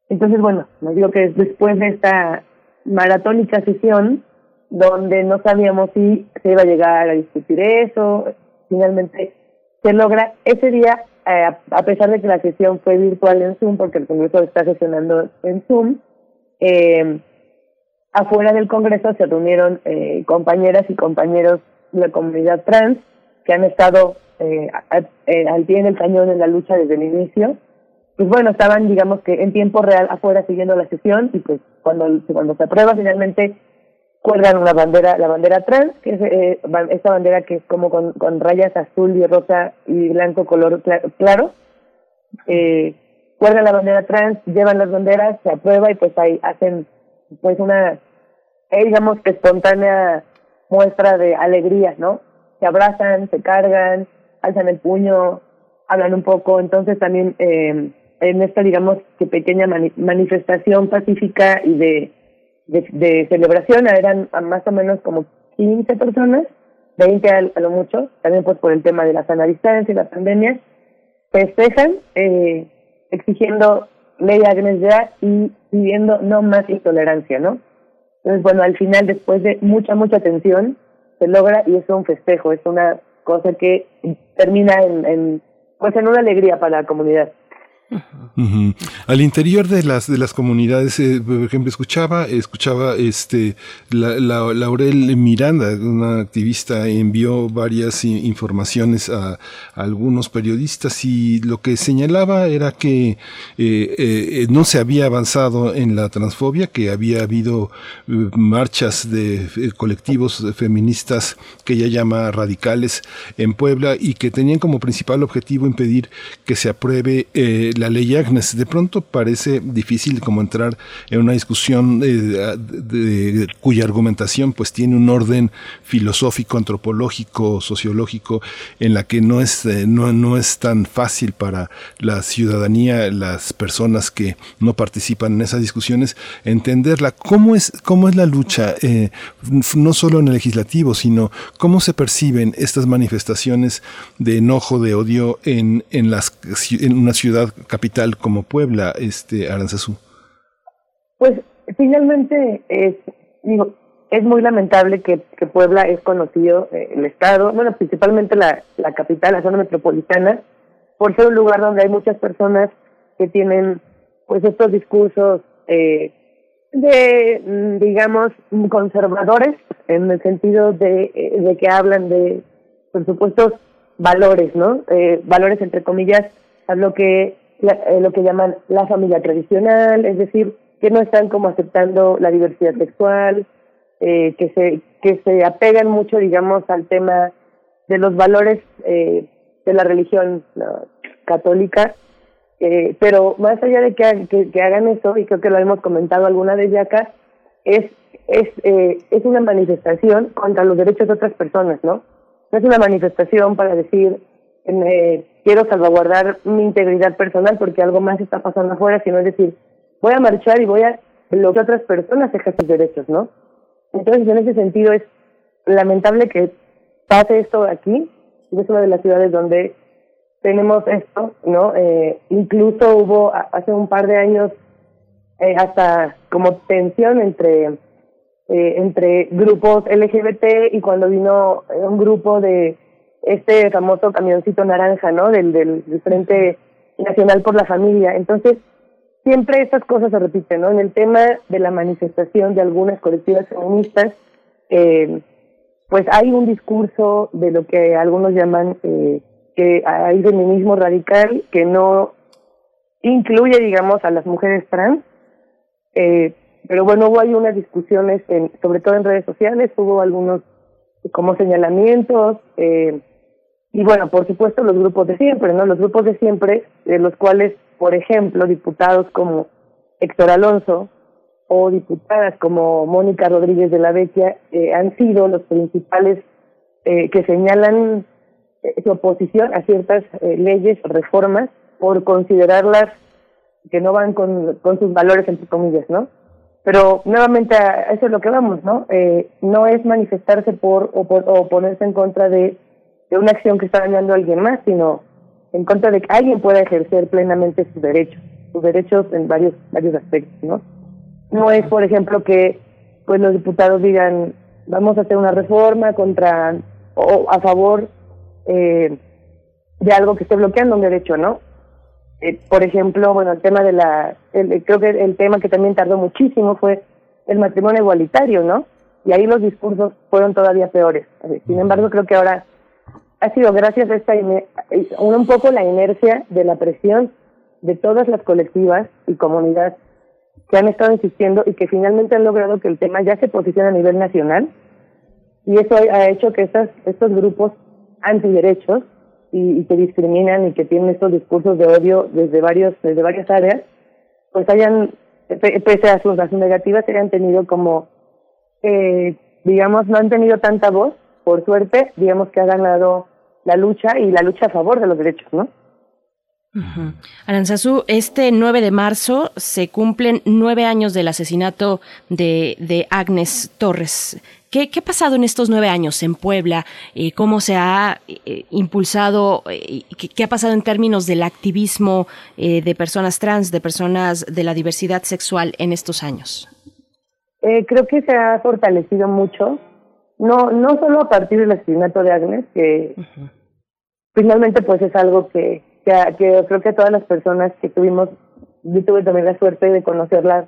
Entonces, bueno, nos digo que después de esta maratónica sesión, donde no sabíamos si se iba a llegar a discutir eso, finalmente se logra ese día, eh, a pesar de que la sesión fue virtual en Zoom, porque el Congreso está sesionando en Zoom, eh, afuera del Congreso se reunieron eh, compañeras y compañeros de la comunidad trans que han estado eh, eh, al pie en el cañón en la lucha desde el inicio. Pues bueno, estaban, digamos que en tiempo real afuera siguiendo la sesión y pues cuando, cuando se aprueba finalmente cuelgan una bandera, la bandera trans, que es eh, esta bandera que es como con, con rayas azul y rosa y blanco color claro. Eh, cuelgan la bandera trans, llevan las banderas, se aprueba y pues ahí hacen pues una, eh, digamos que espontánea muestra de alegría, ¿no? Se abrazan, se cargan, alzan el puño, hablan un poco, entonces también eh, en esta, digamos, que pequeña manifestación pacífica y de, de, celebración, eran más o menos como 15 personas, 20 a, lo mucho, también pues por el tema de la sana y la pandemia, festejan eh, exigiendo Agnes ya y pidiendo no más intolerancia, ¿no? Entonces, bueno, al final, después de mucha, mucha tensión, se logra y es un festejo, es una cosa que termina en pues en una alegría para la comunidad. Al interior de las de las comunidades, eh, por ejemplo, escuchaba escuchaba este la, Laurel Miranda, una activista, envió varias informaciones a, algunos periodistas y lo que señalaba era que eh, eh, no se había avanzado en la transfobia, que había habido marchas de colectivos feministas que ella llama radicales en Puebla y que tenían como principal objetivo impedir que se apruebe la ley Agnes. De pronto parece difícil como entrar en una discusión de, cuya argumentación pues tiene un orden filosófico, antropológico, sociológico, en la que no es, eh, no, no es tan fácil para la ciudadanía, las personas que no participan en esas discusiones, entenderla. ¿Cómo es, cómo es la lucha, eh, no solo en el legislativo, sino cómo se perciben estas manifestaciones de enojo, de odio en, en, las, en una ciudad capital como Puebla, este Aranzazú? Pues finalmente es, digo, es muy lamentable que, Puebla es conocido, eh, el estado, bueno, principalmente la, capital, la zona metropolitana, por ser un lugar donde hay muchas personas que tienen pues estos discursos eh, de, mm, digamos, conservadores, en el sentido de, eh, de que hablan de, por supuesto, valores, ¿no? Eh, valores entre comillas, a lo que eh, lo que llaman la familia tradicional, es decir, que no están como aceptando la diversidad sexual, eh, que se que se apegan mucho, digamos, al tema de los valores eh, de la religión católica, eh, pero más allá de que, que, hagan eso, y creo que lo hemos comentado alguna vez ya acá, es, es, eh, es una manifestación contra los derechos de otras personas, ¿no? No es una manifestación para decir, eh, quiero salvaguardar mi integridad personal porque algo más está pasando afuera, sino es decir, voy a marchar y voy a bloquear a otras personas ejercen sus derechos, ¿no? Entonces, en ese sentido, es lamentable que pase esto aquí, es una de las ciudades donde tenemos esto, ¿no? Eh, incluso hubo hace un par de años eh, hasta como tensión entre eh, entre grupos LGBT y cuando vino un grupo de este famoso camioncito naranja, ¿no? Del, del, Frente Nacional por la Familia. Entonces, siempre estas cosas se repiten, ¿no? En el tema de la manifestación de algunas colectivas feministas, eh, pues hay un discurso de lo que algunos llaman eh, que hay feminismo radical que no incluye, digamos, a las mujeres trans. Eh, pero bueno, hubo ahí unas discusiones, en, sobre todo en redes sociales, hubo algunos como señalamientos, eh, y bueno, por supuesto los grupos de siempre, ¿no? Los grupos de siempre, de los cuales, por ejemplo, diputados como Héctor Alonso, o diputadas como Mónica Rodríguez de la Vecchia eh, han sido los principales eh, que señalan eh, su oposición a ciertas leyes o reformas por considerarlas que no van con, con sus valores, entre comillas, ¿no? Pero nuevamente a eso es lo que vamos, ¿no? no es manifestarse por o, por o ponerse en contra de, de una acción que está dañando a alguien más, sino en contra de que alguien pueda ejercer plenamente sus derechos, sus derechos en varios varios aspectos, ¿no? No es, por ejemplo, que pues los diputados digan vamos a hacer una reforma contra o a favor eh, de algo que esté bloqueando un derecho, ¿no? Eh, por ejemplo, bueno, el tema de la, el, creo que el tema que también tardó muchísimo fue el matrimonio igualitario, ¿no? Y ahí los discursos fueron todavía peores. Sin embargo, creo que ahora ha sido gracias a esta, un poco la inercia de la presión de todas las colectivas y comunidades que han estado insistiendo y que finalmente han logrado que el tema ya se posicione a nivel nacional. Y eso ha hecho que estas, estos grupos antiderechos y, y que discriminan y que tienen estos discursos de odio desde varios desde varias áreas pues hayan pese a sus, a negativas hayan tenido como eh, digamos no han tenido tanta voz por suerte digamos que ha ganado la lucha y la lucha a favor de los derechos no Aranzazú, este 9 de marzo se cumplen nueve años del asesinato de, de Agnes Torres. ¿Qué, ¿Qué, ha pasado en estos nueve años en Puebla? Eh, ¿Cómo se ha eh, impulsado? Eh, qué, ha pasado en términos del activismo de personas trans, de personas de la diversidad sexual en estos años? creo que se ha fortalecido mucho, no, no solo a partir del asesinato de Agnes, que finalmente pues es algo que que, creo que todas las personas que tuvimos, yo tuve también la suerte de conocerla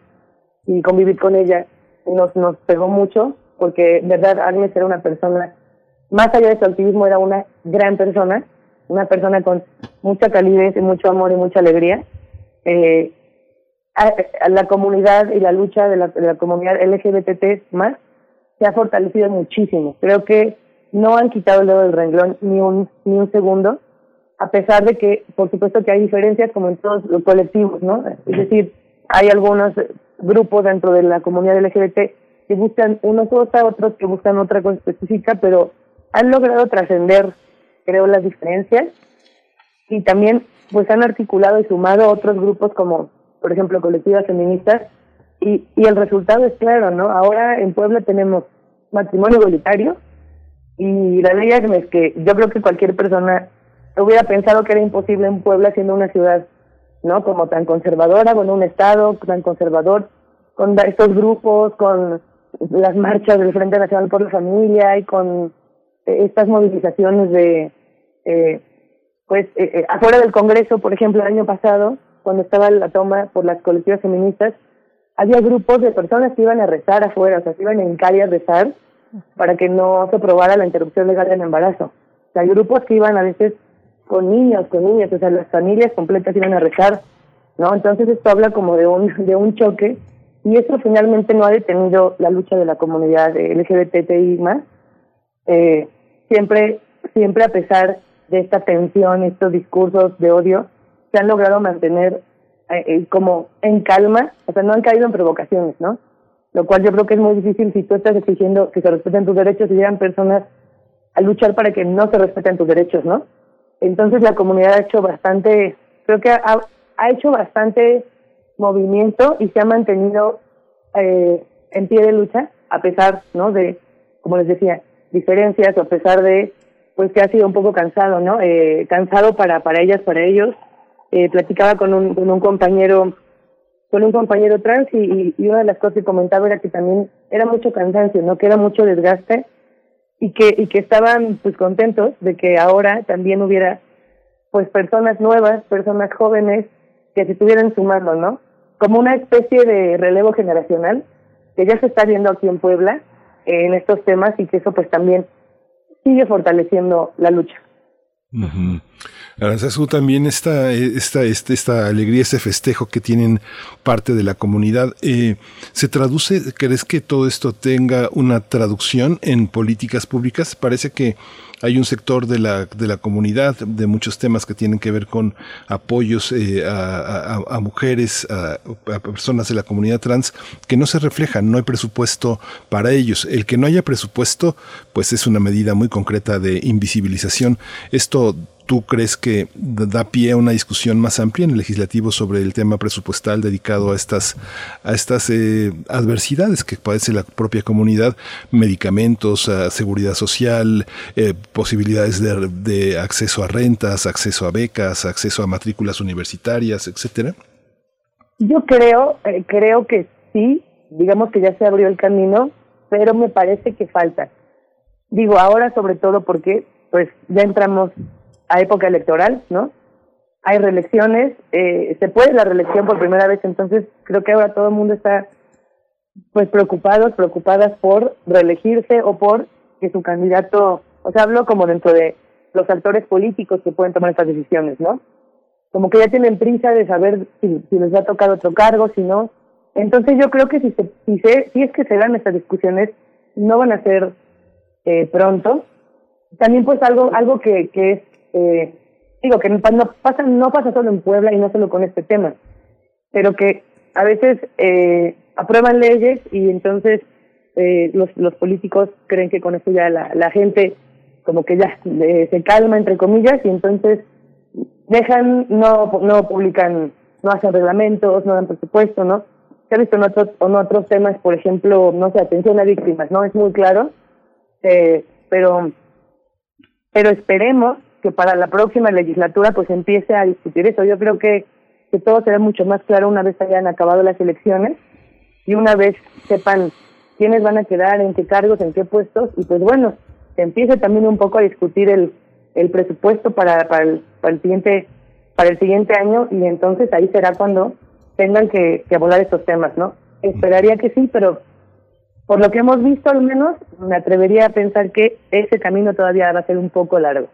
y convivir con ella, nos, nos pegó mucho, porque verdad Agnes era una persona, más allá de su activismo, era una gran persona, una persona con mucha calidez y mucho amor y mucha alegría. Eh, a, la comunidad y la lucha de la, de la comunidad LGBT más se ha fortalecido muchísimo. Creo que no han quitado el dedo del renglón ni un, ni un segundo a pesar de que, por supuesto, que hay diferencias como en todos los colectivos, ¿no? Es decir, hay algunos grupos dentro de la comunidad LGBT que buscan una cosa, otros que buscan otra cosa específica, pero han logrado trascender, creo, las diferencias y también pues han articulado y sumado otros grupos como, por ejemplo, colectivas feministas y, y el resultado es claro, ¿no? Ahora en Puebla tenemos matrimonio igualitario y la ley es que yo creo que cualquier persona hubiera pensado que era imposible en Puebla siendo una ciudad, ¿no? Como tan conservadora, con un estado tan conservador, con estos grupos, con las marchas del Frente Nacional por la Familia y con eh, estas movilizaciones de, eh, pues, eh, eh, afuera del Congreso, por ejemplo, el año pasado, cuando estaba la toma por las colectivas feministas, había grupos de personas que iban a rezar afuera, o sea, que iban en calle a rezar para que no se aprobara la interrupción legal del embarazo. O sea, grupos que iban a veces con niños, con niñas, o sea, las familias completas iban a rezar, ¿no? Entonces esto habla como de un, de un choque y eso finalmente no ha detenido la lucha de la comunidad LGBTI más. Eh, siempre, siempre a pesar de esta tensión, estos discursos de odio, se han logrado mantener eh, eh, como en calma, o sea, no han caído en provocaciones, ¿no? Lo cual yo creo que es muy difícil si tú estás exigiendo que se respeten tus derechos y llegan personas a luchar para que no se respeten tus derechos, ¿no? Entonces la comunidad ha hecho bastante, creo que ha, ha hecho bastante movimiento y se ha mantenido eh, en pie de lucha a pesar, ¿no? De, como les decía, diferencias o a pesar de, pues que ha sido un poco cansado, ¿no? Eh, cansado para para ellas, para ellos. Eh, platicaba con un, con un compañero con un compañero trans y, una de las cosas que comentaba era que también era mucho cansancio, ¿no? Que era mucho desgaste y que y que estaban pues contentos de que ahora también hubiera pues personas nuevas, personas jóvenes que se estuvieran sumando, ¿no? Como una especie de relevo generacional que ya se está viendo aquí en Puebla en estos temas y que eso pues también sigue fortaleciendo la lucha. Uh también esta, esta, esta, esta alegría, ese festejo que tienen parte de la comunidad, eh, ¿se traduce, crees que todo esto tenga una traducción en políticas públicas? Parece que hay un sector de la, de la comunidad, de muchos temas que tienen que ver con apoyos eh, a, a, mujeres, a, a, personas de la comunidad trans, que no se reflejan, no hay presupuesto para ellos. El que no haya presupuesto, pues es una medida muy concreta de invisibilización. Esto ¿Tú crees que da pie a una discusión más amplia en el legislativo sobre el tema presupuestal dedicado a estas, a estas eh, adversidades que padece la propia comunidad, medicamentos, seguridad social, eh, posibilidades de, acceso a rentas, acceso a becas, acceso a matrículas universitarias, etcétera? Yo creo, eh, creo que sí, digamos que ya se abrió el camino, pero me parece que falta. Digo ahora sobre todo porque pues ya entramos a época electoral, ¿no? Hay reelecciones, eh, se puede la reelección por primera vez, entonces creo que ahora todo el mundo está pues preocupados, preocupadas por reelegirse o por que su candidato, o sea, hablo como dentro de los actores políticos que pueden tomar estas decisiones, ¿no? Como que ya tienen prisa de saber si, si les va a tocar otro cargo, si no. Entonces yo creo que si se, si se, si es que se dan estas discusiones, no van a ser eh, pronto. También pues algo, algo que, que es eh, digo que no pasa, no pasa solo en Puebla y no solo con este tema, pero que a veces eh, aprueban leyes y entonces eh, los, los políticos creen que con eso ya la, la gente como que ya eh, se calma entre comillas y entonces dejan, no, no publican, no hacen reglamentos, no dan presupuesto, ¿no? Se ha visto en otros, en otros temas, por ejemplo, no sé, atención a víctimas, ¿no? Es muy claro, eh, pero, pero esperemos que para la próxima legislatura pues empiece a discutir eso. Yo creo que, que todo será mucho más claro una vez hayan acabado las elecciones y una vez sepan quiénes van a quedar, en qué cargos, en qué puestos y pues bueno, se empiece también un poco a discutir el, el presupuesto para, para, el, para el siguiente para el siguiente año y entonces ahí será cuando tengan que, que abordar estos temas, ¿no? Esperaría que sí, pero por lo que hemos visto al menos, me atrevería a pensar que ese camino todavía va a ser un poco largo.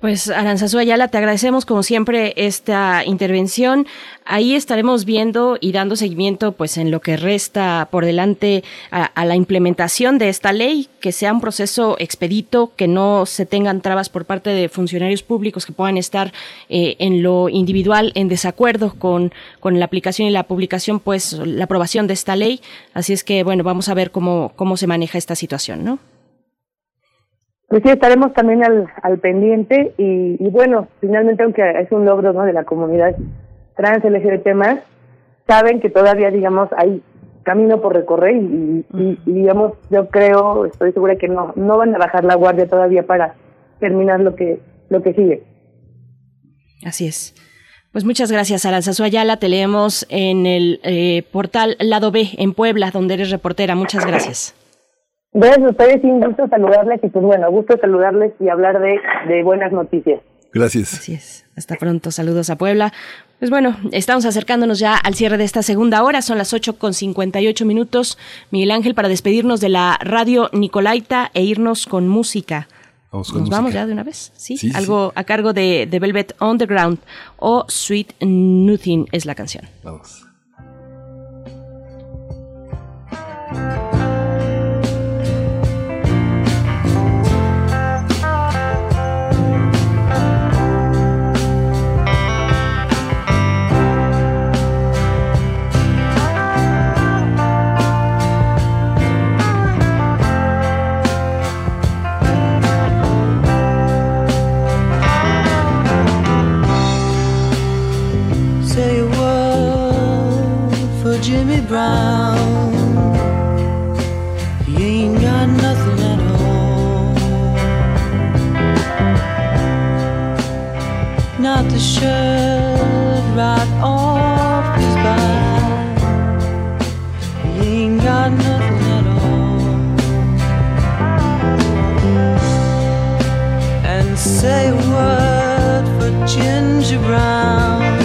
Pues Aranzazú Ayala, te agradecemos como siempre esta intervención. Ahí estaremos viendo y dando seguimiento pues en lo que resta por delante a, la implementación de esta ley, que sea un proceso expedito, que no se tengan trabas por parte de funcionarios públicos que puedan estar eh, en lo individual en desacuerdo con, con la aplicación y la publicación, pues la aprobación de esta ley. Así es que bueno, vamos a ver cómo, cómo se maneja esta situación, ¿no? Pues sí, estaremos también al, al pendiente y, y bueno, finalmente aunque es un logro ¿no? de la comunidad trans LGBT más, saben que todavía, digamos, hay camino por recorrer y, y, y, digamos, yo creo, estoy segura que no, no van a bajar la guardia todavía para terminar lo que, lo que sigue. Así es. Pues muchas gracias, Aranzazu Ayala. Te leemos en el eh, portal Lado B en Puebla, donde eres reportera. Muchas gracias. Gracias a ustedes, un gusto saludarles y pues bueno, gusto saludarles y hablar de, de buenas noticias. Gracias. Así es. Hasta pronto. Saludos a Puebla. Pues bueno, estamos acercándonos ya al cierre de esta segunda hora. Son las 8 con 58 minutos. Miguel Ángel, para despedirnos de la radio Nicolaita e irnos con música. Vamos con ¿Nos música. vamos ya de una vez? Sí. Sí, sí. Algo a cargo de, de Velvet Underground o Sweet Nothing es la canción. Vamos. Brown. He ain't got nothing at all. Not the shirt right off his back. He ain't got nothing at all. And say a word for Ginger Brown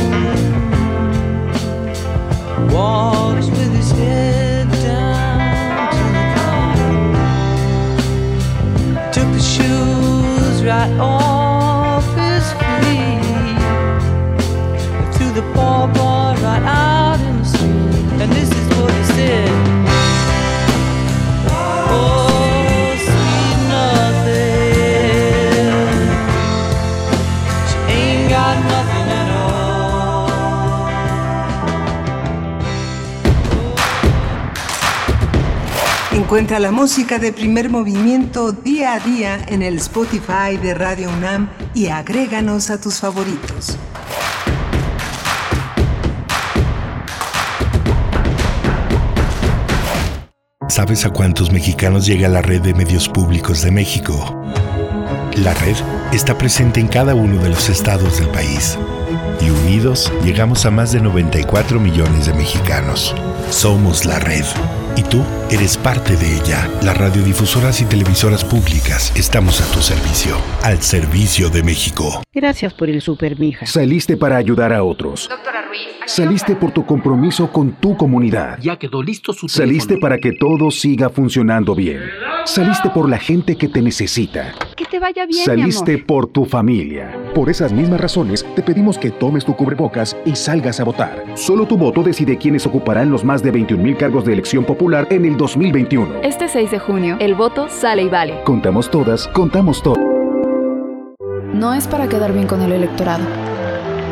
walks Encuentra la música de primer movimiento día a día en el Spotify de Radio UNAM y agréganos a tus favoritos. ¿Sabes a cuántos mexicanos llega la red de medios públicos de México? La red está presente en cada uno de los estados del país. Y unidos llegamos a más de 94 millones de mexicanos. Somos la red. Y tú eres parte de ella. Las radiodifusoras y televisoras públicas estamos a tu servicio. Al servicio de México. Gracias por el super, mija. Saliste para ayudar a otros. Doctora Ruiz. Saliste por tu compromiso con tu comunidad. Ya quedó listo su Saliste para que todo siga funcionando bien. Saliste por la gente que te necesita. Que te vaya bien, Saliste mi amor. por tu familia. Por esas mismas razones, te pedimos que tomes tu cubrebocas y salgas a votar. Solo tu voto decide quiénes ocuparán los más de 21 mil cargos de elección popular en el 2021. Este 6 de junio, el voto sale y vale. Contamos todas, contamos todos. No es para quedar bien con el electorado.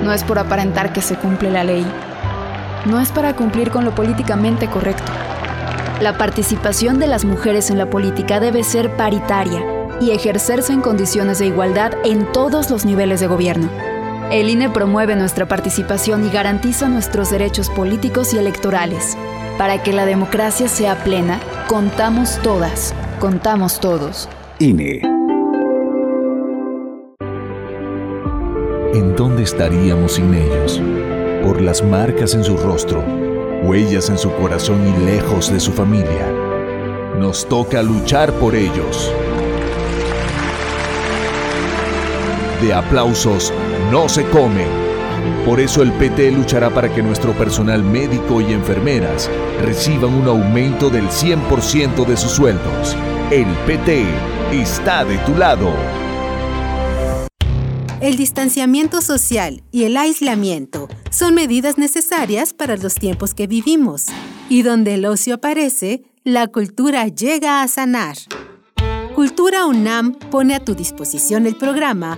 No es por aparentar que se cumple la ley. No es para cumplir con lo políticamente correcto. La participación de las mujeres en la política debe ser paritaria y ejercerse en condiciones de igualdad en todos los niveles de gobierno. El INE promueve nuestra participación y garantiza nuestros derechos políticos y electorales. Para que la democracia sea plena, contamos todas, contamos todos. INE. ¿En dónde estaríamos sin ellos? Por las marcas en su rostro, huellas en su corazón y lejos de su familia. Nos toca luchar por ellos. De aplausos no se come. Por eso el PT luchará para que nuestro personal médico y enfermeras reciban un aumento del 100% de sus sueldos. El PT está de tu lado. El distanciamiento social y el aislamiento son medidas necesarias para los tiempos que vivimos. Y donde el ocio aparece, la cultura llega a sanar. Cultura UNAM pone a tu disposición el programa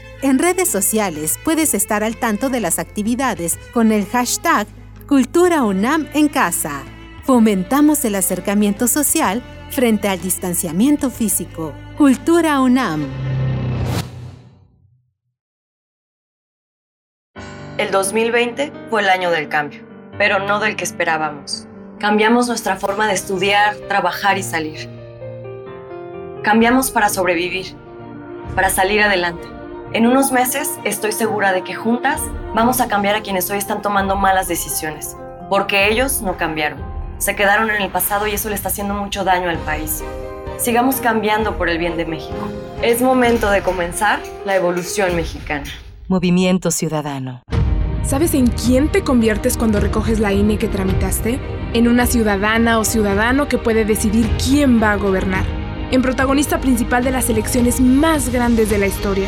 En redes sociales puedes estar al tanto de las actividades con el hashtag Cultura UNAM en casa. Fomentamos el acercamiento social frente al distanciamiento físico. Cultura UNAM. El 2020 fue el año del cambio, pero no del que esperábamos. Cambiamos nuestra forma de estudiar, trabajar y salir. Cambiamos para sobrevivir, para salir adelante. En unos meses estoy segura de que juntas vamos a cambiar a quienes hoy están tomando malas decisiones, porque ellos no cambiaron. Se quedaron en el pasado y eso le está haciendo mucho daño al país. Sigamos cambiando por el bien de México. Es momento de comenzar la evolución mexicana. Movimiento Ciudadano. ¿Sabes en quién te conviertes cuando recoges la INE que tramitaste? En una ciudadana o ciudadano que puede decidir quién va a gobernar. En protagonista principal de las elecciones más grandes de la historia.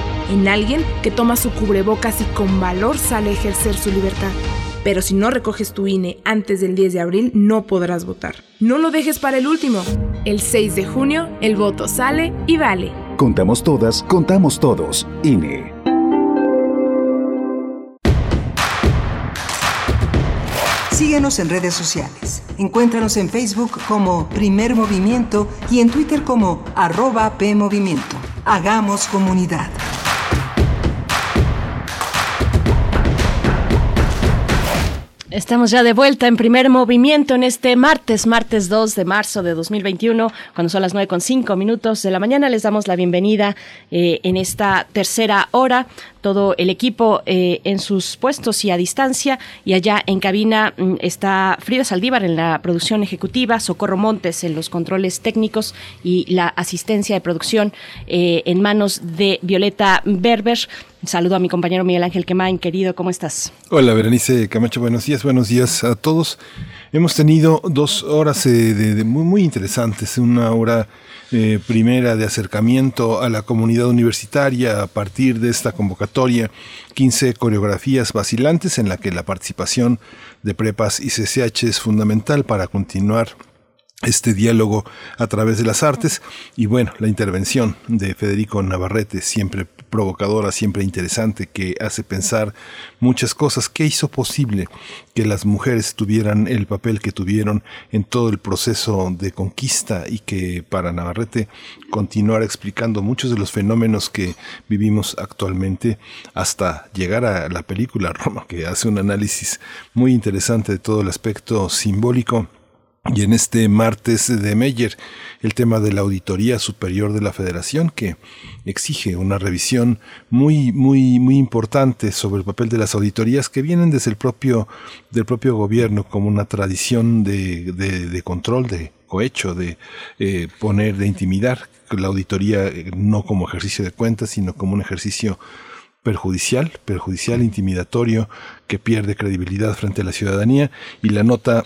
En alguien que toma su cubrebocas y con valor sale a ejercer su libertad. Pero si no recoges tu INE antes del 10 de abril, no podrás votar. No lo dejes para el último. El 6 de junio, el voto sale y vale. Contamos todas, contamos todos. INE. Síguenos en redes sociales. Encuéntranos en Facebook como Primer Movimiento y en Twitter como arroba PMovimiento. Hagamos comunidad. Estamos ya de vuelta en primer movimiento en este martes, martes 2 de marzo de 2021, cuando son las 9 con 5 minutos de la mañana. Les damos la bienvenida eh, en esta tercera hora. Todo el equipo eh, en sus puestos y a distancia. Y allá en cabina mm, está Frida Saldívar en la producción ejecutiva, Socorro Montes en los controles técnicos y la asistencia de producción eh, en manos de Violeta Berber. Saludo a mi compañero Miguel Ángel Quemain, querido, ¿cómo estás? Hola, Berenice Camacho, buenos días, buenos días a todos. Hemos tenido dos horas eh, de, muy, muy interesantes, una hora eh, primera de acercamiento a la comunidad universitaria a partir de esta convocatoria, 15 coreografías vacilantes en la que la participación de prepas y CCH es fundamental para continuar este diálogo a través de las artes. Y bueno, la intervención de Federico Navarrete, siempre provocadora, siempre interesante, que hace pensar muchas cosas, que hizo posible que las mujeres tuvieran el papel que tuvieron en todo el proceso de conquista y que para Navarrete continuar explicando muchos de los fenómenos que vivimos actualmente hasta llegar a la película Roma, que hace un análisis muy interesante de todo el aspecto simbólico y en este martes de Meyer, el tema de la Auditoría Superior de la Federación, que exige una revisión muy, muy, muy importante sobre el papel de las auditorías que vienen desde el propio, del propio gobierno como una tradición de, de, de control, de cohecho, de eh, poner, de intimidar la auditoría eh, no como ejercicio de cuentas, sino como un ejercicio perjudicial, perjudicial, intimidatorio, que pierde credibilidad frente a la ciudadanía. Y la nota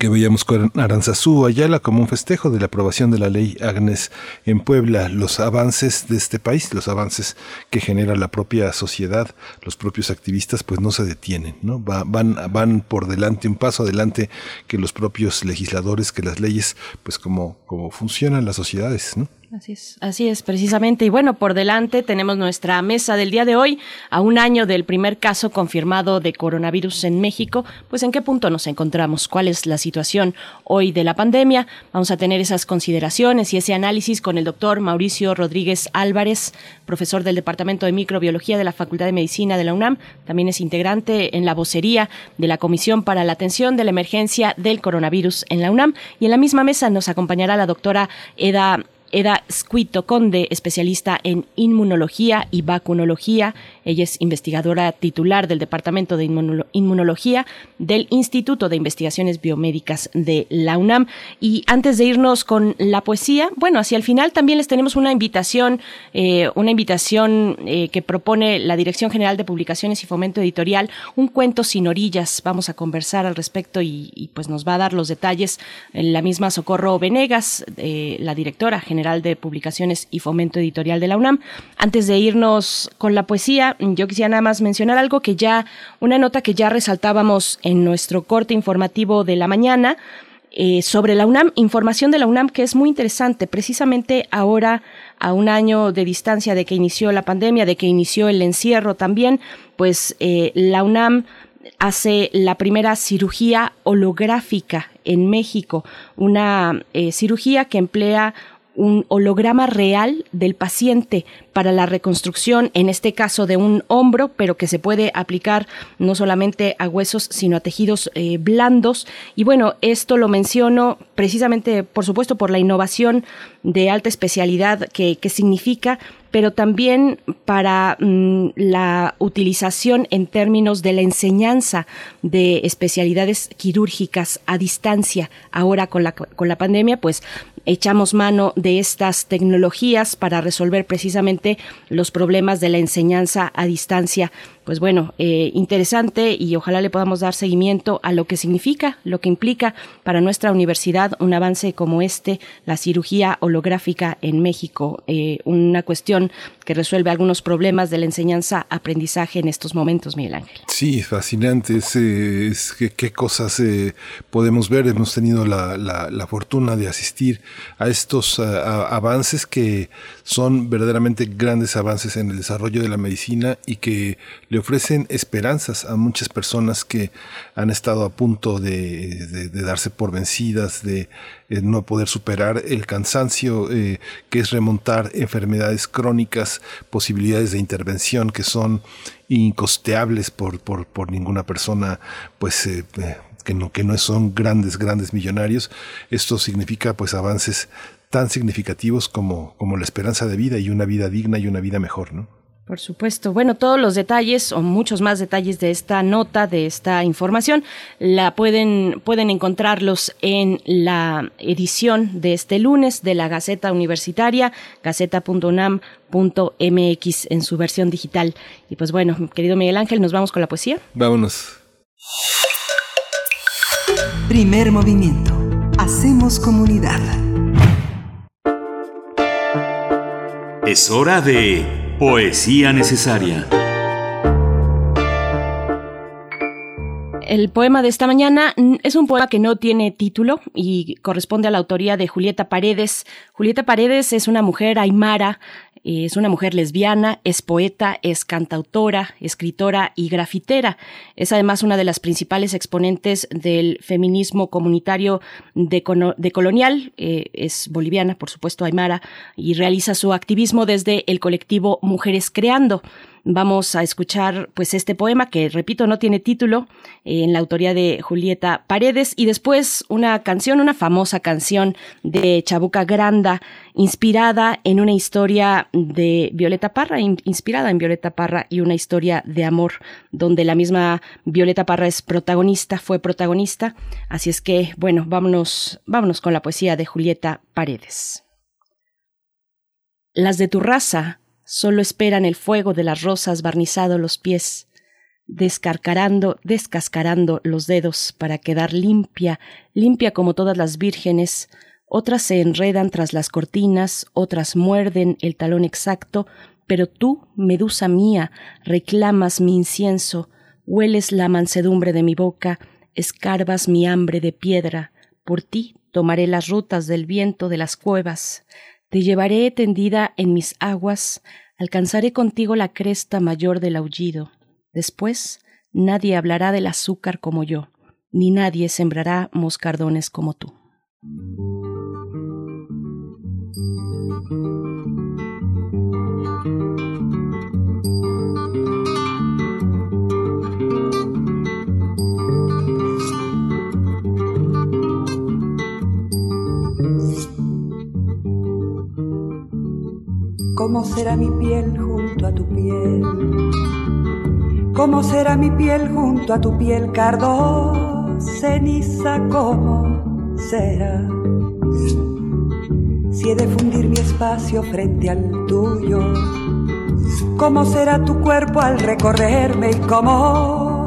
que veíamos con Aranzazú Ayala como un festejo de la aprobación de la ley Agnes en Puebla, los avances de este país, los avances que genera la propia sociedad, los propios activistas, pues no se detienen, ¿no? Va, van, van por delante, un paso adelante que los propios legisladores, que las leyes, pues como, como funcionan las sociedades, ¿no? Así es, así es, precisamente. Y bueno, por delante tenemos nuestra mesa del día de hoy, a un año del primer caso confirmado de coronavirus en México. Pues en qué punto nos encontramos, cuál es la situación hoy de la pandemia. Vamos a tener esas consideraciones y ese análisis con el doctor Mauricio Rodríguez Álvarez, profesor del Departamento de Microbiología de la Facultad de Medicina de la UNAM. También es integrante en la vocería de la Comisión para la Atención de la Emergencia del Coronavirus en la UNAM. Y en la misma mesa nos acompañará la doctora Eda Eda Squito Conde, especialista en inmunología y vacunología. Ella es investigadora titular del Departamento de Inmunología del Instituto de Investigaciones Biomédicas de la UNAM. Y antes de irnos con la poesía, bueno, hacia el final también les tenemos una invitación, eh, una invitación eh, que propone la Dirección General de Publicaciones y Fomento Editorial, un cuento sin orillas. Vamos a conversar al respecto y, y pues nos va a dar los detalles la misma Socorro Venegas, eh, la directora general De Publicaciones y Fomento Editorial de la UNAM. Antes de irnos con la poesía, yo quisiera nada más mencionar algo que ya, una nota que ya resaltábamos en nuestro corte informativo de la mañana. Eh, sobre la UNAM, información de la UNAM que es muy interesante, precisamente ahora, a un año de distancia de que inició la pandemia, de que inició el encierro también, pues eh, la UNAM hace la primera cirugía holográfica en México, una eh, cirugía que emplea un holograma real del paciente para la reconstrucción, en este caso de un hombro, pero que se puede aplicar no solamente a huesos, sino a tejidos eh, blandos. Y bueno, esto lo menciono precisamente, por supuesto, por la innovación de alta especialidad que, que significa, pero también para mm, la utilización en términos de la enseñanza de especialidades quirúrgicas a distancia. Ahora con la, con la pandemia, pues echamos mano de estas tecnologías para resolver precisamente los problemas de la enseñanza a distancia. Pues bueno, eh, interesante y ojalá le podamos dar seguimiento a lo que significa, lo que implica para nuestra universidad un avance como este, la cirugía holográfica en México, eh, una cuestión que resuelve algunos problemas de la enseñanza-aprendizaje en estos momentos, Miguel Ángel. Sí, fascinante. Es, es qué cosas eh, podemos ver. Hemos tenido la, fortuna de asistir a estos a avances que son verdaderamente grandes avances en el desarrollo de la medicina y que le ofrecen esperanzas a muchas personas que han estado a punto de, darse por vencidas, de eh, no poder superar el cansancio eh, que es remontar enfermedades crónicas, posibilidades de intervención que son incosteables por, por, por ninguna persona, pues eh, que no, que no son grandes, grandes millonarios. Esto significa pues avances tan significativos como, como la esperanza de vida y una vida digna y una vida mejor, ¿no? Por supuesto. Bueno, todos los detalles o muchos más detalles de esta nota, de esta información, la pueden, pueden encontrarlos en la edición de este lunes de la Gaceta Universitaria, gaceta.unam.mx en su versión digital. Y pues bueno, querido Miguel Ángel, nos vamos con la poesía. Vámonos. Primer movimiento. Hacemos comunidad. Es hora de Poesía necesaria. El poema de esta mañana es un poema que no tiene título y corresponde a la autoría de Julieta Paredes. Julieta Paredes es una mujer aymara, es una mujer lesbiana, es poeta, es cantautora, escritora y grafitera. Es además una de las principales exponentes del feminismo comunitario decolonial. Eh, es boliviana, por supuesto, aymara, y realiza su activismo desde el colectivo Mujeres Creando. Vamos a escuchar pues este poema que, repito, no tiene título, eh, en la autoría de Julieta Paredes, y después una canción, una famosa canción de Chabuca Granda, inspirada en una historia de Violeta Parra, in, inspirada en Violeta Parra y una historia de amor, donde la misma Violeta Parra es protagonista, fue protagonista. Así es que, bueno, vámonos, vámonos con la poesía de Julieta Paredes. Las de tu raza solo esperan el fuego de las rosas barnizado los pies, descarcarando, descascarando los dedos para quedar limpia, limpia como todas las vírgenes, otras se enredan tras las cortinas, otras muerden el talón exacto, pero tú, medusa mía, reclamas mi incienso, hueles la mansedumbre de mi boca, escarbas mi hambre de piedra, por ti tomaré las rutas del viento de las cuevas, te llevaré tendida en mis aguas, alcanzaré contigo la cresta mayor del aullido. Después, nadie hablará del azúcar como yo, ni nadie sembrará moscardones como tú. ¿Cómo será mi piel junto a tu piel? ¿Cómo será mi piel junto a tu piel, cardo ceniza? ¿Cómo será? Si he de fundir mi espacio frente al tuyo, ¿cómo será tu cuerpo al recorrerme y cómo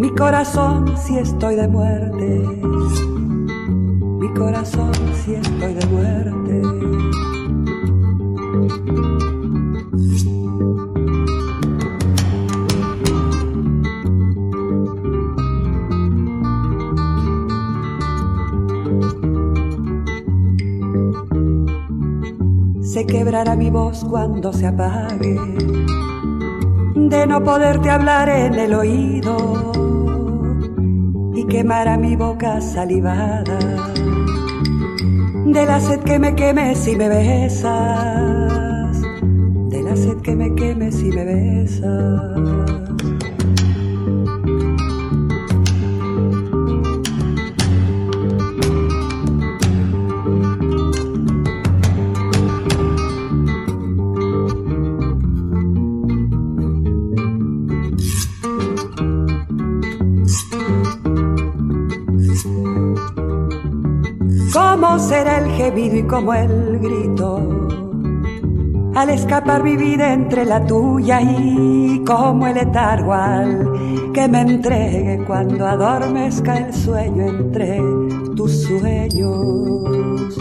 mi corazón si estoy de muerte? Mi corazón si estoy de muerte. Se quebrará mi voz cuando se apague, de no poderte hablar en el oído. Y quemará mi boca salivada. De la sed que me queme si me besas, que me queme si me besas. ¿Cómo será el gemido y cómo el grito? Al escapar mi vida entre la tuya y como el letargo al que me entregue cuando adormezca el sueño entre tus sueños.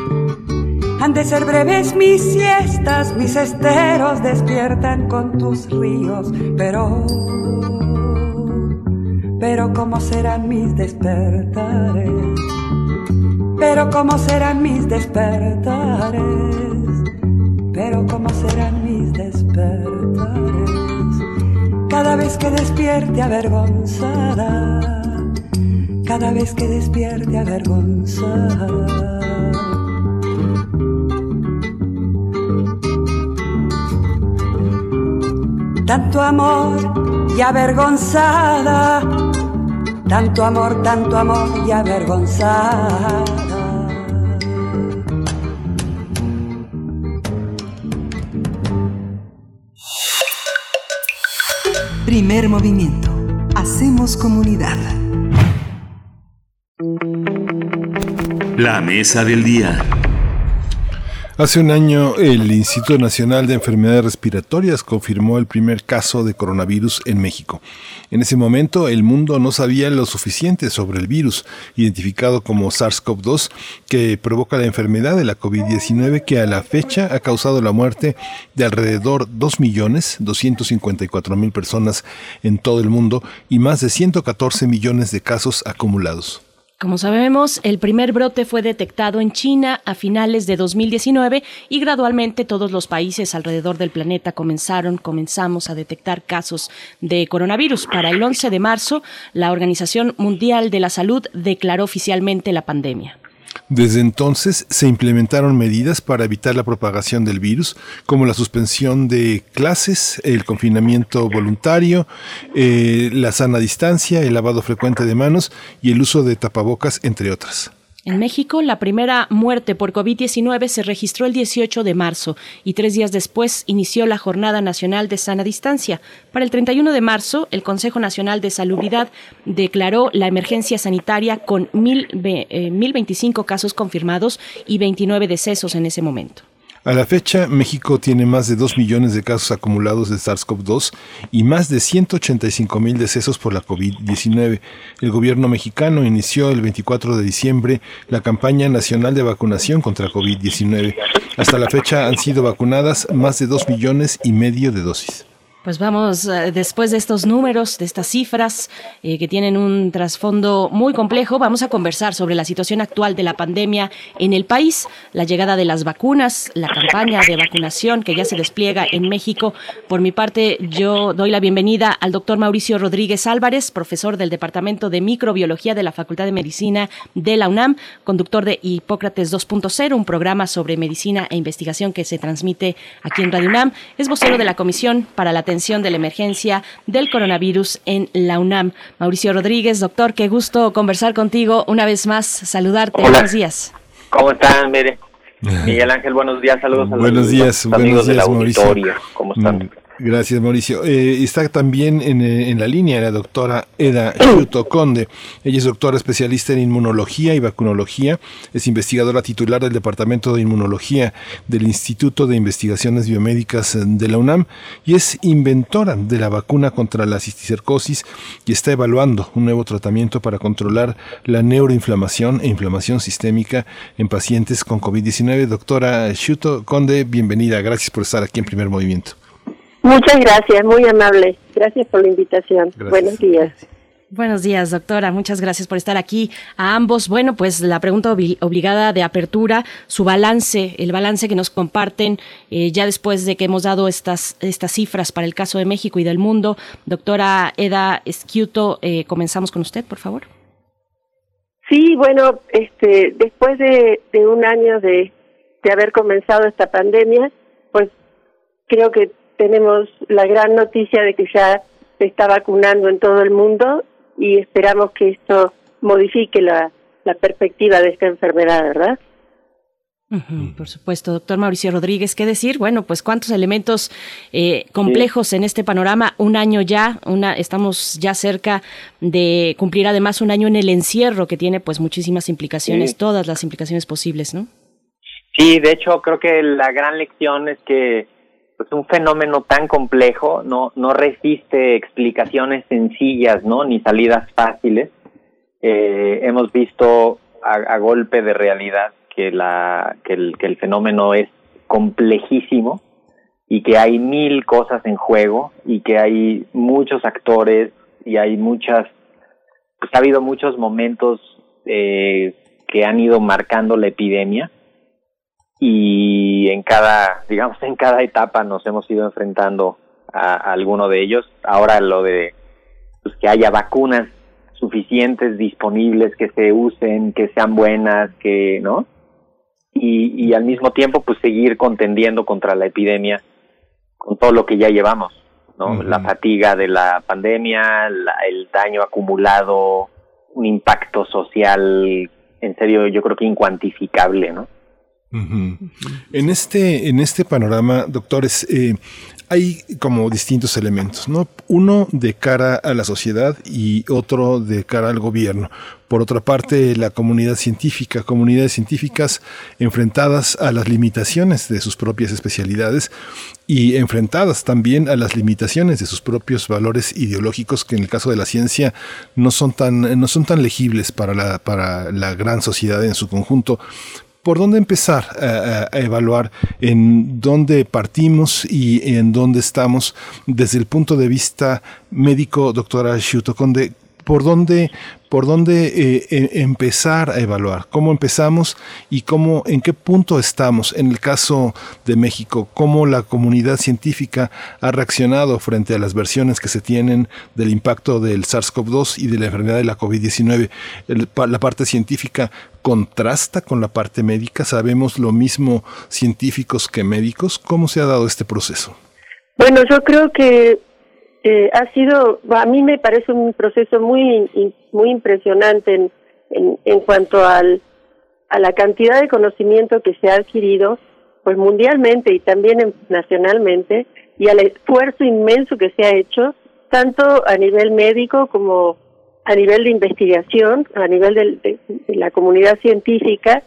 Han de ser breves mis siestas, mis esteros despiertan con tus ríos, pero, pero ¿cómo serán mis despertares? Pero cómo serán mis despertares, pero cómo serán Cada vez que despierte avergonzada, cada vez que despierte avergonzada. Tanto amor y avergonzada, tanto amor, tanto amor y avergonzada. Primer movimiento. Hacemos comunidad. La mesa del día. Hace un año, el Instituto Nacional de Enfermedades Respiratorias confirmó el primer caso de coronavirus en México. En ese momento, el mundo no sabía lo suficiente sobre el virus, identificado como SARS-CoV-2, que provoca la enfermedad de la COVID-19, que a la fecha ha causado la muerte de alrededor 2.254.000 personas en todo el mundo y más de 114 millones de casos acumulados. Como sabemos, el primer brote fue detectado en China a finales de 2019 y gradualmente todos los países alrededor del planeta comenzaron, comenzamos a detectar casos de coronavirus. Para el 11 de marzo, la Organización Mundial de la Salud declaró oficialmente la pandemia. Desde entonces se implementaron medidas para evitar la propagación del virus, como la suspensión de clases, el confinamiento voluntario, eh, la sana distancia, el lavado frecuente de manos y el uso de tapabocas, entre otras. En México, la primera muerte por COVID-19 se registró el 18 de marzo y tres días después inició la Jornada Nacional de Sana Distancia. Para el 31 de marzo, el Consejo Nacional de Salubridad declaró la emergencia sanitaria con mil, eh, 1.025 casos confirmados y 29 decesos en ese momento. A la fecha, México tiene más de 2 millones de casos acumulados de SARS-CoV-2 y más de 185 mil decesos por la COVID-19. El gobierno mexicano inició el 24 de diciembre la campaña nacional de vacunación contra COVID-19. Hasta la fecha han sido vacunadas más de 2 millones y medio de dosis. Pues vamos, eh, después de estos números, de estas cifras eh, que tienen un trasfondo muy complejo, vamos a conversar sobre la situación actual de la pandemia en el país, la llegada de las vacunas, la campaña de vacunación que ya se despliega en México. Por mi parte, yo doy la bienvenida al doctor Mauricio Rodríguez Álvarez, profesor del Departamento de Microbiología de la Facultad de Medicina de la UNAM, conductor de Hipócrates 2.0, un programa sobre medicina e investigación que se transmite aquí en Radio UNAM. Es vocero de la Comisión para la Atención de la emergencia del coronavirus en la UNAM. Mauricio Rodríguez, doctor, qué gusto conversar contigo una vez más, saludarte. Hola. Buenos días. ¿Cómo están? Mire, Miguel Ángel, buenos días, saludos a los Buenos días, amigos buenos días, Mauricio. auditorio. ¿Cómo están? Mm, Gracias, Mauricio. Eh, está también en, eh, en la línea la doctora Eda Chuto Conde. Ella es doctora especialista en inmunología y vacunología. Es investigadora titular del Departamento de Inmunología del Instituto de Investigaciones Biomédicas de la UNAM y es inventora de la vacuna contra la cisticercosis y está evaluando un nuevo tratamiento para controlar la neuroinflamación e inflamación sistémica en pacientes con COVID-19. Doctora Chuto Conde, bienvenida. Gracias por estar aquí en Primer Movimiento. Muchas gracias, muy amable. Gracias por la invitación. Buenos días. Buenos días, doctora. Muchas gracias por estar aquí a ambos. Bueno, pues la pregunta obli- obligada de apertura, su balance, el balance que nos comparten eh, ya después de que hemos dado estas, estas cifras para el caso de México y del mundo. Doctora Eda Esquiuto, eh, comenzamos con usted, por favor. Sí, bueno, este, después de, de un año de, de haber comenzado esta pandemia, pues creo que tenemos la gran noticia de que ya se está vacunando en todo el mundo y esperamos que esto modifique la, la perspectiva de esta enfermedad, ¿verdad? Por supuesto, doctor Mauricio Rodríguez, ¿qué decir? Bueno, pues cuántos elementos eh, complejos en este panorama. Un año ya, una, estamos ya cerca de cumplir además un año en el encierro que tiene pues muchísimas implicaciones, Sí. todas las implicaciones posibles, ¿no? Sí, de hecho creo que la gran lección es que pues un fenómeno tan complejo no no resiste explicaciones sencillas, ¿no? Ni salidas fáciles. Eh, hemos visto a, golpe de realidad que la que el, que el fenómeno es complejísimo y que hay mil cosas en juego y que hay muchos actores y hay muchas pues ha habido muchos momentos eh, que han ido marcando la epidemia y en cada, digamos, en cada etapa nos hemos ido enfrentando a, a alguno de ellos. Ahora lo de pues, que haya vacunas suficientes disponibles, que se usen, que sean buenas, que, ¿no? Y, y al mismo tiempo, pues seguir contendiendo contra la epidemia con todo lo que ya llevamos, ¿no? La fatiga de la pandemia, la- el daño acumulado, un impacto social, en serio, yo creo que incuantificable, ¿no? En este, en este panorama, doctores, eh, hay como distintos elementos, ¿no? Uno de cara a la sociedad y otro de cara al gobierno. Por otra parte, la comunidad científica, comunidades científicas enfrentadas a las limitaciones de sus propias especialidades y enfrentadas también a las limitaciones de sus propios valores ideológicos que en el caso de la ciencia no son tan, no son tan legibles para la, para la gran sociedad en su conjunto. ¿Por dónde empezar a, a- a evaluar en dónde partimos y en dónde estamos desde el punto de vista médico, doctora Shuto Conde? ¿Por dónde, por dónde eh, e- empezar a evaluar? ¿Cómo empezamos y cómo, en qué punto estamos? En el caso de México, ¿cómo la comunidad científica ha reaccionado frente a las versiones que se tienen del impacto del SARS-CoV-2 y de la enfermedad de la COVID-19? El- pa- La parte científica contrasta con la parte médica. ¿Sabemos lo mismo científicos que médicos? ¿Cómo se ha dado este proceso? Bueno, yo creo que ha sido, a mí me parece un proceso muy muy impresionante en, en, en cuanto al, a la cantidad de conocimiento que se ha adquirido, pues mundialmente y también en- nacionalmente, y al esfuerzo inmenso que se ha hecho, tanto a nivel médico como a nivel de investigación, a nivel de, de la comunidad científica,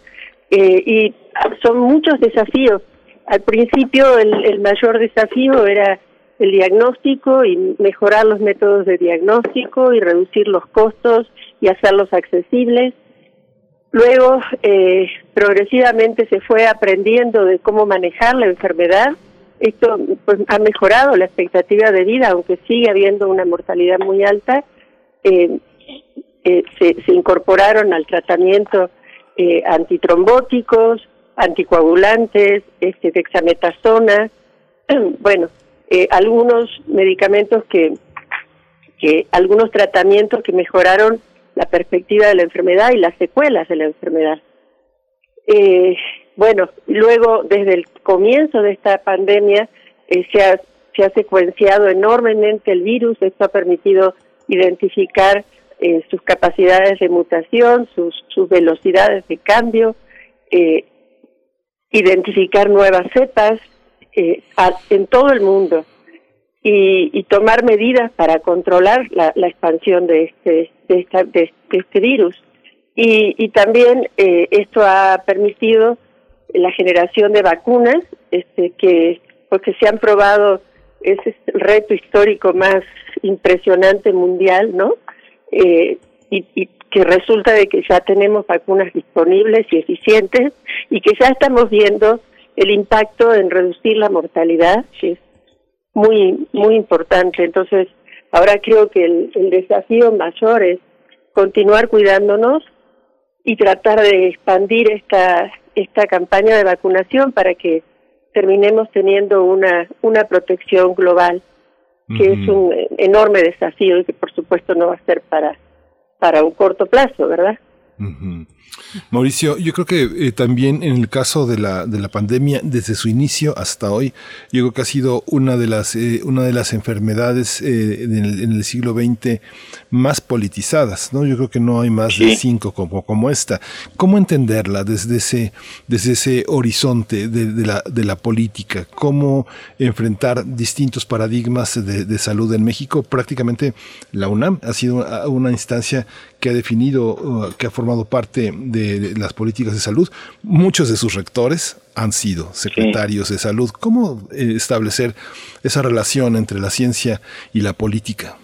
eh, y son muchos desafíos. Al principio el, el mayor desafío era el diagnóstico y mejorar los métodos de diagnóstico y reducir los costos y hacerlos accesibles. Luego, eh, progresivamente se fue aprendiendo de cómo manejar la enfermedad. Esto pues, ha mejorado la expectativa de vida, aunque sigue habiendo una mortalidad muy alta. Eh, eh, se, se incorporaron al tratamiento eh, antitrombóticos, anticoagulantes, este, dexametasona, bueno, eh, algunos medicamentos que, que, algunos tratamientos que mejoraron la perspectiva de la enfermedad y las secuelas de la enfermedad. Eh, bueno, luego desde el comienzo de esta pandemia eh, se, ha, se ha secuenciado enormemente el virus, esto ha permitido identificar eh, sus capacidades de mutación, sus, sus velocidades de cambio, identificar nuevas cepas eh, en todo el mundo y, y tomar medidas para controlar la, la expansión de este, de, esta- de- este virus. Y, y también eh, esto ha permitido la generación de vacunas este, que, pues, que se han probado, ese reto histórico más impresionante mundial, ¿no? Eh, y, y que resulta de que ya tenemos vacunas disponibles y eficientes y que ya estamos viendo el impacto en reducir la mortalidad, que es muy, muy importante. Entonces, ahora creo que el, el desafío mayor es continuar cuidándonos y tratar de expandir esta, esta campaña de vacunación para que terminemos teniendo una, una protección global, que es un enorme desafío y que por supuesto no va a ser para, para un corto plazo, ¿verdad? Ujú. Mauricio, yo creo que eh, también en el caso de la, de la pandemia, desde su inicio hasta hoy, yo creo que ha sido una de las, eh, una de las enfermedades eh, en, el, en el siglo XX más politizadas, ¿no? Yo creo que no hay más de cinco como, como esta. ¿Cómo entenderla desde ese, desde ese horizonte de, de la, de la política? ¿Cómo enfrentar distintos paradigmas de, de salud en México? Prácticamente la UNAM ha sido una instancia que ha definido, uh, que ha formado parte de, las políticas de salud. Muchos de sus rectores han sido secretarios de salud. ¿Cómo eh, establecer esa relación entre la ciencia y la política?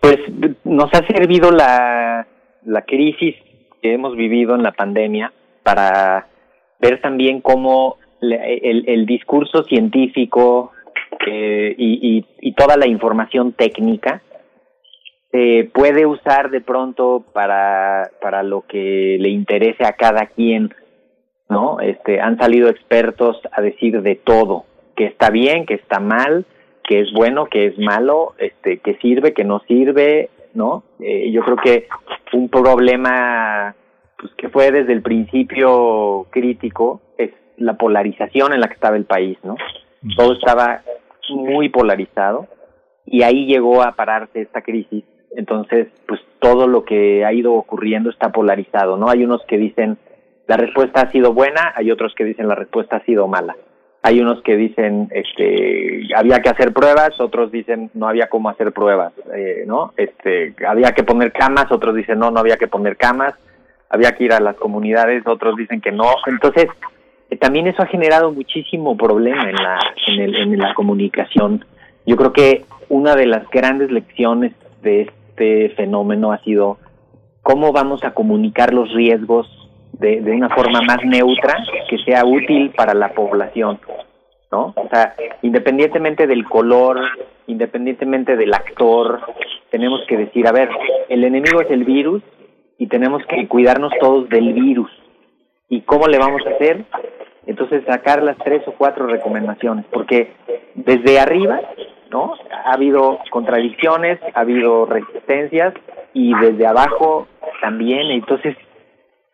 Pues nos ha servido la, la crisis que hemos vivido en la pandemia para ver también cómo el, el discurso científico eh, y, y- y toda la información técnica se puede usar de pronto para, para lo que le interese a cada quien, ¿no? Este, han salido expertos a decir de todo, que está bien, que está mal, que es bueno, que es malo, este, que sirve, que no sirve, ¿no? Eh, yo creo que un problema pues, que fue desde el principio crítico es la polarización en la que estaba el país, ¿no? Todo estaba muy polarizado y ahí llegó a pararse esta crisis. Entonces, pues todo lo que ha ido ocurriendo está polarizado, ¿no? Hay unos que dicen la respuesta ha sido buena, hay otros que dicen la respuesta ha sido mala. Hay unos que dicen este había que hacer pruebas, otros dicen no había cómo hacer pruebas, eh, ¿no? Este había que poner camas, otros dicen no, no había que poner camas, había que ir a las comunidades, otros dicen que no. Entonces, eh, también eso ha generado muchísimo problema en la en, el, en la comunicación. Yo creo que una de las grandes lecciones de este fenómeno ha sido cómo vamos a comunicar los riesgos de, de una forma más neutra que sea útil para la población, ¿no? O sea, independientemente del color, independientemente del actor, tenemos que decir, a ver, el enemigo es el virus y tenemos que cuidarnos todos del virus. ¿Y cómo le vamos a hacer? Entonces sacar las tres o cuatro recomendaciones, porque desde arriba, ¿no? Ha habido contradicciones, ha habido resistencias y desde abajo también, entonces,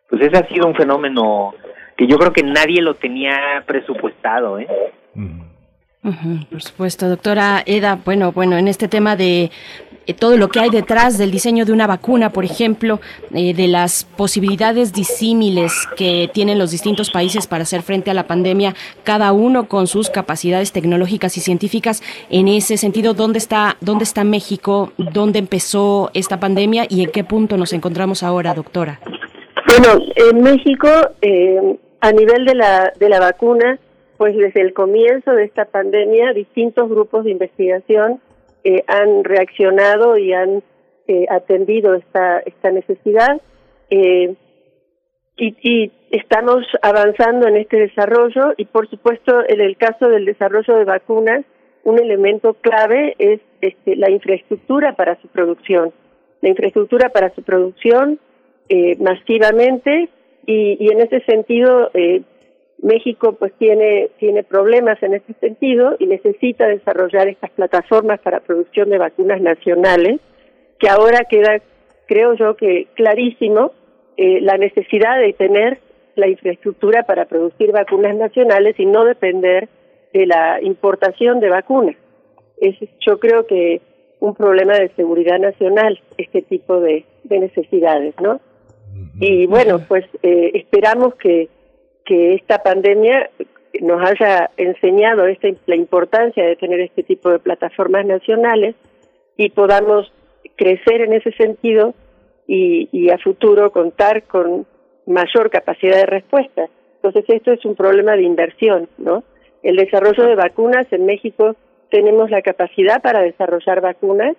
pues ese ha sido un fenómeno que yo creo que nadie lo tenía presupuestado, ¿eh? Por supuesto, doctora Eda. Bueno, bueno, en este tema de eh, todo lo que hay detrás del diseño de una vacuna, por ejemplo, eh, de las posibilidades disímiles que tienen los distintos países para hacer frente a la pandemia, cada uno con sus capacidades tecnológicas y científicas. En ese sentido, ¿dónde está, dónde está México? ¿Dónde empezó esta pandemia y en qué punto nos encontramos ahora, doctora? Bueno, en México, eh, a nivel de la, de la vacuna, pues desde el comienzo de esta pandemia, distintos grupos de investigación han reaccionado y han eh, atendido esta, esta necesidad. Eh, y, y estamos avanzando en este desarrollo y, por supuesto, en el caso del desarrollo de vacunas, un elemento clave es este, la infraestructura para su producción. La infraestructura para su producción eh, masivamente y, y en ese sentido eh, México pues tiene tiene problemas en ese sentido y necesita desarrollar estas plataformas para producción de vacunas nacionales que ahora queda creo yo que clarísimo eh, la necesidad de tener la infraestructura para producir vacunas nacionales y no depender de la importación de vacunas. Es yo creo que un problema de seguridad nacional este tipo de, de necesidades no y bueno pues eh, esperamos que que esta pandemia nos haya enseñado esta, la importancia de tener este tipo de plataformas nacionales y podamos crecer en ese sentido y, y a futuro contar con mayor capacidad de respuesta. Entonces esto es un problema de inversión, ¿no? El desarrollo de vacunas en México tenemos la capacidad para desarrollar vacunas,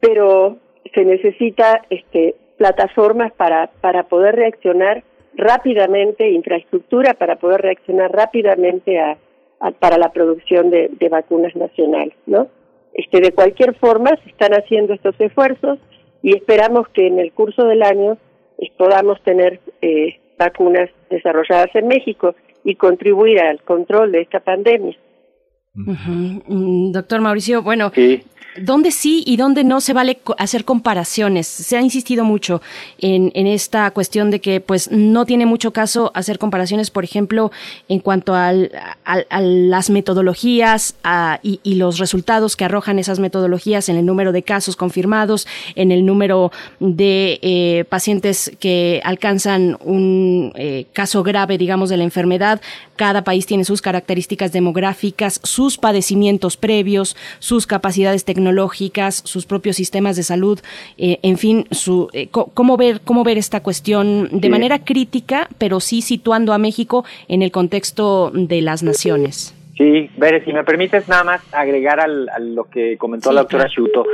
pero se necesita este plataformas para para poder reaccionar rápidamente infraestructura para poder reaccionar rápidamente a, para la producción de, de, vacunas nacionales, ¿no? Este de cualquier forma se están haciendo estos esfuerzos y esperamos que en el curso del año eh, podamos tener eh, vacunas desarrolladas en México y contribuir al control de esta pandemia. Mm, Doctor Mauricio, bueno, Sí. ¿Dónde sí y dónde no se vale hacer comparaciones? Se ha insistido mucho en, en esta cuestión de que pues no tiene mucho caso hacer comparaciones, por ejemplo, en cuanto al- a, las metodologías a- y, y los resultados que arrojan esas metodologías en el número de casos confirmados, en el número de eh, pacientes que alcanzan un eh, caso grave, digamos, de la enfermedad. Cada país tiene sus características demográficas, sus padecimientos previos, sus capacidades tecnológicas, sus propios sistemas de salud, eh, en fin, su, eh, cómo ver cómo ver esta cuestión de Sí. manera crítica, pero sí situando a México en el contexto de las naciones. Sí, Bere, si me permites nada más agregar al, a lo que comentó Sí, la doctora claro. Shuto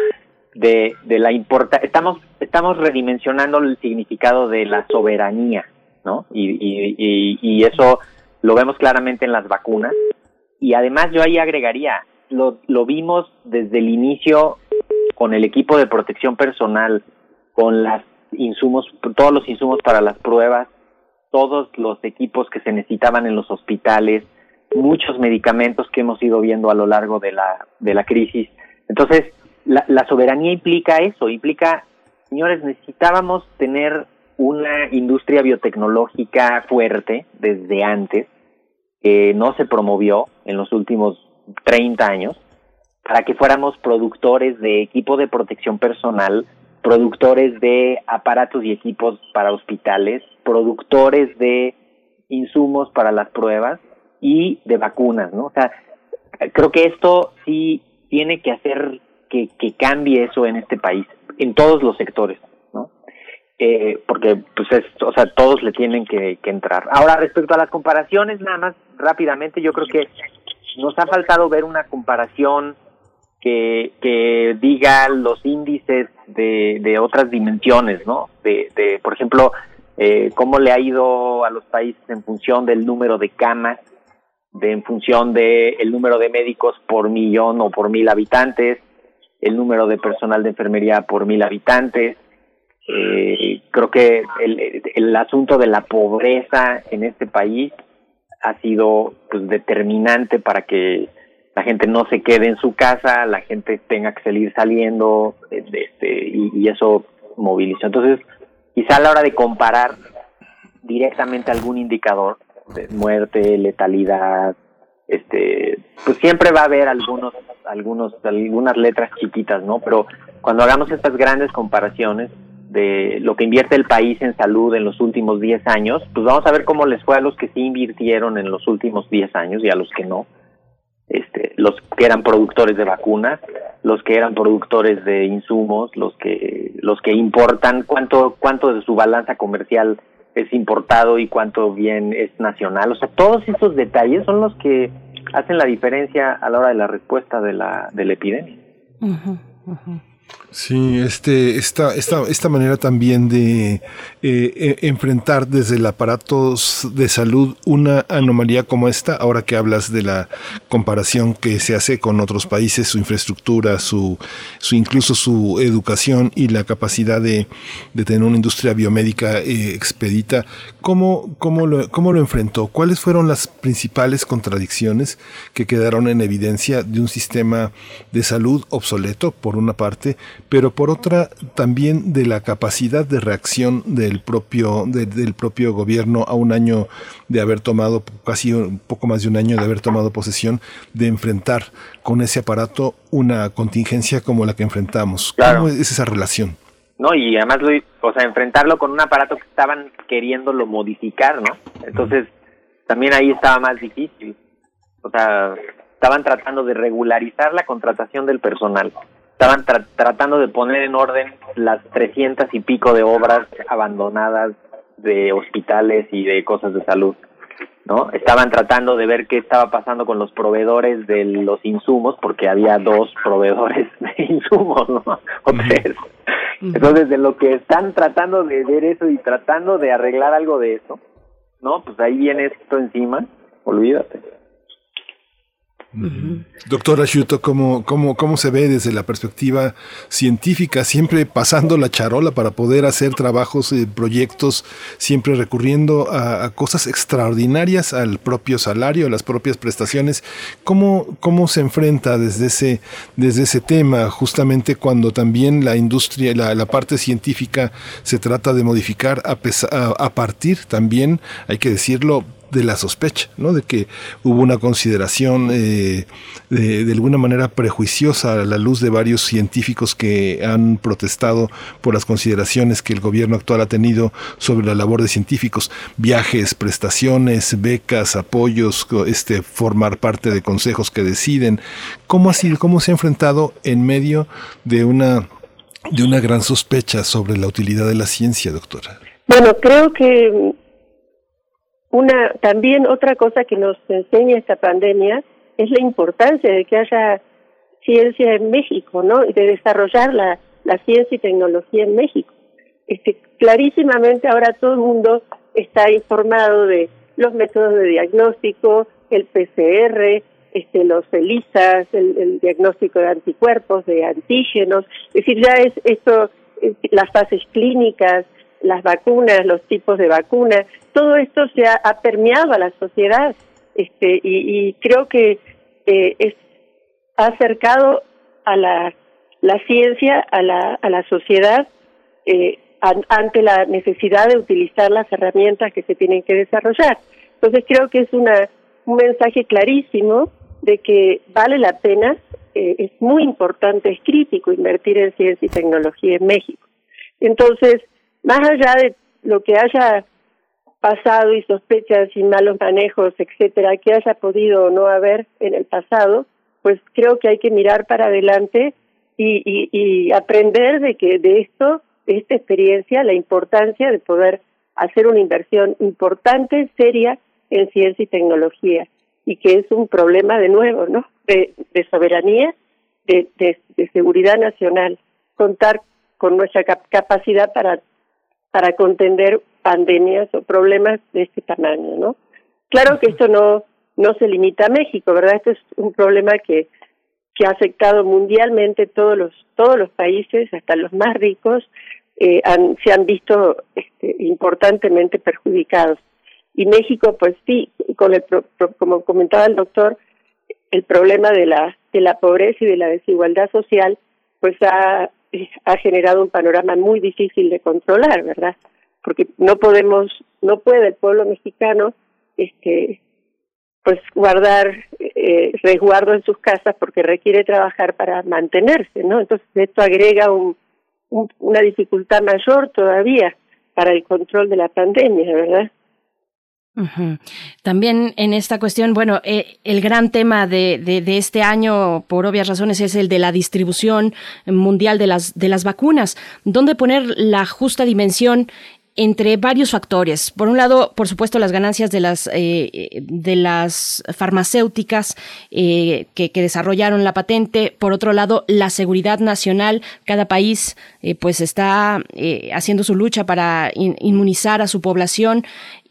de, de la importa estamos estamos redimensionando el significado de la soberanía, ¿no? Y, y, y, y eso lo vemos claramente en las vacunas. Y además yo ahí agregaría, lo, lo vimos desde el inicio con el equipo de protección personal, con las insumos, todos los insumos para las pruebas, todos los equipos que se necesitaban en los hospitales, muchos medicamentos que hemos ido viendo a lo largo de la, de la crisis. Entonces, la, la soberanía implica eso, implica, señores, necesitábamos tener una industria biotecnológica fuerte desde antes, que no se promovió en los últimos 30 años, para que fuéramos productores de equipo de protección personal, productores de aparatos y equipos para hospitales, productores de insumos para las pruebas y de vacunas, ¿no? O sea, creo que esto sí tiene que hacer que, que cambie eso en este país, en todos los sectores. Eh, porque, pues, es, o sea, todos le tienen que, que entrar. Ahora, respecto a las comparaciones, nada más rápidamente, yo creo que nos ha faltado ver una comparación que, diga los índices de, de otras dimensiones, ¿no? De, por ejemplo, eh, cómo le ha ido a los países en función del número de camas, de en función de el número de médicos por millón o por mil habitantes, el número de personal de enfermería por mil habitantes. Eh, creo que el, el asunto de la pobreza en este país ha sido pues determinante para que la gente no se quede en su casa, la gente tenga que salir saliendo, eh, este, y, eso movilizó. Entonces, quizá a la hora de comparar directamente algún indicador de muerte, letalidad, este, pues siempre va a haber algunos, algunos, algunas letras chiquitas, ¿no? Pero cuando hagamos estas grandes comparaciones de lo que invierte el país en salud en los últimos 10 años, pues vamos a ver cómo les fue a los que sí invirtieron en los últimos 10 años y a los que no. Este, los que eran productores de vacunas, los que eran productores de insumos, los que los que importan, cuánto cuánto de su balanza comercial es importado y cuánto bien es nacional. O sea, todos esos detalles son los que hacen la diferencia a la hora de la respuesta de la de la epidemia. Sí, este, esta, esta, esta manera también de eh, eh, enfrentar desde el aparato de salud una anomalía como esta, ahora que hablas de la comparación que se hace con otros países, su infraestructura, su, su incluso su educación y la capacidad de, de tener una industria biomédica eh, expedita, ¿cómo, cómo, ¿cómo lo enfrentó? ¿Cuáles fueron las principales contradicciones que quedaron en evidencia de un sistema de salud obsoleto, por una parte, pero por otra también de la capacidad de reacción del propio de, del propio gobierno a un año de haber tomado casi un poco más de un año de haber tomado posesión de enfrentar con ese aparato una contingencia como la que enfrentamos Claro. cómo es esa relación No, y además, lo, o sea, enfrentarlo con un aparato que estaban queriéndolo modificar, ¿no? Entonces, también ahí estaba más difícil. O sea, estaban tratando de regularizar la contratación del personal. Estaban tra- tratando de poner en orden las 300 y pico de obras abandonadas de hospitales y de cosas de salud. ¿no? Estaban tratando de ver qué estaba pasando con los proveedores de los insumos, porque había dos proveedores de insumos, ¿no? O tres. Entonces, de lo que están tratando de ver eso y tratando de arreglar algo de eso, ¿no? Pues ahí viene esto encima, olvídate. Doctor Asciuto, ¿cómo, cómo, ¿cómo se ve desde la perspectiva científica? Siempre pasando la charola para poder hacer trabajos, eh, proyectos, siempre recurriendo a, cosas extraordinarias, al propio salario, a las propias prestaciones. ¿Cómo, cómo se enfrenta desde ese, desde ese tema, justamente cuando también la industria, la, la parte científica se trata de modificar a, a partir también, hay que decirlo, de la sospecha, ¿no? De que hubo una consideración eh, de, alguna manera prejuiciosa a la luz de varios científicos que han protestado por las consideraciones que el gobierno actual ha tenido sobre la labor de científicos, viajes, prestaciones, becas, apoyos, este, formar parte de consejos que deciden. ¿Cómo cómo se ha enfrentado en medio de una de una gran sospecha sobre la utilidad de la ciencia, doctora? Bueno, creo que una también otra cosa que nos enseña esta pandemia es la importancia de que haya ciencia en México, ¿no? De desarrollar la, la ciencia y tecnología en México. Este, clarísimamente ahora todo el mundo está informado de los métodos de diagnóstico, el PCR, este, los ELISAs, el, el diagnóstico de anticuerpos, de antígenos, es decir, ya es esto, las fases clínicas, las vacunas, los tipos de vacunas, todo esto se ha, permeado a la sociedad este, y, y creo que eh, es, ha acercado a la, la ciencia a la, a la sociedad eh, an, ante la necesidad de utilizar las herramientas que se tienen que desarrollar. Entonces creo que es una, un mensaje clarísimo de que vale la pena, eh, es muy importante, es crítico invertir en ciencia y tecnología en México. Entonces, más allá de lo que haya pasado y sospechas y malos manejos, etcétera, que haya podido o no haber en el pasado, pues creo que hay que mirar para adelante y, y, y aprender de que de esto, de esta experiencia, la importancia de poder hacer una inversión importante, seria en ciencia y tecnología, y que es un problema de nuevo, ¿no? De, soberanía, de, de, de seguridad nacional, contar con nuestra cap capacidad para para contender pandemias o problemas de este tamaño, ¿no? Claro que esto no no se limita a México, ¿verdad? Esto es un problema que que ha afectado mundialmente todos los todos los países, hasta los más ricos, eh, han, se han visto este, importantemente perjudicados. Y México, pues sí, con el pro, pro, como comentaba el doctor, el problema de la de la pobreza y de la desigualdad social, pues ha ha generado un panorama muy difícil de controlar, ¿verdad? Porque no podemos, no puede el pueblo mexicano, este, pues guardar eh, resguardo en sus casas porque requiere trabajar para mantenerse, ¿no? Entonces esto agrega un, un, una dificultad mayor todavía para el control de la pandemia, ¿verdad? También en esta cuestión, bueno, eh, el gran tema de, de, este año, por obvias razones, es el de la distribución mundial de las, de las vacunas. ¿Dónde poner la justa dimensión entre varios factores. Por un lado, por supuesto, las ganancias de las eh, de las farmacéuticas eh, que, desarrollaron la patente. Por otro lado, la seguridad nacional. Cada país, eh, pues, está haciendo su lucha para in, inmunizar a su población.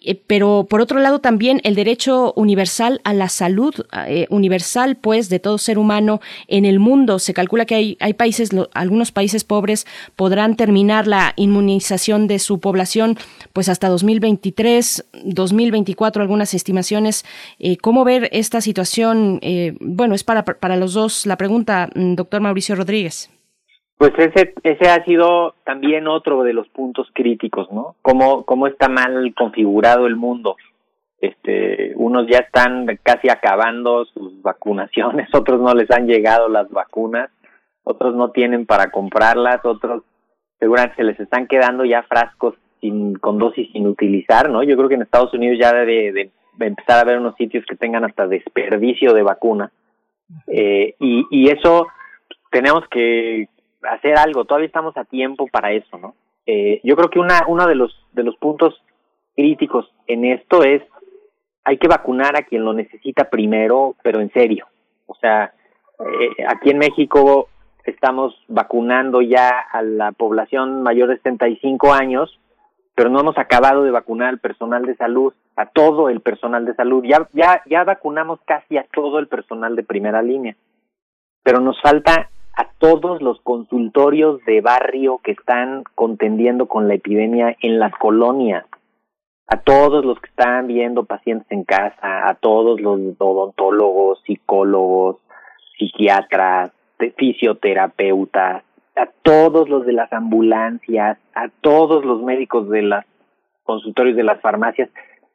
Eh, pero por otro lado también el derecho universal a la salud eh, universal pues de todo ser humano en el mundo. Se calcula que hay, hay países lo, algunos países pobres podrán terminar la inmunización de su población pues hasta 2023 2024 algunas estimaciones. Eh, cómo ver esta situación eh, bueno es para para los dos. La pregunta mm, doctor Mauricio Rodríguez pues ese, ese ha sido también otro de los puntos críticos, ¿no? Cómo, cómo está mal configurado el mundo. Este, unos ya están casi acabando sus vacunaciones, otros no les han llegado las vacunas, otros no tienen para comprarlas, otros seguramente se les están quedando ya frascos sin, con dosis sin utilizar, ¿no? Yo creo que en Estados Unidos ya debe de, de empezar a haber unos sitios que tengan hasta desperdicio de vacuna. Eh, y, y eso tenemos que hacer algo, todavía estamos a tiempo para eso, ¿no? Eh, yo creo que una, uno de los, de los puntos críticos en esto es hay que vacunar a quien lo necesita primero, pero en serio. O sea, eh, aquí en México estamos vacunando ya a la población mayor de 75 años pero no hemos acabado de vacunar al personal de salud, a todo el personal de salud. Ya, ya, ya vacunamos casi a todo el personal de primera línea, pero nos falta a todos los consultorios de barrio que están contendiendo con la epidemia en las colonias, a todos los que están viendo pacientes en casa, a todos los odontólogos, psicólogos, psiquiatras, fisioterapeutas, a todos los de las ambulancias, a todos los médicos de los consultorios de las farmacias.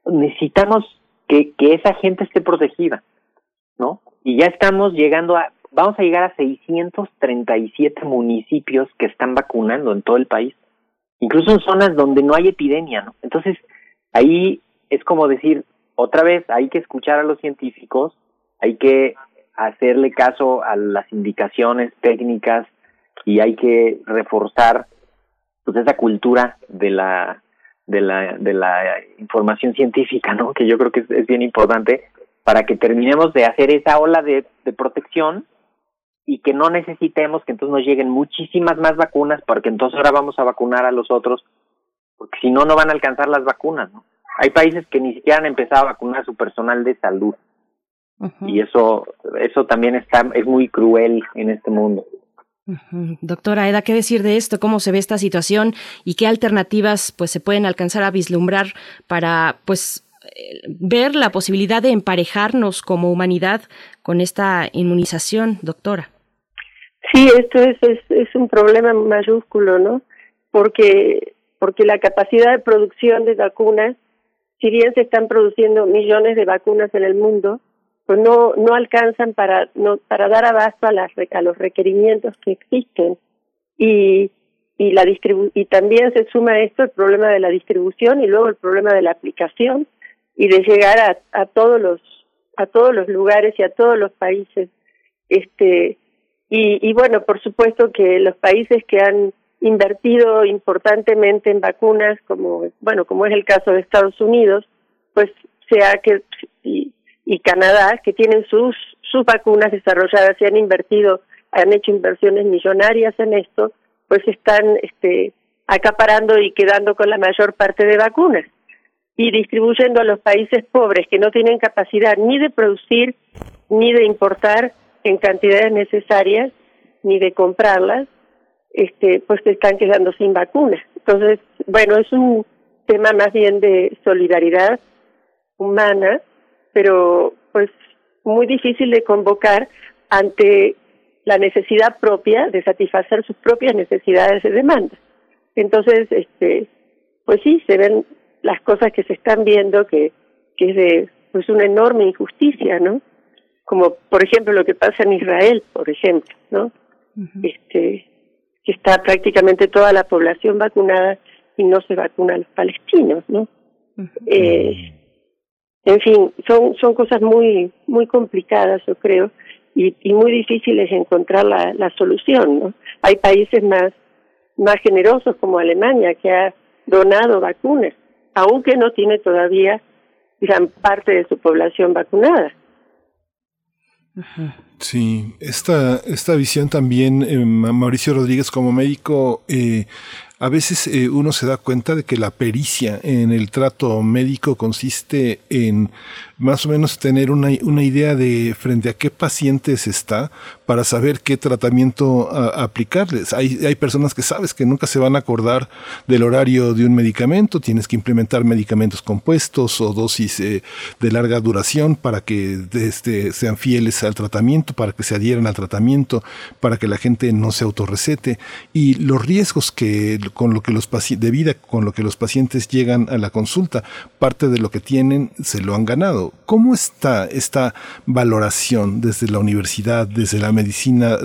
Necesitamos que, que esa gente esté protegida, ¿no? Y ya estamos llegando a, vamos a llegar a 637 municipios que están vacunando en todo el país, incluso en zonas donde no hay epidemia. Entonces, ahí es como decir, otra vez, hay que escuchar a los científicos, hay que hacerle caso a las indicaciones técnicas y hay que reforzar pues esa cultura de la de la de la información científica, ¿no? Que yo creo que es, bien importante para que terminemos de hacer esa ola de protección y que no necesitemos que entonces nos lleguen muchísimas más vacunas porque entonces ahora vamos a vacunar a los otros porque si no no van a alcanzar las vacunas, ¿no? Hay países que ni siquiera han empezado a vacunar a su personal de salud. Y eso eso también está es muy cruel en este mundo. Doctora Eda, ¿qué decir de esto? ¿Cómo se ve esta situación y qué alternativas pues se pueden alcanzar a vislumbrar para pues eh, ver la posibilidad de emparejarnos como humanidad con esta inmunización, doctora? Sí, esto es, es, un problema mayúsculo, ¿no? Porque porque la capacidad de producción de vacunas, si bien se están produciendo millones de vacunas en el mundo, pues no no alcanzan para no para dar abasto a las a los requerimientos que existen y y la distribu y también se suma a esto el problema de la distribución y luego el problema de la aplicación y de llegar a, a todos los a todos los lugares y a todos los países este y, y bueno por supuesto que los países que han invertido importantemente en vacunas como bueno como es el caso de Estados Unidos pues sea que y, y Canadá, que tienen sus, sus vacunas desarrolladas y han invertido, han hecho inversiones millonarias en esto, pues están este, acaparando y quedando con la mayor parte de vacunas y distribuyendo a los países pobres que no tienen capacidad ni de producir ni de importar en cantidades necesarias ni de comprarlas, este, pues se están quedando sin vacunas. Entonces, bueno, es un tema más bien de solidaridad humana pero pues muy difícil de convocar ante la necesidad propia de satisfacer sus propias necesidades de demanda. Entonces, este, pues sí, se ven las cosas que se están viendo que, que es de pues una enorme injusticia, ¿no? Como por ejemplo lo que pasa en Israel, por ejemplo, ¿no? Este, que está prácticamente toda la población vacunada y no se vacuna a los palestinos, ¿no? eh, en fin, son, son cosas muy, muy complicadas, yo creo, y, y muy difíciles encontrar la, la solución, ¿no? Hay países más, más generosos como Alemania que ha donado vacunas, aunque no tiene todavía gran parte de su población vacunada. Mm-hmm. Sí, esta, esta visión también, eh, Mauricio Rodríguez como médico, eh, a veces eh, uno se da cuenta de que la pericia en el trato médico consiste en más o menos tener una, una idea de frente a qué pacientes está para saber qué tratamiento aplicarles. Hay, hay personas que sabes que nunca se van a acordar del horario de un medicamento, tienes que implementar medicamentos compuestos o dosis eh, de larga duración para que este, sean fieles al tratamiento, para que se adhieran al tratamiento, para que la gente no se autorrecete y los riesgos que con lo que los de vida con lo que los pacientes llegan a la consulta, parte de lo que tienen se lo han ganado. ¿Cómo está esta valoración desde la universidad, desde la medicina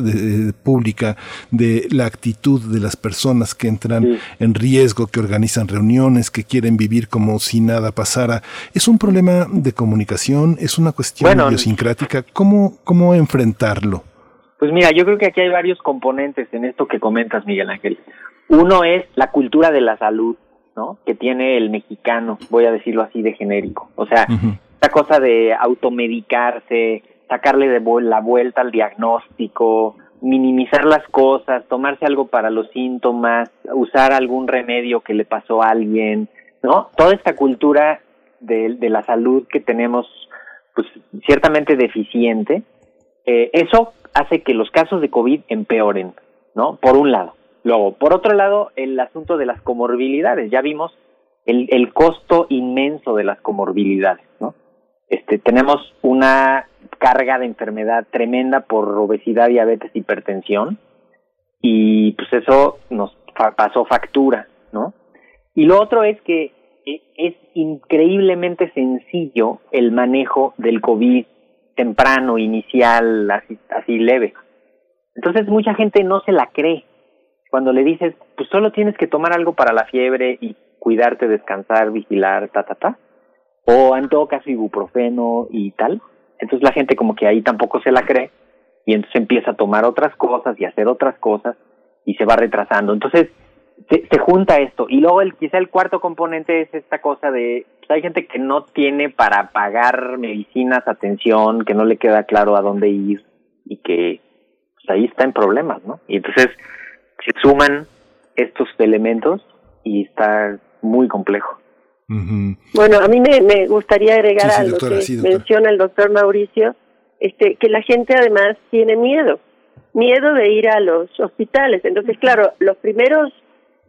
pública, de la actitud de las personas que entran en riesgo, que organizan reuniones, que quieren vivir como si nada pasara? ¿Es un problema de comunicación? ¿Es una cuestión idiosincrática? ¿Cómo, ¿Cómo enfrentarlo? Pues mira, yo creo que aquí hay varios componentes en esto que comentas, Miguel Ángel. Uno es la cultura de la salud, ¿no? Que tiene el mexicano, voy a decirlo así de genérico. O sea, esta cosa de automedicarse, sacarle de la vuelta al diagnóstico, minimizar las cosas, tomarse algo para los síntomas, usar algún remedio que le pasó a alguien, ¿no? Toda esta cultura de, de la salud que tenemos, pues ciertamente deficiente, eh, eso hace que los casos de COVID empeoren, ¿no? Por un lado. Luego, por otro lado, el asunto de las comorbilidades. Ya vimos el, el costo inmenso de las comorbilidades, ¿no? Este, tenemos una carga de enfermedad tremenda por obesidad, diabetes, hipertensión, y pues eso nos pasó factura, ¿no? Y lo otro es que eh, es increíblemente sencillo el manejo del COVID temprano, inicial, así, así leve. Entonces mucha gente no se la cree. Cuando le dices, pues solo tienes que tomar algo para la fiebre y cuidarte, descansar, vigilar, ta, ta, ta. O en todo caso ibuprofeno y tal. Entonces la gente como que ahí tampoco se la cree y entonces empieza a tomar otras cosas y hacer otras cosas y se va retrasando. Entonces se, se junta esto y luego el quizá el cuarto componente es esta cosa de pues, hay gente que no tiene para pagar medicinas, atención, que no le queda claro a dónde ir y que pues, ahí está en problemas, ¿no? Y entonces se suman estos elementos y está muy complejo. Bueno, a mí me, me gustaría agregar Sí, sí, a lo doctora, que sí, menciona el doctor Mauricio, este, que la gente además tiene miedo, miedo de ir a los hospitales. Entonces, claro, los primeros,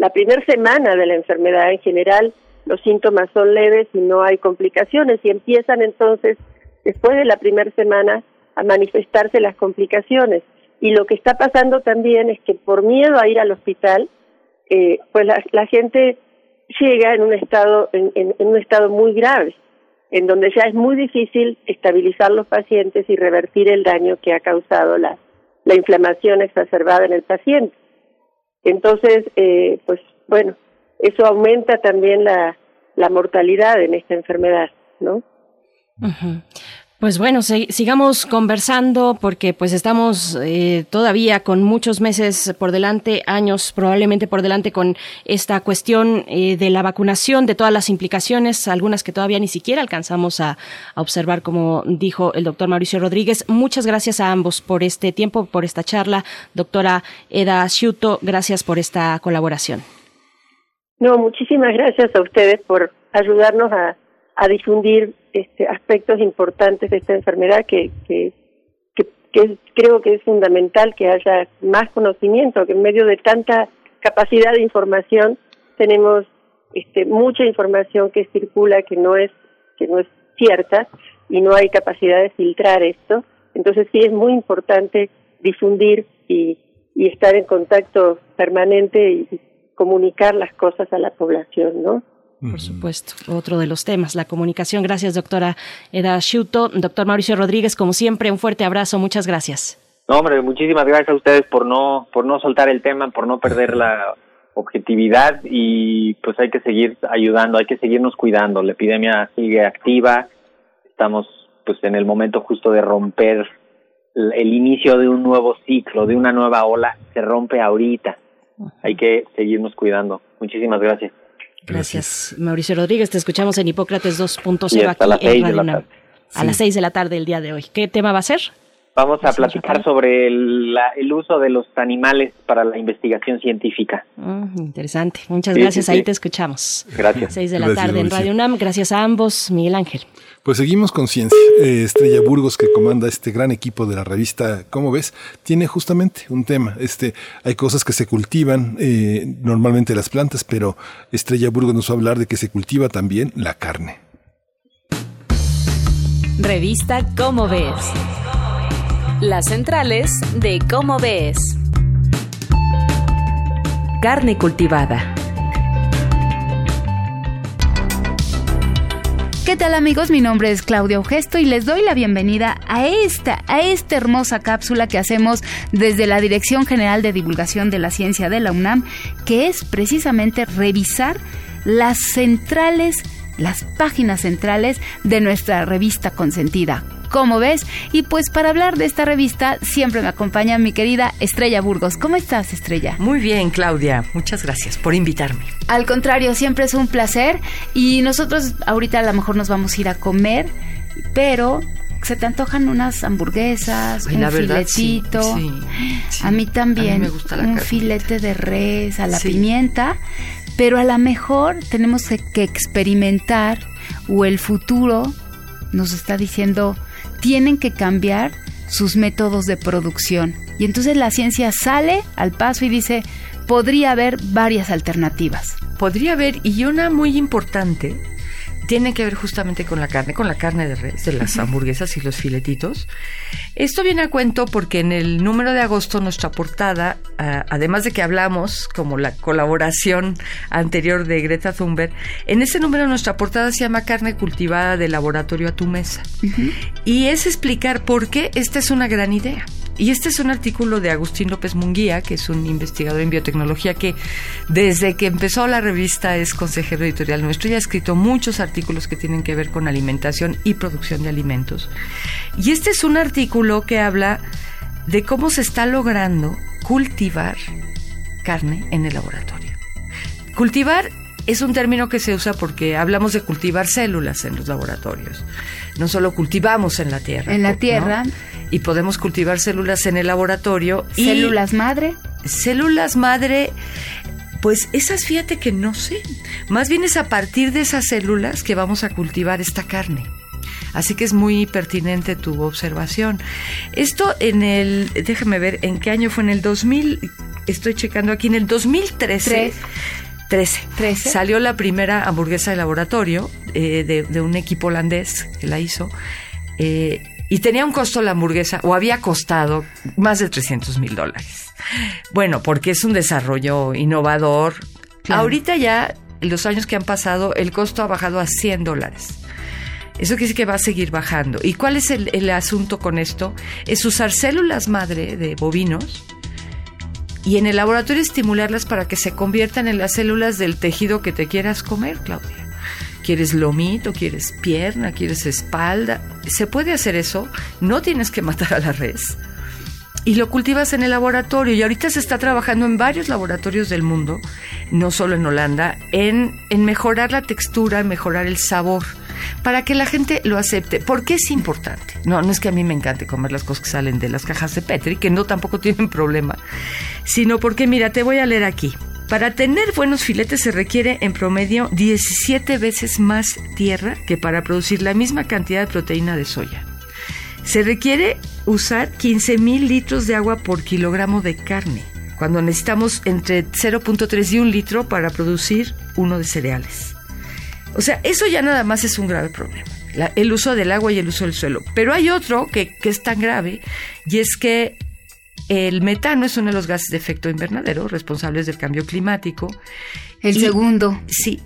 la primera semana de la enfermedad en general, los síntomas son leves y no hay complicaciones y empiezan entonces, después de la primera semana, a manifestarse las complicaciones. Y lo que está pasando también es que por miedo a ir al hospital, eh, pues la, gente llega en un estado en, en- en un estado muy grave, en donde ya es muy difícil estabilizar los pacientes y revertir el daño que ha causado la, la inflamación exacerbada en el paciente. Entonces, eh, pues bueno, eso aumenta también la, la mortalidad en esta enfermedad, ¿no? Pues bueno, sigamos conversando porque pues estamos eh, todavía con muchos meses por delante, años probablemente por delante con esta cuestión eh, de la vacunación, de todas las implicaciones, algunas que todavía ni siquiera alcanzamos a, a observar, como dijo el doctor Mauricio Rodríguez. Muchas gracias a ambos por este tiempo, por esta charla. Doctora Eda Sciuto, gracias por esta colaboración. No, muchísimas gracias a ustedes por ayudarnos a, a difundir este, aspectos importantes de esta enfermedad que, creo que es fundamental que haya más conocimiento, que en medio de tanta capacidad de información tenemos este, mucha información que circula que no es que no es cierta y no hay capacidad de filtrar esto. Entonces sí es muy importante difundir y, estar en contacto permanente y comunicar las cosas a la población, ¿no? Por supuesto, otro de los temas, la comunicación. Gracias, doctora Eda Sciuto. Doctor Mauricio Rodríguez, como siempre, un fuerte abrazo. Muchas gracias. No, hombre, muchísimas gracias a ustedes por no por no soltar el tema, por no perder la objetividad y pues hay que seguir ayudando, hay que seguirnos cuidando. La epidemia sigue activa. Estamos pues en el momento justo de romper el, el inicio de un nuevo ciclo, de una nueva ola, se rompe ahorita. Hay que seguirnos cuidando. Muchísimas gracias. Gracias, Mauricio Rodríguez. Te escuchamos en Hipócrates Y 2.0 hasta las aquí en Radio. A las seis de la tarde del día de hoy. ¿Qué tema va a ser? Vamos a Sí, platicar sobre el, la- el uso de los animales para la investigación científica. Mm, interesante. Muchas Sí, gracias. sí, Ahí sí. te escuchamos. Gracias. Seis de la Gracias, tarde en. Radio UNAM. Gracias a ambos, Miguel Ángel. Pues seguimos con ciencia. Eh, Estrella Burgos, que comanda este gran equipo de la revista, ¿cómo ves? Tiene justamente un tema. Este, hay cosas que se cultivan, eh, normalmente las plantas, pero Estrella Burgos nos va a hablar de que se cultiva también la carne. Revista Cómo Ves. Las centrales de Cómo Ves. Carne cultivada. ¿Qué tal amigos? Mi nombre es Claudia Augesto y les doy la bienvenida a esta, a esta hermosa cápsula que hacemos desde la Dirección General de Divulgación de la Ciencia de la UNAM, que es precisamente revisar las centrales, las páginas centrales de nuestra revista consentida. ¿Cómo ves? Y pues para hablar de esta revista siempre me acompaña mi querida Estrella Burgos. ¿Cómo estás, Estrella? Muy bien, Claudia. Muchas gracias por invitarme. Al contrario, siempre es un placer y nosotros ahorita a lo mejor nos vamos a ir a comer, pero se te antojan unas hamburguesas, Ay, un verdad, filetito. sí, sí. A mí también, A mí me gusta la un filete de res a la Sí. pimienta, pero a lo mejor tenemos que experimentar o el futuro nos está diciendo tienen que cambiar sus métodos de producción. Y entonces la ciencia sale al paso y dice, podría haber varias alternativas. Podría haber, y una muy importante, tiene que ver justamente con la carne, con la carne de res, de las hamburguesas y los filetitos. Esto viene a cuento porque en el número de agosto nuestra portada, ah, además de que hablamos como la colaboración anterior de Greta Thunberg, en ese número nuestra portada se llama Carne cultivada de laboratorio a tu mesa. Y es explicar por qué esta es una gran idea. Y este es un artículo de Agustín López Munguía, que es un investigador en biotecnología que desde que empezó la revista es consejero editorial nuestro y ha escrito muchos artículos que tienen que ver con alimentación y producción de alimentos. Y este es un artículo que habla de cómo se está logrando cultivar carne en el laboratorio. Cultivar es un término que se usa porque hablamos de cultivar células en los laboratorios. No solo cultivamos en la tierra. En la ¿no? tierra. Y podemos cultivar células en el laboratorio. y- ¿Células madre? Células madre, pues esas fíjate que no sé. Más bien es a partir de esas células que vamos a cultivar esta carne. Así que es muy pertinente tu observación. Esto en el, déjame ver, ¿en qué año fue? En el 2000, estoy checando aquí, en el 2013. 13. 13. Salió la primera hamburguesa de laboratorio eh, de, de un equipo holandés que la hizo. eh, y tenía un costo la hamburguesa, o había costado más de 300 mil dólares. Bueno, porque es un desarrollo innovador. Claro. Ahorita ya, en los años que han pasado, el costo ha bajado a 100 dólares. Eso quiere decir que va a seguir bajando. ¿Y cuál es el, el asunto con esto? Es usar células madre de bovinos y en el laboratorio estimularlas para que se conviertan en las células del tejido que te quieras comer, Claudia. ¿Quieres lomito? ¿Quieres pierna? ¿Quieres espalda? Se puede hacer eso. No tienes que matar a la res. Y lo cultivas en el laboratorio. Y ahorita se está trabajando en varios laboratorios del mundo, no solo en Holanda, en, en mejorar la textura, en mejorar el sabor, para que la gente lo acepte. ¿Por qué es importante? No, no es que a mí me encante comer las cosas que salen de las cajas de Petri, que no tampoco tienen problema, sino porque, mira, te voy a leer aquí. Para tener buenos filetes se requiere en promedio 17 veces más tierra que para producir la misma cantidad de proteína de soya. Se requiere usar 15 mil litros de agua por kilogramo de carne, cuando necesitamos entre 0.3 y 1 litro para producir uno de cereales. O sea, eso ya nada más es un grave problema. la- el uso del agua y el uso del suelo. Pero hay otro que, que es tan grave y es que el metano es uno de los gases de efecto invernadero responsables del cambio climático. El Y- segundo. Sí,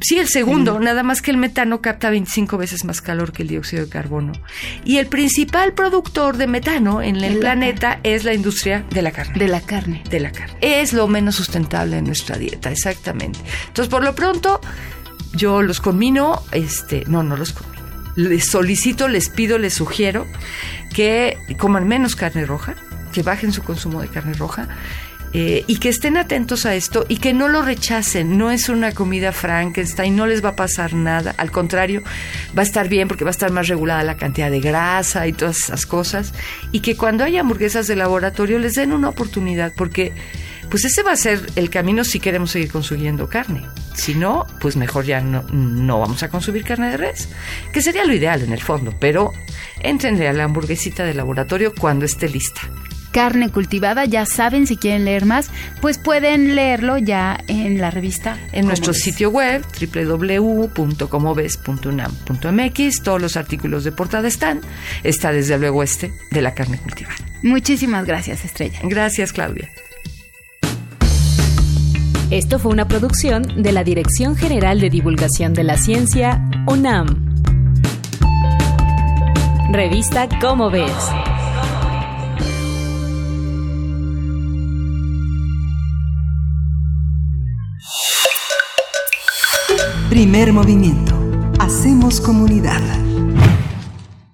sí, el segundo, nada más que el metano capta 25 veces más calor que el dióxido de carbono. Y el principal productor de metano en el El- planeta es la industria de la carne. De la carne. De la carne. Es lo menos sustentable en nuestra dieta, exactamente. Entonces, por lo pronto, yo los conmino, este, no, no los conmino. Les solicito, les pido, les sugiero que coman menos carne roja, que bajen su consumo de carne roja. eh, y que estén atentos a esto y que no lo rechacen. No es una comida Frankenstein, no les va a pasar nada. Al contrario, va a estar bien porque va a estar más regulada la cantidad de grasa y todas esas cosas. Y que cuando haya hamburguesas de laboratorio les den una oportunidad porque pues ese va a ser el camino si queremos seguir consumiendo carne. Si no, pues mejor ya no, no vamos a consumir carne de res, que sería lo ideal en el fondo, pero entrenle a la hamburguesita de laboratorio cuando esté lista. Carne cultivada, ya saben, si quieren leer más, pues pueden leerlo ya en la revista. En nuestro ves. sitio web www.comoves.unam.mx todos los artículos de portada están. Está desde luego este de la carne cultivada. Muchísimas gracias, Estrella. Gracias, Claudia. Esto fue una producción de la Dirección General de Divulgación de la Ciencia, UNAM. Revista Cómo ves. Primer movimiento. Hacemos comunidad.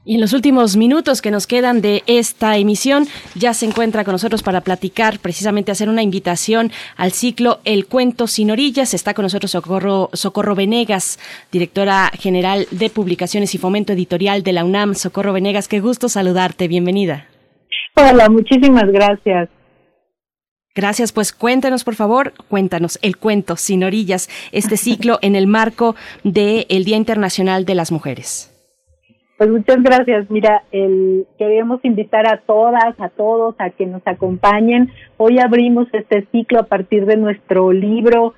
Y en los últimos minutos que nos quedan de esta emisión, ya se encuentra con nosotros para platicar, precisamente hacer una invitación al ciclo El Cuento Sin Orillas. Está con nosotros Socorro, Socorro Venegas, directora general de Publicaciones y Fomento Editorial de la UNAM. Socorro Venegas, qué gusto saludarte. Bienvenida. Hola, muchísimas gracias. Gracias, pues cuéntanos por favor, cuéntanos el cuento Sin Orillas, este ciclo en el marco del Día Internacional de las Mujeres. Pues muchas gracias. Mira, el, queremos invitar a todas, a todos, a que nos acompañen. Hoy abrimos este ciclo a partir de nuestro libro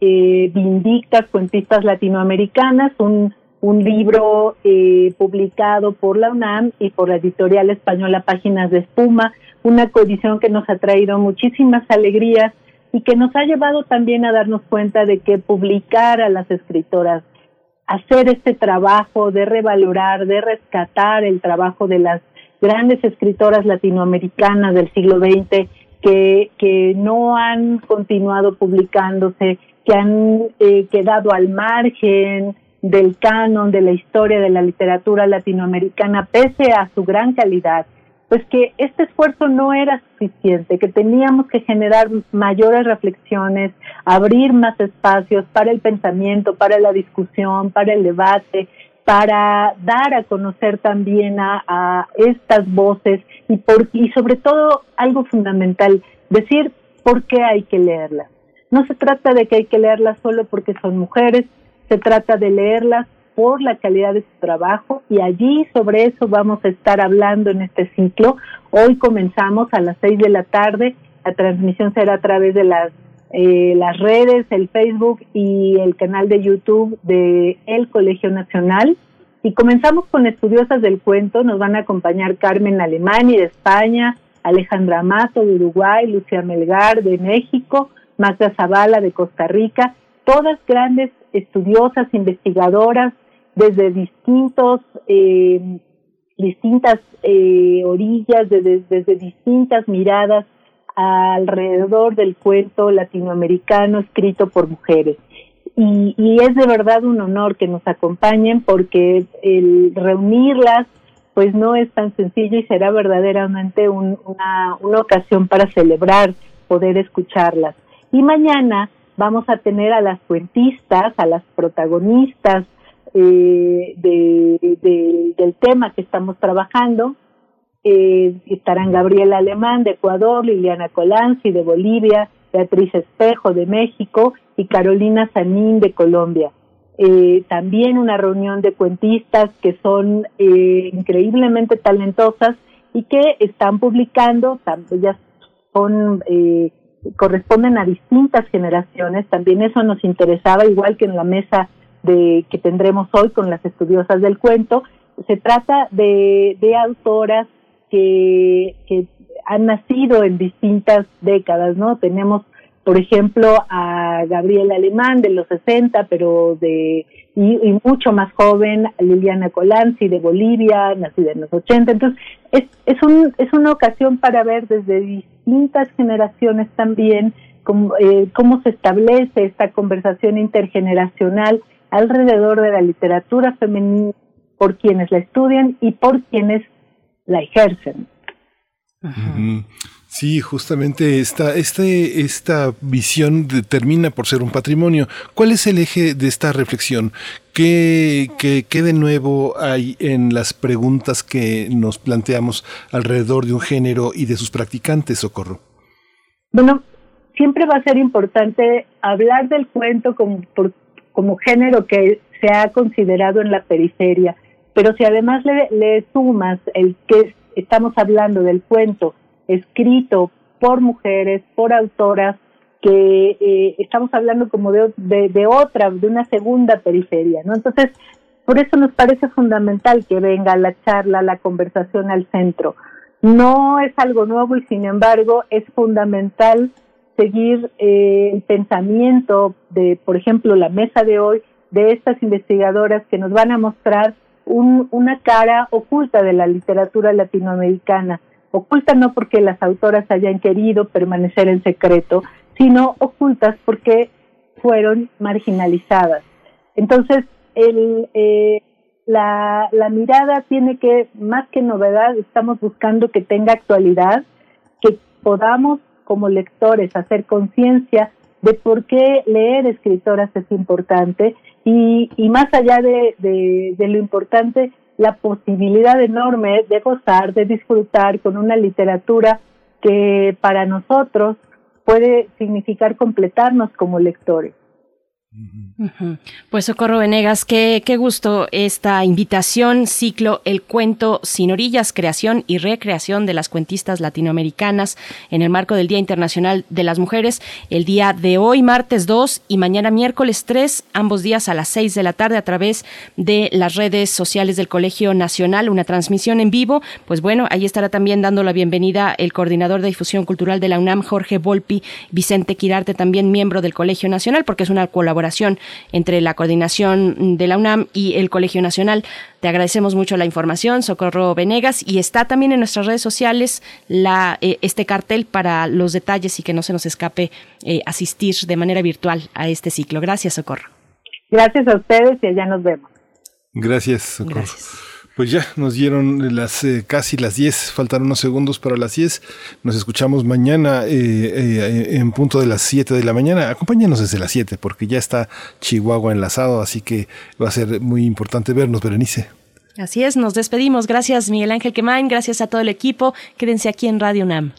eh, Vindictas, Cuentistas Latinoamericanas, un, libro eh, publicado por la UNAM y por la editorial española Páginas de Espuma, una coedición que nos ha traído muchísimas alegrías y que nos ha llevado también a darnos cuenta de que publicar a las escritoras hacer este trabajo de revalorar, de rescatar el trabajo de las grandes escritoras latinoamericanas del siglo XX que, que no han continuado publicándose, que han eh, quedado al margen del canon de la historia de la literatura latinoamericana, pese a su gran calidad pues que este esfuerzo no era suficiente, que teníamos que generar mayores reflexiones, abrir más espacios para el pensamiento, para la discusión, para el debate, para dar a conocer también a, estas voces y, por, y sobre todo algo fundamental, decir por qué hay que leerlas. No se trata de que hay que leerlas solo porque son mujeres, se trata de leerlas por la calidad de su trabajo y allí sobre eso vamos a estar hablando en este ciclo. Hoy comenzamos a las seis de la tarde, la transmisión será a través de las, eh, las redes, el Facebook y el canal de YouTube de El Colegio Nacional. Y comenzamos con estudiosas del cuento, nos van a acompañar Carmen Alemani de España, Alejandra Mato de Uruguay, Lucia Melgar de México, Magda Zavala de Costa Rica, todas grandes estudiosas, investigadoras, desde distintos, eh, distintas eh, orillas, desde, desde distintas miradas alrededor del cuento latinoamericano escrito por mujeres. Y, es de verdad un honor que nos acompañen porque el reunirlas pues no es tan sencillo y será verdaderamente un, una, una ocasión para celebrar poder escucharlas. Y mañana vamos a tener a las cuentistas, a las protagonistas eh, de, del tema que estamos trabajando. Eh, estarán Gabriela Alemán de Ecuador, Liliana Colanzi de Bolivia, Beatriz Espejo de México y Carolina Sanín de Colombia. Eh, también una reunión de cuentistas que son eh, increíblemente talentosas y que están publicando, ellas son eh, corresponden a distintas generaciones, también eso nos interesaba, igual que en la mesa de, que tendremos hoy con las estudiosas del cuento. Se trata de, de autoras que, que han nacido en distintas décadas, ¿no? Tenemos, por ejemplo, a Gabriela Alemán de los 60, pero de y, mucho más joven, Liliana Colanzi de Bolivia, nacida en los 80. Entonces, es, es, un, es una ocasión para ver desde distintas generaciones también cómo, eh, cómo se establece esta conversación intergeneracional alrededor de la literatura femenina por quienes la estudian y por quienes la ejercen. Sí, justamente esta, este, esta visión termina por ser un patrimonio. ¿Cuál es el eje de esta reflexión? ¿Qué, qué, qué de nuevo hay en las preguntas que nos planteamos alrededor de un género y de sus practicantes, Socorro? Bueno, siempre va a ser importante hablar del cuento como, por, como género que se ha considerado en la periferia, pero si además le, sumas el que estamos hablando del cuento escrito por mujeres, por autoras, que eh, estamos hablando como de, de, otra, de una segunda periferia, ¿no? Entonces, por eso nos parece fundamental que venga la charla, la conversación al centro. No es algo nuevo y sin embargo es fundamental seguir eh, el pensamiento de, por ejemplo, la mesa de hoy, de estas investigadoras que nos van a mostrar un, una cara oculta de la literatura latinoamericana. Oculta no porque las autoras hayan querido permanecer en secreto, sino ocultas porque fueron marginalizadas. Entonces, el, eh, la mirada tiene que, más que novedad, estamos buscando que tenga actualidad, que podamos como lectores hacer conciencia de por qué leer escritoras es importante y, y más allá de, de, de, lo importante, la posibilidad enorme de gozar, de disfrutar con una literatura que para nosotros puede significar completarnos como lectores. Pues Socorro Venegas, qué, qué gusto esta invitación, ciclo El cuento sin orillas, creación y recreación de las cuentistas latinoamericanas en el marco del Día Internacional de las Mujeres, el día de hoy, martes 2 y mañana miércoles 3, ambos días a las 6 de la tarde a través de las redes sociales del Colegio Nacional, una transmisión en vivo. Pues bueno, ahí estará también dando la bienvenida el coordinador de difusión cultural de la UNAM, Jorge Volpi, Vicente Quirarte, también miembro del Colegio Nacional, porque es una colaboración entre la coordinación de la UNAM y el Colegio Nacional. Te agradecemos mucho la información, Socorro Venegas, y está también en nuestras redes sociales la, eh, este cartel para los detalles y que no se nos escape eh, asistir de manera virtual a este ciclo. Gracias, Socorro. Gracias a ustedes y allá nos vemos. Gracias, Socorro. Pues ya nos dieron las eh, casi las 10, faltaron unos segundos para las 10. Nos escuchamos mañana eh, eh, en punto de las 7 de la mañana. Acompáñenos desde las 7 porque ya está Chihuahua enlazado, así que va a ser muy importante vernos, Berenice. Así es, nos despedimos. Gracias Miguel Ángel Quemain, gracias a todo el equipo. Quédense aquí en Radio UNAM.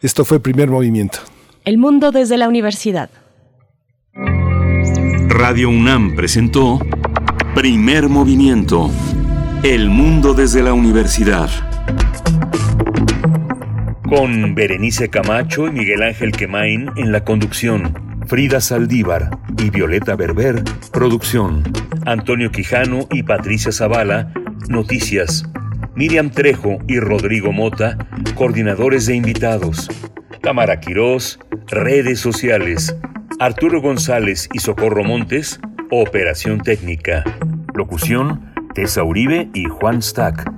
Esto fue Primer Movimiento. El mundo desde la universidad. Radio UNAM presentó Primer Movimiento el mundo desde la universidad. Con Berenice Camacho y Miguel Ángel Quemain en la conducción. Frida Saldívar y Violeta Berber, producción. Antonio Quijano y Patricia Zavala, noticias. Miriam Trejo y Rodrigo Mota, coordinadores de invitados. Cámara Quirós, redes sociales. Arturo González y Socorro Montes, operación técnica. Locución, Tessa Uribe y Juan Stack.